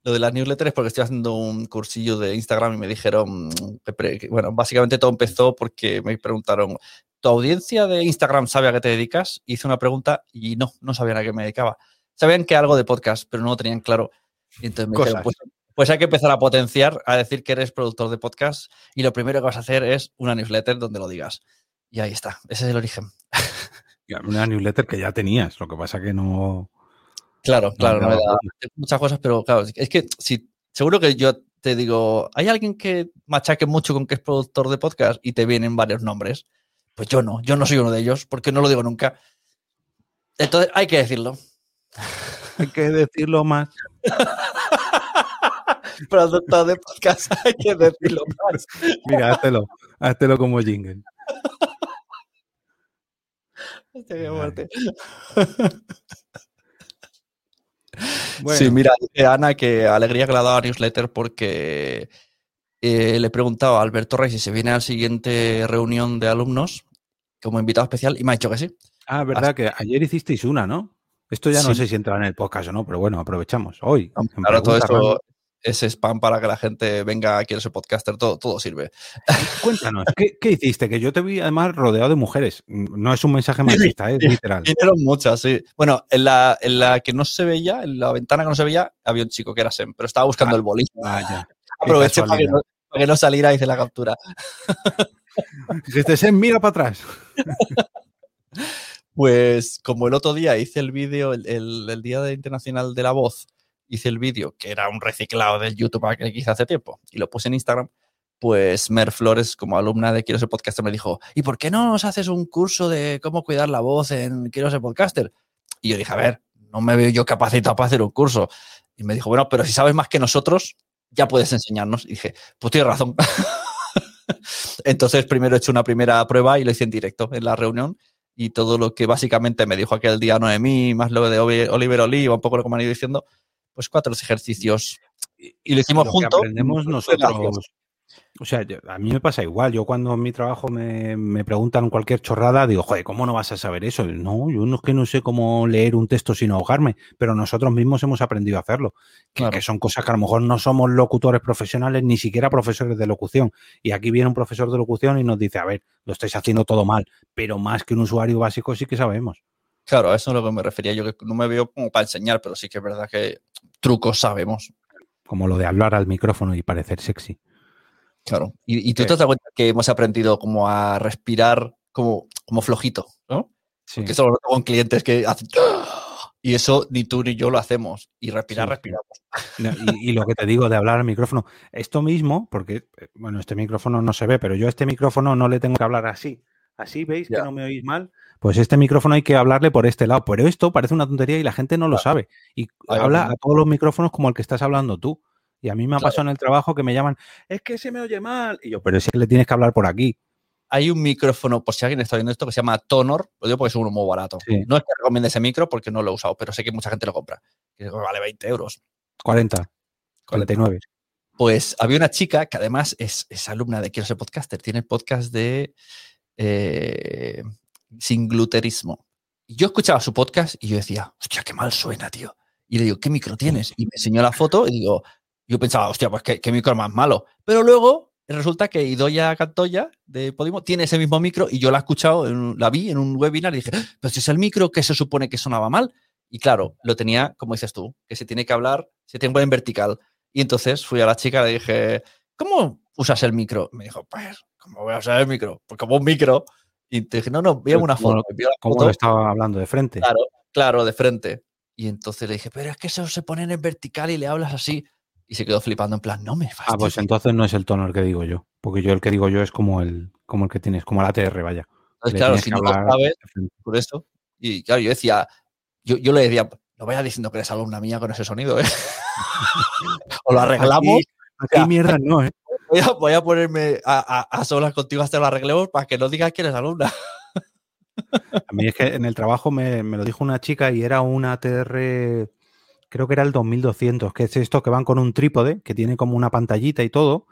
Lo de las newsletters porque estoy haciendo un cursillo de Instagram y me dijeron, que bueno, básicamente todo empezó porque me preguntaron, ¿tu audiencia de Instagram sabe a qué te dedicas? Hice una pregunta y no, no sabían a qué me dedicaba. Sabían que algo de podcast, pero no lo tenían claro. Entonces me dijeron, pues, pues hay que empezar a potenciar, a decir que eres productor de podcast y lo primero que vas a hacer es una newsletter donde lo digas. Y ahí está, ese es el origen. Una newsletter que ya tenías, lo que pasa que no... Claro, claro, muchas cosas, pero claro, es que si seguro que yo te digo, ¿hay alguien que machaque mucho con que es productor de podcast y te vienen varios nombres? Pues yo no, yo no soy uno de ellos, porque no lo digo nunca. Entonces hay que decirlo. Hay que decirlo más. Productor de podcast, hay que decirlo más. Mira, háztelo, háztelo como jingle. Fuerte. Bueno, Sí, mira, dice Ana que alegría que le ha dado a newsletter porque eh, le he preguntado a Alberto Rey si se viene a la siguiente reunión de alumnos como invitado especial y me ha dicho que sí. Ah, verdad que ayer hicisteis una, ¿no? Esto ya no Sí. sé si entra en el podcast o no, pero bueno, aprovechamos. Hoy. Ahora todo preguntas eso random. es spam para que la gente venga a quiero ser podcaster, todo, todo sirve. Cuéntanos, ¿qué, qué hiciste? Que yo te vi además rodeado de mujeres. No es un mensaje machista, es literal. Vinieron muchas, sí. Bueno, en la, en la que no se veía, en la ventana que no se veía, había un chico que era Sem, pero estaba buscando Ah, el bolillo. Vaya. Aproveché para que, no, para que no saliera y hice la captura. Dijiste, Sem, mira para atrás. Pues como el otro día hice el vídeo, el, el- el Día Internacional de la Voz, hice el vídeo, que era un reciclado del YouTube que hice hace tiempo, y lo puse en Instagram, pues Mer Flores, como alumna de Quiero ser podcaster, me dijo, ¿y por qué no nos haces un curso de cómo cuidar la voz en Quiero ser podcaster? Y yo dije, a ver, no me veo yo capacitado para hacer un curso. Y me dijo, bueno, pero si sabes más que nosotros, ya puedes enseñarnos. Y dije, pues tienes razón. Entonces primero he hecho una primera prueba y lo hice en directo en la reunión y todo lo que básicamente me dijo aquel día Noemí, más lo de Oliver Oliva, un poco lo que me han ido diciendo, pues cuatro ejercicios y, y lo hicimos Lo juntos. aprendemos nosotros. O sea, a mí me pasa igual. Yo cuando en mi trabajo me, me, preguntan cualquier chorrada, digo, joder, ¿cómo no vas a saber eso? No, yo no es que no sé cómo leer un texto sin ahogarme, pero nosotros mismos hemos aprendido a hacerlo. Que, claro. que, son cosas que a lo mejor no somos locutores profesionales, ni siquiera profesores de locución. Y aquí viene un profesor de locución y nos dice, a ver, lo estáis haciendo todo mal, pero más que un usuario básico sí que sabemos. Claro, a eso es a lo que me refería. Yo que no me veo como para enseñar, pero sí que es verdad que trucos sabemos. Como lo de hablar al micrófono y parecer sexy. Claro. Y, y tú te das cuenta que hemos aprendido como a respirar como, como flojito, ¿no? Sí. Porque eso lo noto con clientes que hacen. Y eso ni tú ni yo lo hacemos. Y respirar, sí. respiramos. Y, y, lo que te digo de hablar al micrófono, esto mismo, porque, bueno, este micrófono no se ve, pero yo a este micrófono no le tengo que hablar así. Así, ¿veis ya. que no me oís mal? Pues este micrófono hay que hablarle por este lado. Pero esto parece una tontería y la gente no lo sabe. Y habla a todos los micrófonos como el que estás hablando tú. Y a mí me ha pasado claro. en el trabajo que me llaman, es que se me oye mal. Y yo, pero si le tienes que hablar por aquí. Hay un micrófono, por si alguien está viendo esto, que se llama Tonor. Lo digo porque es uno muy barato. Sí. No es que recomiende ese micro porque no lo he usado, pero sé que mucha gente lo compra. Que vale 20 euros. 40. 49. Pues había una chica que además es, es alumna de Quiero ser podcaster. Tiene el podcast de eh, Sin Gluterismo. Yo escuchaba su podcast y yo decía, hostia, qué mal suena, tío. Y le digo, ¿qué micro tienes? Y me enseñó la foto y digo, yo pensaba, hostia, pues qué, qué micro más malo. Pero luego resulta que Idoya Cantoya de Podimo tiene ese mismo micro y yo la he escuchado, en, la vi en un webinar y dije, pero si es el micro que se supone que sonaba mal. Y claro, lo tenía, como dices tú, que se tiene que hablar, se tiene que poner en vertical. Y entonces fui a la chica y le dije, ¿cómo usas el micro? Me dijo, pues, ¿cómo voy a usar el micro? Pues como un micro. Y te dije, no, no, veamos una foto. ¿Cómo foto. lo estaba hablando? ¿De frente? Claro, claro, de frente. Y entonces le dije, pero es que eso se pone en vertical y le hablas así. Y se quedó flipando en plan, no me fastidies. Ah, pues entonces no es el tono el que digo yo. Porque yo el que digo yo es como el, como el que tienes, como el ATR, vaya. Entonces, claro, si no lo sabes, por eso. Y claro, yo decía, yo, yo le decía, no vayas diciendo que eres alumna mía con ese sonido, ¿eh? o lo arreglamos. Aquí, aquí mierda no, ¿eh? Voy a, ponerme a, solas contigo hasta lo arreglemos para que no digas que eres alumna. a mí es que en el trabajo me, lo dijo una chica y era una ATR creo que era el 2200, que es esto que van con un trípode, que tiene como una pantallita y todo.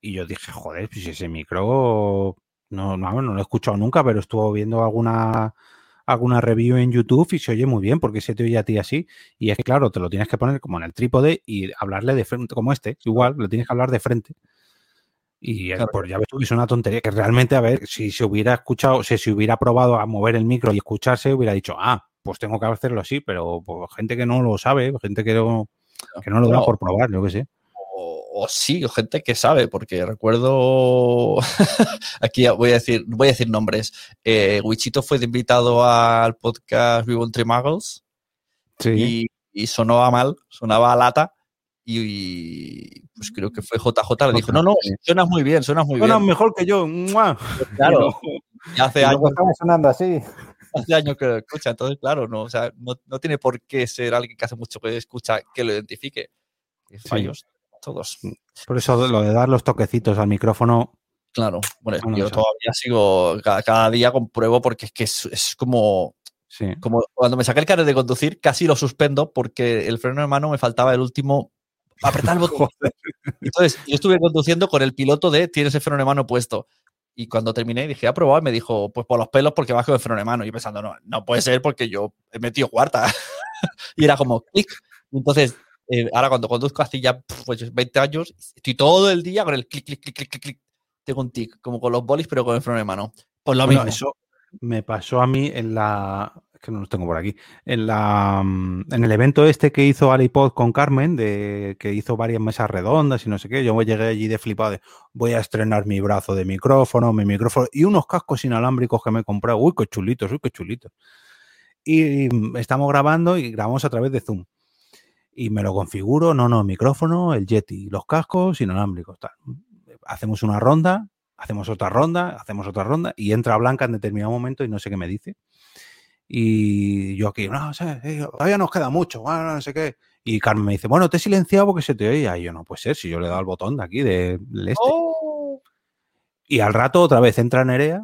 Y yo dije, joder, pues ese micro no, no, no lo he escuchado nunca, pero estuvo viendo alguna, alguna review en YouTube y se oye muy bien porque se te oye a ti así. Y es que, claro, te lo tienes que poner como en el trípode y hablarle de frente, como este, igual, le tienes que hablar de frente. Y claro. pues ya ves tú, es una tontería que realmente, a ver, si se hubiera escuchado, si se hubiera probado a mover el micro y escucharse, hubiera dicho, ah, pues tengo que hacerlo así, pero pues, gente que no lo sabe, gente que no, que no lo da por probar, yo que sé. O, o, sí, o gente que sabe, porque recuerdo, aquí voy a decir, voy a decir nombres. Eh, Wichito fue invitado al podcast Vivo entre Muggles sí. y, y, sonaba mal, sonaba a lata. Y, y, pues creo que fue JJ, le dijo, no, no, suenas muy bien, suenas muy suenas bien. mejor que yo. ¡Mua! Pues claro, y hace años. Estamos sonando así hace años que lo escucha, entonces, claro, no, o sea, no, no, tiene por qué ser alguien que hace mucho que escucha que lo identifique. Fallos, sí. todos. Por eso lo de dar los toquecitos al micrófono. Claro, bueno, no, yo no todavía sigo, cada, cada, día compruebo porque es que es, es como, sí. como cuando me saqué el carnet de conducir, casi lo suspendo porque el freno de mano me faltaba el último apretar el botón. Entonces, yo estuve conduciendo con el piloto de tienes el freno de mano puesto. Y cuando terminé, dije, ¿ha probado? Y me dijo, pues por los pelos, porque bajo de freno de mano. Y yo pensando, no, no puede ser porque yo he metido cuarta. y era como, clic. Entonces, eh, ahora cuando conduzco así ya pues 20 años, estoy todo el día con el clic, clic, clic, clic, clic, clic. Tengo un tic, como con los bolis, pero con el freno de mano. Pues lo bueno, mismo. Eso me pasó a mí en la, que no los tengo por aquí, en, la, en el evento este que hizo Alipod con Carmen, de, que hizo varias mesas redondas y no sé qué, yo llegué allí de flipado de voy a estrenar mi brazo de micrófono, mi micrófono y unos cascos inalámbricos que me he comprado. Uy, qué chulitos, uy, qué chulitos. Y estamos grabando y grabamos a través de Zoom. Y me lo configuro, no, no, micrófono, el Yeti, los cascos inalámbricos. Hacemos una ronda, hacemos otra ronda, hacemos otra ronda y entra Blanca en determinado momento y no sé qué me dice y yo aquí, no, sea, todavía nos queda mucho, bueno, no sé qué. Y Carmen me dice, bueno, te he silenciado porque se te oía. Y yo, no puede ser, si yo le he dado el botón de aquí, del de este. Oh. Y al rato otra vez entra Nerea,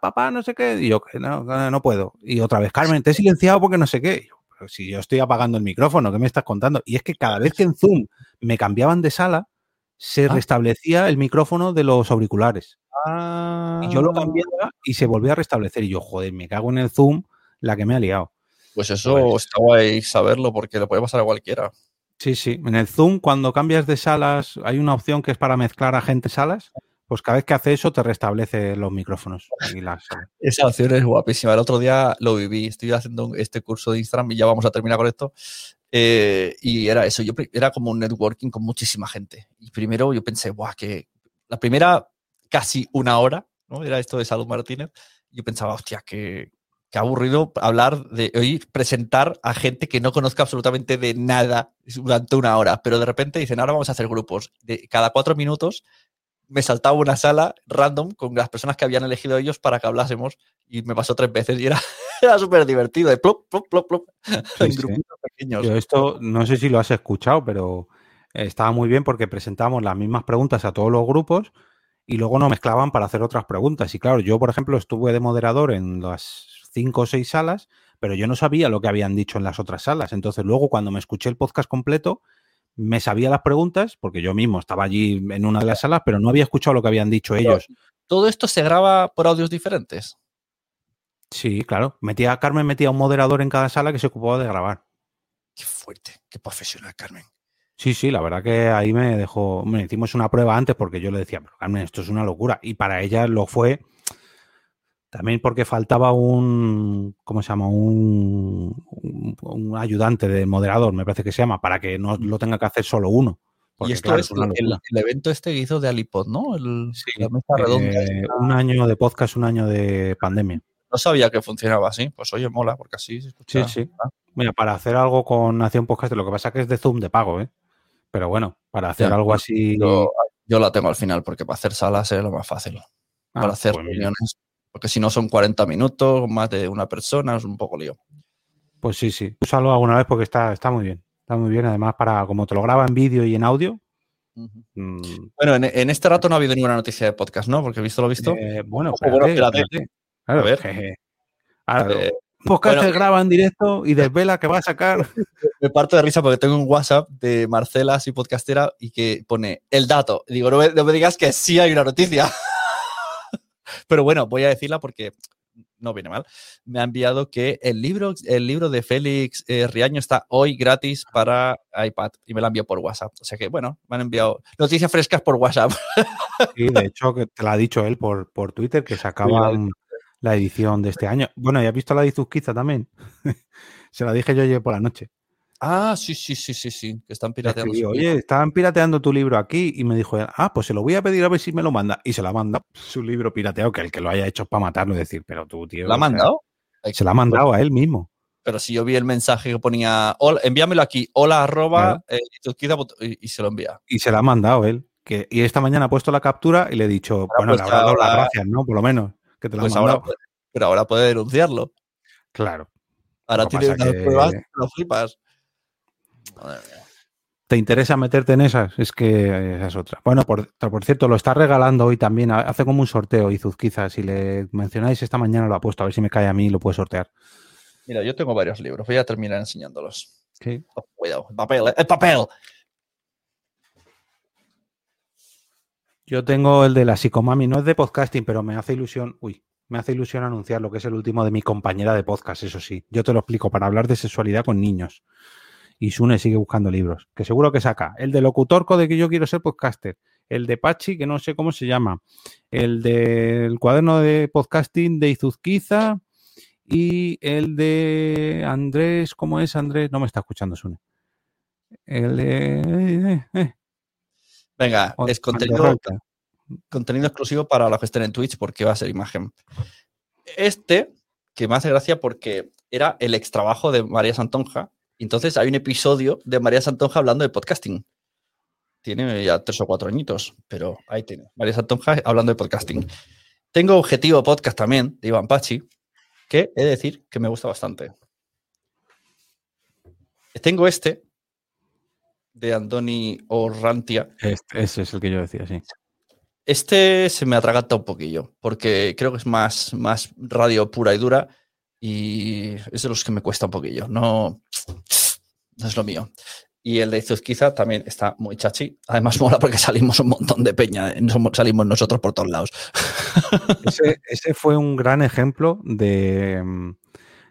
papá, no sé qué. Y yo, no, no puedo. Y otra vez, Carmen, te he silenciado porque no sé qué. Y yo, pero si yo estoy apagando el micrófono, ¿qué me estás contando? Y es que cada vez que en Zoom me cambiaban de sala, se Ah. restablecía el micrófono de los auriculares. Ah, Y yo lo cambiaba y se volvía a restablecer. Y yo, joder, me cago en el Zoom, la que me ha liado. Pues eso Pues- está guay saberlo porque le puede pasar a cualquiera. Sí, sí. En el Zoom, cuando cambias de salas, hay una opción que es para mezclar a gente salas. Pues cada vez que hace eso, te restablece los micrófonos. Y las. Esa opción es guapísima. El otro día lo viví. Estoy haciendo este curso de Instagram y ya vamos a terminar con esto. Eh, y era eso. Yo era como un networking con muchísima gente. Y primero yo pensé, guau, que la primera casi una hora, ¿no? Era esto de Salud Martínez. Yo pensaba, hostia, que, que aburrido hablar de oír presentar a gente que no conozca absolutamente de nada durante una hora. Pero de repente dicen, ahora vamos a hacer grupos. De cada cuatro minutos me saltaba una sala random con las personas que habían elegido ellos para que hablásemos y me pasó tres veces y era, era súper divertido, de plop, plop, plop, plop, en sí. grupitos pequeños. Yo esto no sé si lo has escuchado, pero eh, estaba muy bien porque presentamos las mismas preguntas a todos los grupos y luego nos mezclaban para hacer otras preguntas. Y claro, yo, por ejemplo, estuve de moderador en las cinco o seis salas, pero yo no sabía lo que habían dicho en las otras salas. Entonces, luego, cuando me escuché el podcast completo, me sabía las preguntas, porque yo mismo estaba allí en una de las salas, pero no había escuchado lo que habían dicho ellos. Todo esto se graba por audios diferentes. Sí, claro. Metía, Carmen metía un moderador en cada sala que se ocupaba de grabar. Qué fuerte, qué profesional, Carmen. Sí, sí, la verdad que ahí me dejó. Me hicimos una prueba antes porque yo le decía, pero Carmen, esto es una locura. Y para ella lo fue también porque faltaba un. ¿Cómo se llama? Un, un, un ayudante de moderador, me parece que se llama, para que no lo tenga que hacer solo uno. Porque, y esto claro, es el, evento este que hizo de Alipod, ¿no? El, Sí, la mesa redonda. eh, un año de podcast, un año de pandemia. No sabía que funcionaba así. Pues oye, mola, porque así se escucha. Sí, sí. Ah, Mira, para hacer algo con Nación Podcast, lo que pasa que es de Zoom de pago, ¿eh? Pero bueno, para hacer Ya, algo así. Yo, yo la tengo al final, porque para hacer salas es lo más fácil. Ah, para hacer pues reuniones. Porque si no son 40 minutos, más de una persona, es un poco lío. Pues sí, sí. Úsalo alguna vez porque está, está muy bien. Está muy bien. Además, para como te lo graba en vídeo y en audio. mm, Bueno, en, en este rato no ha habido ninguna noticia de podcast, ¿no? Porque visto lo visto. eh, bueno, espérate, espérate. Claro, A ver. jeje. Claro, eh, podcast bueno, se graba en directo y desvela que va a sacar. me parto de risa porque tengo un WhatsApp de Marcela, así podcastera, y que pone el dato. Digo, no me, no me digas que sí hay una noticia. Pero bueno, voy a decirla porque no viene mal. Me ha enviado que el libro, el libro de Félix eh, Riaño está hoy gratis para iPad y me la envió por WhatsApp. O sea que, bueno, me han enviado noticias frescas por WhatsApp. Sí, de hecho, que te lo ha dicho él por, por Twitter, que sacaban la edición de este año. Bueno, ¿y has visto la de Izuzquiza también? se la dije yo ayer por la noche. Ah, sí, sí, sí, sí, sí, que están pirateando. escribí, Oye, estaban pirateando tu libro aquí y me dijo, ah, pues se lo voy a pedir a ver si me lo manda. Y se la manda su libro pirateado, que el que lo haya hecho es para matarlo y decir, pero tú, tío. ¿La ha sea, mandado? se la ha mandado a él mismo. Pero si yo vi el mensaje que ponía, hola, envíamelo aquí, hola arroba, eh, izuzquiza punto- y, y se lo envía. Y se la ha mandado él. Que, y esta mañana ha puesto la captura y le he dicho, bueno, pues le habrá dado las gracias, ¿no? Por lo menos, que te la Pues ha ahora, puede- pero ahora puede denunciarlo. Claro. Ahora tiene unas que- pruebas, lo flipas. Madre mía. ¿Te interesa meterte en esas? Es que esa es otra. Bueno, por, por cierto, lo está regalando hoy también. Hace como un sorteo, Izuzquiza. Si le mencionáis esta mañana, lo ha puesto. A ver si me cae a mí y lo puedo sortear. Mira, yo tengo varios libros, voy a terminar enseñándolos. Sí. Oh, cuidado, el papel, ¿eh? el papel. Yo tengo el de la psicomami, no es de podcasting, pero me hace ilusión, uy, me hace ilusión anunciar lo que es el último de mi compañera de podcast, eso sí. Yo te lo explico, para hablar de sexualidad con niños. Y Sune sigue buscando libros, que seguro que saca. El de locutorco de que yo quiero ser podcaster. El de Pachi, que no sé cómo se llama. El del cuaderno de podcasting de Izuzquiza. Y el de Andrés, ¿cómo es Andrés? No me está escuchando Sune. El de... eh, eh, Venga, eh, es contenido, contenido exclusivo para los que estén en Twitch porque va a ser imagen. Este, que me hace gracia porque era el extrabajo de María Santonja. Entonces hay un episodio de María Santonja hablando de podcasting. Tiene ya tres o cuatro añitos, pero ahí tiene. María Santonja hablando de podcasting. Tengo Objetivo Podcast también, de Iván Pachi, que he de decir que me gusta bastante. Tengo este, de Andoni Orrantia, Este- ese es el que yo decía, sí. este se me atraganta un poquillo, porque creo que es más, más radio pura y dura y es de los que me cuesta un poquillo. No, no es lo mío. Y el de Zuzquiza también está muy chachi. Además, mola porque salimos un montón de peña. eh, Salimos nosotros por todos lados. Ese, ese fue un gran ejemplo de, mm,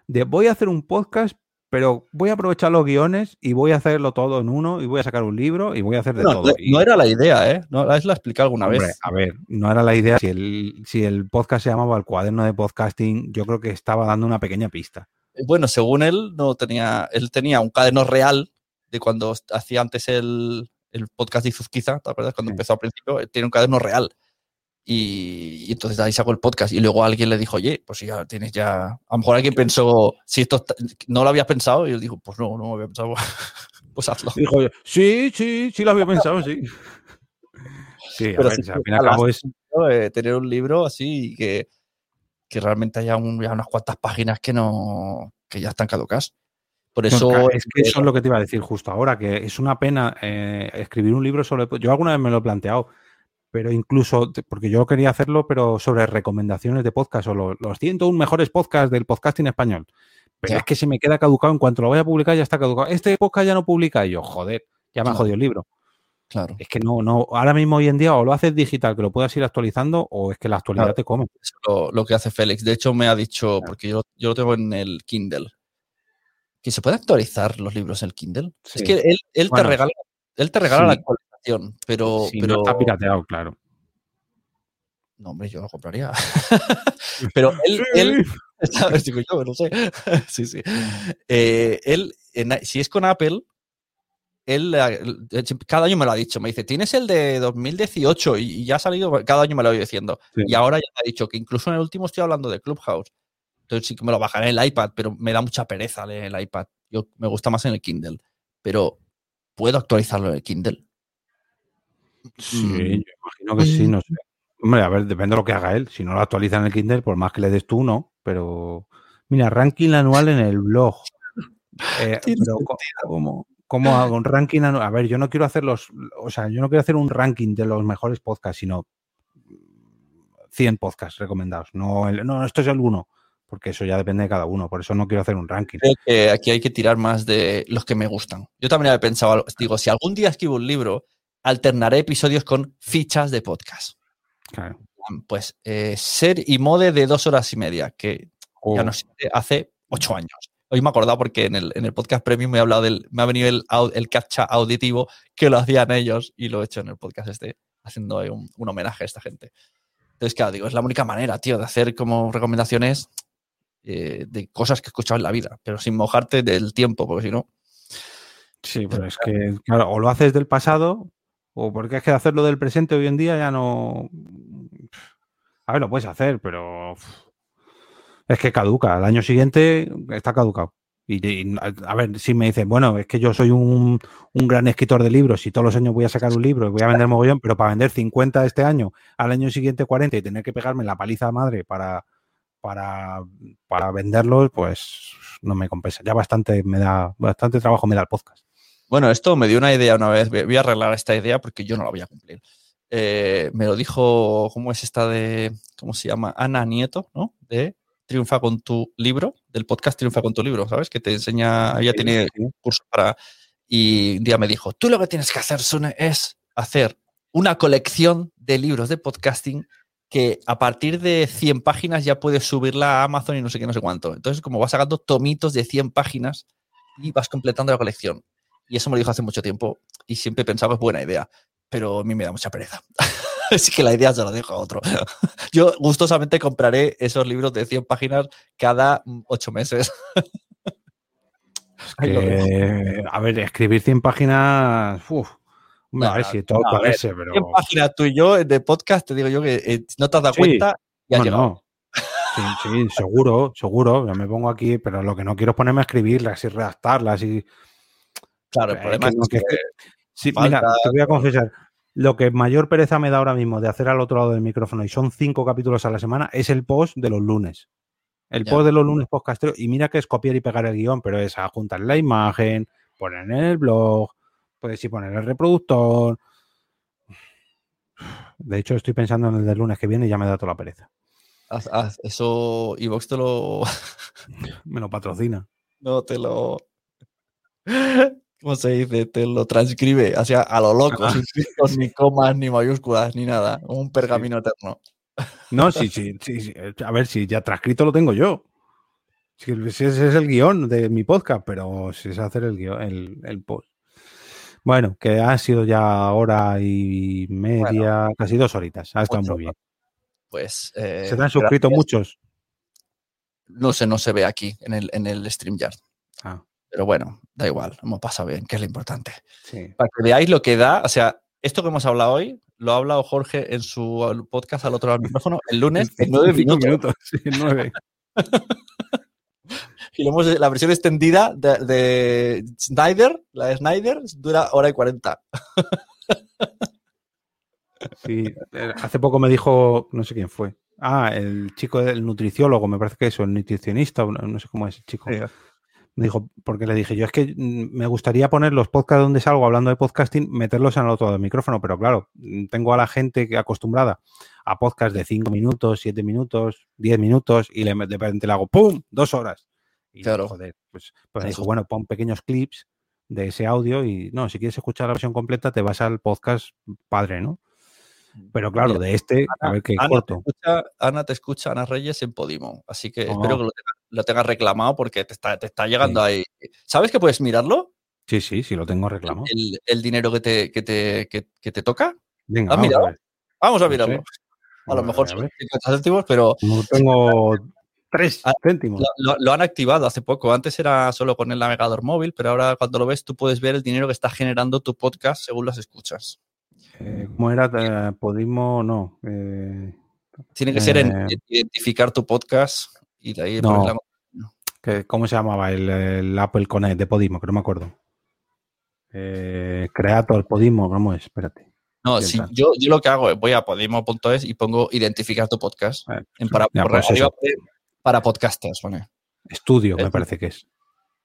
de voy a hacer un podcast, pero voy a aprovechar los guiones y voy a hacerlo todo en uno y voy a sacar un libro y voy a hacer de No, todo. No era la idea, ¿eh? No, es la expliqué alguna hombre, vez. a ver, no era la idea. Si el, si el podcast se llamaba El cuaderno de podcasting, yo creo que estaba dando una pequeña pista. Bueno, según él, no tenía, él tenía un caderno real de cuando hacía antes el, el podcast de Izuzquiza, ¿te acuerdas? Cuando Sí. empezó al principio, él tiene un caderno real. Y, y entonces ahí sacó el podcast. Y luego alguien le dijo, oye, pues ya tienes ya. A lo mejor alguien pensó, si esto está- no lo habías pensado, y él dijo, pues no, no lo había pensado. pues hazlo. Dijo, sí, sí, sí lo había pensado, sí. Sí, a Pero ver, sí al fin y al cabo es. Eh, tener un libro así y que, que realmente haya un- ya unas cuantas páginas que no que ya están caducas. Por eso No, es que eso es lo que te iba a decir justo ahora, que es una pena eh, escribir un libro sobre... Yo alguna vez me lo he planteado, pero incluso, porque yo quería hacerlo, pero sobre recomendaciones de podcast o lo- los 101 mejores podcasts del podcasting español. Pero Ya. es que se me queda caducado, en cuanto lo voy a publicar ya está caducado. Este podcast ya no publica y yo, joder, ya me Claro. jodido el libro. claro, Es que no, no, ahora mismo hoy en día o lo haces digital, que lo puedas ir actualizando, o es que la actualidad Claro. te come. es lo, lo que hace Félix. De hecho, me ha dicho, Claro. porque yo, yo lo tengo en el Kindle, que se puede actualizar los libros en el Kindle. Sí. Es que él, él Bueno, te regala, él te regala la sí. Pero, Si pero no está pirateado, claro. no, hombre, yo lo compraría. pero él, él ¿Sabes? Digo yo, no sé. sí, sí. Eh, él, en- si es con Apple, él eh, cada año me lo ha dicho. Me dice, tienes el de 2018 y, y ya ha salido, cada año me lo voy diciendo. Sí. Y ahora ya me ha dicho que incluso en el último estoy hablando de Clubhouse. Entonces sí que me lo bajaré en el iPad, pero me da mucha pereza leer el iPad. Yo me gusta más en el Kindle. Pero puedo actualizarlo en el Kindle. Sí, Mm. yo imagino que sí, no sé. Hombre, a ver, depende de lo que haga él. Si no lo actualiza en el Kindle, por más que le des tú, no. Pero, mira, ranking anual en el blog. Eh, pero, ¿cómo, cómo hago un ranking anual? A ver, yo no quiero hacer los, o sea, yo no quiero hacer un ranking de los mejores podcasts, sino 100 podcasts recomendados. No, el- no, esto es el uno, porque eso ya depende de cada uno. Por eso no quiero hacer un ranking. Creo que aquí hay que tirar más de los que me gustan. Yo también había pensado, algo- digo, si algún día escribo un libro, alternaré episodios con fichas de podcast. Claro. Pues eh, ser y mode de dos horas y media, que ya Oh. no sé, hace ocho años. Hoy me he acordado porque en el, en el podcast premium me ha hablado del, me ha venido el, el captcha auditivo que lo hacían ellos y lo he hecho en el podcast este, haciendo un, un homenaje a esta gente. Entonces, claro, digo, es la única manera, tío, de hacer como recomendaciones eh, de cosas que he escuchado en la vida, pero sin mojarte del tiempo, porque si no. Sí, pero es que, claro, o lo haces del pasado, o porque es que hacerlo del presente hoy en día ya no. A ver, lo puedes hacer, pero es que caduca. Al año siguiente está caducado. Y, y, a ver, si me dicen, bueno, es que yo soy un, un gran escritor de libros y todos los años voy a sacar un libro y voy a vender mogollón, pero para vender 50 este año, al año siguiente 40 y tener que pegarme la paliza madre para, para, para venderlos, pues no me compensa. Ya bastante me da, bastante trabajo me da el podcast. Bueno, esto me dio una idea una vez. Voy a arreglar esta idea porque yo no la voy a cumplir. Eh, me lo dijo, ¿cómo es esta de, cómo se llama? Ana Nieto, ¿no? De Triunfa con tu libro, del podcast Triunfa con tu libro, ¿sabes? Que te enseña, tiene sí. un curso para... Y un día me dijo, tú lo que tienes que hacer, Sune, es hacer una colección de libros de podcasting que a partir de 100 páginas ya puedes subirla a Amazon y no sé qué, no sé cuánto. Entonces, como vas sacando tomitos de 100 páginas y vas completando la colección. Y eso me lo dijo hace mucho tiempo y siempre que es buena idea, pero a mí me da mucha pereza. Así que la idea se la dejo a otro. Yo gustosamente compraré esos libros de 100 páginas cada 8 meses. Ahí lo dejo. Que, a ver, escribir 100 páginas. Uf, a ver si todo no, a ver, ponerse, pero. 100 páginas tú y yo de podcast, te digo yo que eh, no te has dado Sí. cuenta y has No, llegado. no. Sí, sí, seguro, seguro. Yo me pongo aquí, pero lo que no quiero es ponerme a escribirlas y redactarlas y. Claro, el Eh, problema que es que- que Sí, falta- mira, te voy a confesar. Lo que mayor pereza me da ahora mismo de hacer al otro lado del micrófono, y son cinco capítulos a la semana, es el post de los lunes. El Ya. post de los lunes podcastero. Y mira que es copiar y pegar el guion, pero es juntar la imagen, poner en el blog, puedes ir poner el reproductor. De hecho, estoy pensando en el del lunes que viene y ya me da toda la pereza. haz- haz eso Evox te lo... Me lo patrocina. No te lo... ¿cómo se dice? Te lo transcribe hacia a lo loco, Ah, sin puntos, ni comas, ni mayúsculas, ni nada. Un pergamino eterno. No, sí, sí, sí, sí. A ver, si ya transcrito lo tengo yo. Si ese es el guion de mi podcast, pero si es hacer el guion, el, el post. Bueno, que ha sido ya hora y media, casi dos horitas. Ha estado Ocho muy bien. Pues. eh, Se te han suscrito gracias. muchos. No sé, no se ve aquí en el, en el StreamYard. Ah, Pero bueno, da igual, hemos pasado bien, que es lo importante. sí. Para que veáis lo que da, o sea, esto que hemos hablado hoy, lo ha hablado Jorge en su podcast al otro lado del micrófono el lunes en nueve Cinco minutos. Sí, nueve. Y hemos, la versión extendida de, de Snyder, la de Snyder, dura hora y cuarenta. Sí, eh, hace poco me dijo, no sé quién fue. Ah, el chico del nutriciólogo, me parece que es, o el nutricionista, no sé cómo es el chico. Me dijo, porque le dije yo, es que mm, me gustaría poner los podcasts donde salgo hablando de podcasting, meterlos en el otro micrófono, pero claro, mm, tengo a la gente acostumbrada a podcasts de 5 minutos, 7 minutos, 10 minutos, y le, de repente le hago ¡pum! Dos horas. Y Claro. joder, pues, pues me dijo, bueno, pon pequeños clips de ese audio y no, si quieres escuchar la versión completa, te vas al podcast padre, ¿no? Pero claro, de este, a ver qué Ana te, corto. escucha, Ana te escucha, Ana Reyes en Podimo. Así que Oh. espero que lo tengas lo tengas reclamado porque te está, te está llegando ahí. ¿Sabes que puedes mirarlo? Sí, sí, sí, lo tengo reclamado. El, el dinero que te, que te, que- que te toca. Venga, ¿Has vamos a mirado? ver. Vamos a No mirarlo. A lo mejor a son ver. 50 céntimos, pero Como tengo tres Ah, céntimos. lo, han activado hace poco. Antes era solo con el navegador móvil, pero ahora cuando lo ves tú puedes ver el dinero que está generando tu podcast según las escuchas. Eh, ¿Cómo era? Eh, Podimo, no. eh, Tiene que ser en identificar tu podcast y de ahí No. la- que- ¿Cómo se llamaba el, el Apple Connect de Podimo? Que no me acuerdo. Eh, Creator, Podimo, ¿cómo es? Espérate. No, si yo, yo lo que hago es voy a podimo.es y pongo identificar tu podcast. Eh, En para, ya, pues arriba para podcasters. pone. Estudio, me parece que es.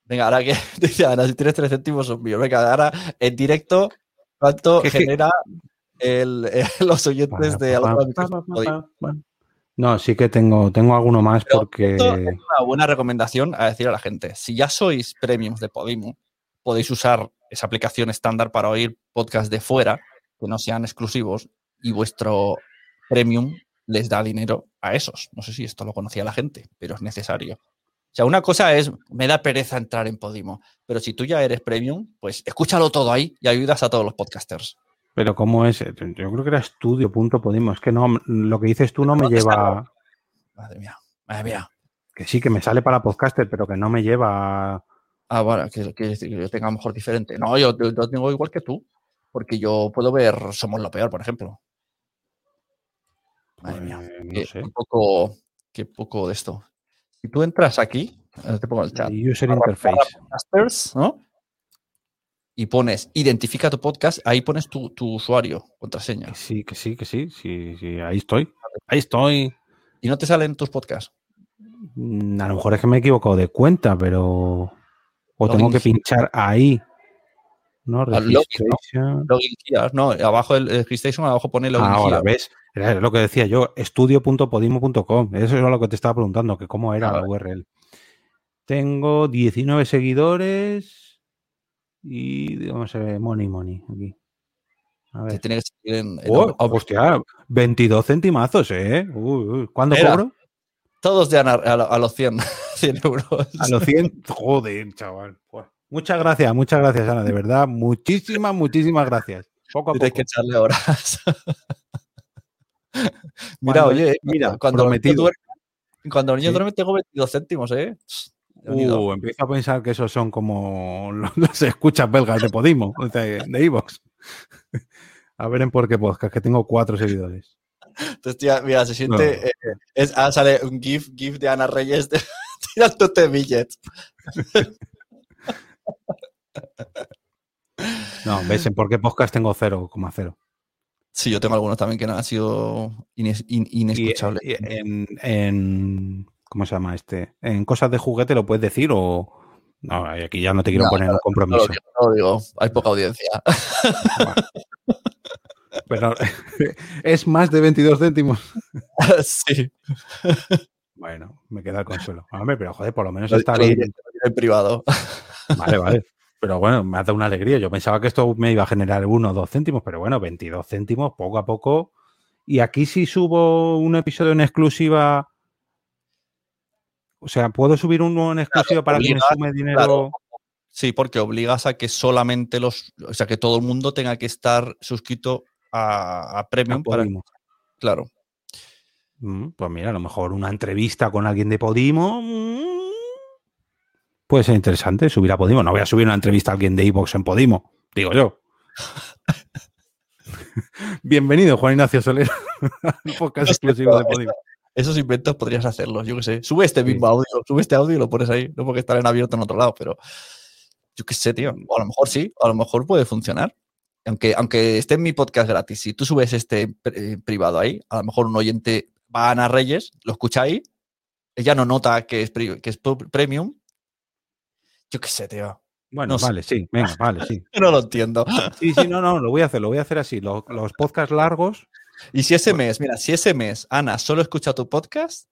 Venga, ahora que Ana, si tienes tres céntimos son míos. Venga, ahora en directo, ¿cuánto genera el, eh, los oyentes de No, sí que tengo, tengo alguno más Pero porque. Esto es una buena recomendación a decir a la gente. Si ya sois premiums de Podimo, podéis usar esa aplicación estándar para oír podcasts de fuera que no sean exclusivos y vuestro premium les da dinero a esos. No sé si esto lo conocía la gente, pero es necesario. O sea, una cosa es, me da pereza entrar en Podimo, pero si tú ya eres premium, pues escúchalo todo ahí y ayudas a todos los podcasters. Pero ¿cómo es? Yo creo que era estudio.podimo. Es que no, lo que dices tú no me lleva. Madre mía, madre mía. Que sí, que me sale para podcaster, pero que no me lleva. Ah, bueno, que yo tenga mejor diferente. No, yo, yo lo tengo igual que tú, porque yo puedo ver Somos lo Peor, por ejemplo. Madre mía, eh, no qué, sé. qué poco, qué poco de esto. Si tú entras aquí, te pongo el chat, User interface. ¿no? Y pones, identifica tu podcast, ahí pones tu, tu usuario, contraseña. Sí, que sí, que sí, sí, sí, ahí estoy. Ahí estoy. Y no te salen tus podcasts. Mm, A lo mejor es que me he equivocado de cuenta, pero. O Login tengo que pinchar ahí. ¿No? Login, ¿no? Login here, no, abajo el registration, abajo pone login Ah, ahora here. ves. Era lo que decía yo, estudio.podimo.com. Eso era lo que te estaba preguntando, que cómo era Ah, la. URL. Tengo 19 seguidores y vamos a ver, money, money. Aquí. A ver. tiene que en, en Oh, hostia, 22 centimazos, ¿eh? Uy, uy. ¿Cuándo Mira. cobro? Todos Ana- a, a los 100, 100 euros. A los 100. Joder, chaval. Muchas gracias, muchas gracias, Ana. De verdad, muchísimas, muchísimas gracias. Poco a Tienes poco. que echarle horas. mira, Cuando- oye, mira, cuando prometido. duermen- cuando los niños Sí. duermen tengo 22 céntimos, ¿eh? Uh, empiezo a pensar que esos son como los, escuchas belgas de Podimo, de, de Evox. A ver en por qué podcast, que tengo cuatro seguidores. Entonces, tía, mira, se siente. No. eh, es, ah, sale un GIF, GIF de Ana Reyes de, tirándote billets. No, ves, en por qué podcast tengo 0,0. Sí, yo tengo algunos también que no han sido ines- in- Y, inescuchables. y en, en- ¿Cómo se llama este? En cosas de juguete lo puedes decir o. No, aquí ya no te quiero No, poner en un no compromiso. no lo digo, hay poca audiencia. Pero es más de 22 céntimos. sí. Bueno, me queda el consuelo. Hombre, pero joder, por lo menos está bien. en privado. Vale, vale. Pero bueno, me ha dado una alegría. Yo pensaba que esto me iba a generar uno o dos céntimos, pero bueno, 22 céntimos poco a poco. Y aquí si subo un episodio en exclusiva. O sea, ¿puedo subir uno en exclusiva para que me obligas, sume dinero? claro. Sí, porque obligas a que solamente los, o sea, que todo el mundo tenga que estar suscrito a, a Premium a para, claro. Mm, Pues mira, a lo mejor una entrevista con alguien de Podimo. mm, Puede ser interesante subir a Podimo. No voy a subir una entrevista a alguien de Evox en Podimo, digo yo. Bienvenido, Juan Ignacio Soler, al podcast exclusivo de Podimo. Esos inventos podrías hacerlos, yo qué sé. Sube este mismo audio, sube este audio y lo pones ahí. No porque estar en abierto en otro lado, pero yo qué sé, tío. O a lo mejor sí, a lo mejor puede funcionar. Aunque, aunque esté en mi podcast gratis, si tú subes este eh, privado ahí, a lo mejor un oyente va a Ana Reyes, lo escucha ahí, ella no nota que es, que es premium. Yo qué sé, tío. Bueno, No sé. vale, sí, venga, vale, sí. Yo no lo entiendo. Sí, sí, no, no, lo voy a hacer, lo voy a hacer así. Los, los podcasts largos, Y si ese mes, mira, si ese mes Ana solo escucha tu podcast,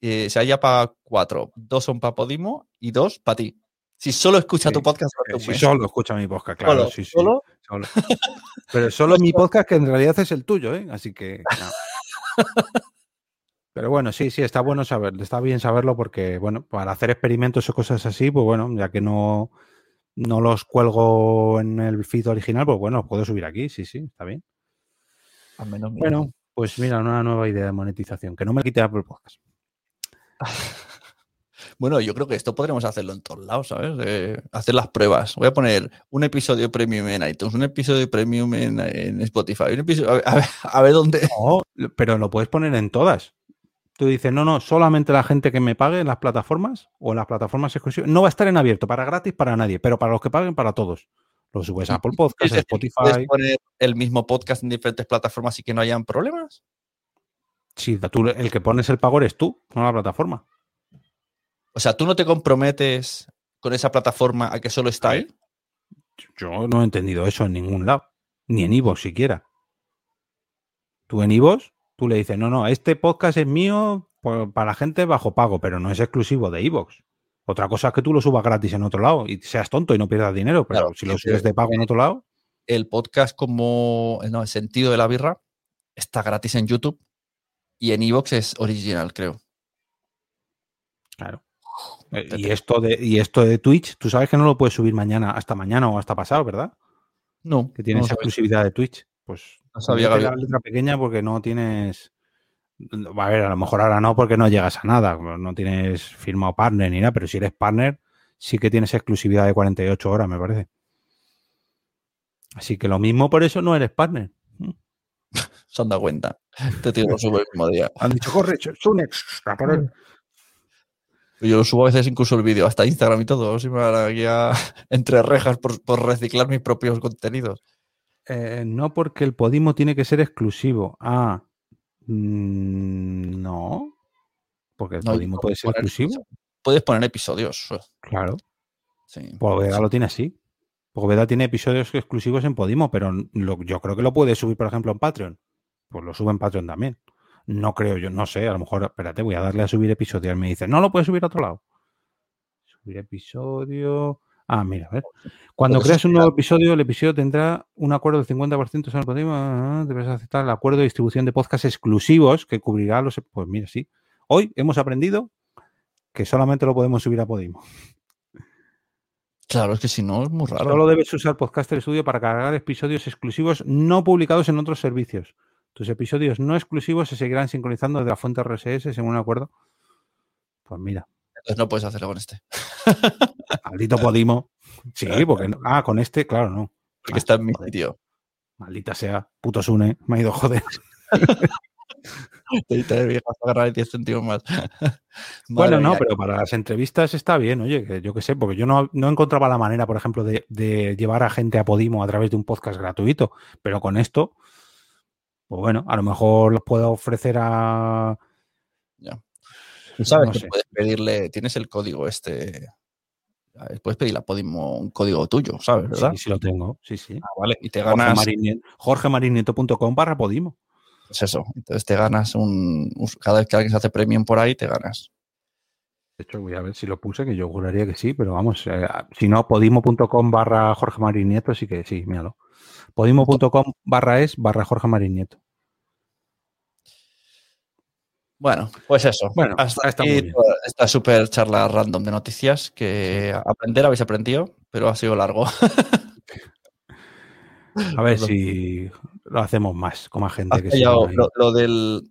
eh, se haya para cuatro, dos son para Podimo y dos para ti. Si solo escucha Sí, tu podcast, eh, si mes, solo escucha mi podcast, claro, solo, sí, sí. solo, solo. Pero solo mi podcast, que en realidad es el tuyo, ¿eh? Así que. no. Pero bueno, sí, sí, está bueno saberlo, está bien saberlo porque, bueno, para hacer experimentos o cosas así, pues bueno, ya que no, no los cuelgo en el feed original, pues bueno, los puedo subir aquí, sí, sí, está bien. Al menos mira. Bueno, pues mira, una nueva idea de monetización, que no me quite Apple Podcast. Bueno, yo creo que esto podremos hacerlo en todos lados, ¿sabes? Eh, hacer las pruebas. Voy a poner un episodio premium en iTunes, un episodio premium en, en Spotify, un episodio, a, ver, a ver- a ver dónde. No, pero lo puedes poner en todas. Tú dices, no, no, solamente la gente que me pague en las plataformas o en las plataformas exclusivas. No va a estar en abierto, para gratis, para nadie, pero para los que paguen, para todos. Lo subes a Apple Podcast, Es a decir, Spotify. ¿Puedes poner el mismo podcast en diferentes plataformas y que no hayan problemas? Sí, tú, el que pones el pago eres tú, no la plataforma. O sea, ¿tú no te comprometes con esa plataforma a que solo está ahí? Yo no he entendido eso en ningún lado, ni en Ivo siquiera. Tú en Ivo, tú le dices, no, no, este podcast es mío para gente bajo pago, pero no es exclusivo de Ivox. Otra cosa es que tú lo subas gratis en otro lado y seas tonto y no pierdas dinero, pero Claro, si lo subes de pago en otro lado, El podcast como no, el sentido de la birra está gratis en YouTube y en Evox es original, creo. claro. Eh, Y esto, de, y esto de Twitch, tú sabes que no lo puedes subir mañana, hasta mañana o hasta pasado, ¿verdad? No, Que tienes no exclusividad de Twitch. Pues No sabía la letra pequeña porque no tienes. A ver, a lo mejor ahora no porque no llegas a nada, no tienes firmado partner ni nada, pero si eres partner, sí que tienes exclusividad de 48 horas, me parece. Así que lo mismo por eso no eres partner. se han dado cuenta. Este tío lo sube el mismo día. Han dicho, corre, Sunex, a por él". Yo lo subo a veces incluso el vídeo, hasta Instagram y todo. Si me van aquí a- entre rejas por, por reciclar mis propios contenidos. Eh, no porque el Podimo tiene que ser exclusivo. Ah, mm, no. Porque el No, Podimo y puede ser poner- exclusivo. Puedes poner episodios. Claro. Sí. Poveda lo tiene así. Poveda tiene episodios exclusivos en Podimo, pero lo- yo creo que lo puede subir, por ejemplo, en Patreon. Pues lo sube en Patreon también. No creo, yo no sé, a lo mejor, espérate, voy a darle a subir episodio. Él me dice, no lo puedes subir a otro lado. Subir episodio. Ah, mira, a ver. Cuando Porque eso creas un nuevo episodio, el episodio tendrá un acuerdo del 50% sobre el Podimo. Debes aceptar el acuerdo de distribución de podcasts exclusivos que cubrirá los. Pues mira, sí. Hoy hemos aprendido que solamente lo podemos subir a Podimo. Claro, es que si no es muy raro. Solo debes usar Podcaster Studio para cargar episodios exclusivos no publicados en otros servicios. Tus episodios no exclusivos se seguirán sincronizando desde la fuente RSS según un acuerdo. Pues mira, Entonces no puedes hacerlo con este. maldito Podimo. Sí, porque no- ah, con este, claro, no. Porque Ah, está en mi sitio. Maldita sea, puto Sune, me ha ido a joder. Te viejas agarrar 10 céntimos más. Bueno, no, pero para las entrevistas está bien, oye, que yo qué sé, porque yo no, no encontraba la manera, por ejemplo, de, de llevar a gente a Podimo a través de un podcast gratuito, pero con esto, pues bueno, a lo mejor los puedo ofrecer a... Tú sabes no que sé. puedes pedirle, tienes el código este. Puedes pedirle a Podimo un código tuyo, ¿sabes? ¿Verdad? Sí, sí lo tengo, sí, sí. Ah, vale. Y te Jorge ganas. Marinie- jorgemarinieto.com barra Podimo. Pues eso. Entonces te ganas un. Cada vez que alguien se hace premium por ahí, te ganas. De hecho, voy a ver si lo puse, que yo juraría que sí, pero vamos, eh, si no, podimo.com barra Jorge Marín Nieto, sí que sí, míralo. Podimo.com barra es barra Jorge Marín Nieto. Bueno, pues eso. Bueno, hasta está aquí muy bien. toda esta super charla random de noticias que aprender habéis aprendido, pero ha sido largo. A ver si lo hacemos más, con más gente que lo, lo del.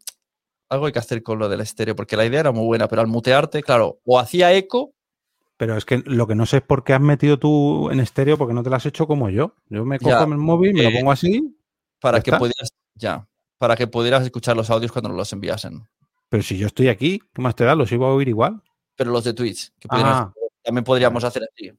Algo hay que hacer con lo del estéreo, porque la idea era muy buena, pero al mutearte, claro, o hacía eco, Pero es que lo que no sé es por qué has metido tú en estéreo, porque no te lo has hecho como yo. Yo me cojo Ya, el móvil, me lo eh, pongo así, para ¿Ya que está? pudieras. Ya. Para que pudieras escuchar los audios cuando nos los enviasen. Pero si yo estoy aquí, ¿qué más te da? Los iba a oír igual. Pero los de Twitch, que Ah. también podríamos hacer así.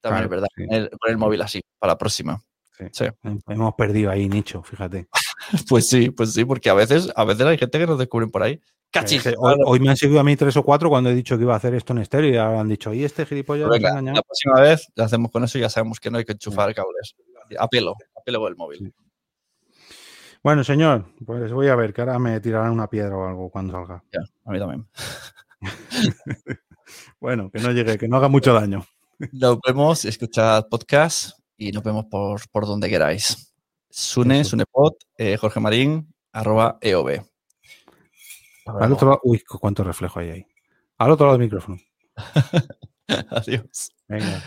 También Claro, es verdad. sí. Con el, con el móvil así, para la próxima. Sí. Sí. Hemos perdido ahí nicho, fíjate. Pues sí, pues sí, porque a veces, a veces hay gente que nos descubren por ahí. Cachis. Es que hoy, hoy me han seguido a mí tres o cuatro cuando he dicho que iba a hacer esto en estéreo y ahora han dicho, y este gilipollas Venga, engañado. la próxima vez lo hacemos con eso y ya sabemos que no hay que enchufar cables. A pelo, a pelo con el móvil. Bueno, señor, pues voy a ver, que ahora me tirarán una piedra o algo cuando salga. Ya, a mí también. Bueno, que no llegue, que no haga mucho daño. Nos vemos, escuchad podcast y nos vemos por, por donde queráis. Sune, Eso. Sunepod, eh, Jorge Marín, arroba EOB. Al otro lado, uy, cu- cuánto reflejo hay ahí. Al otro lado del micrófono. Adiós. Venga.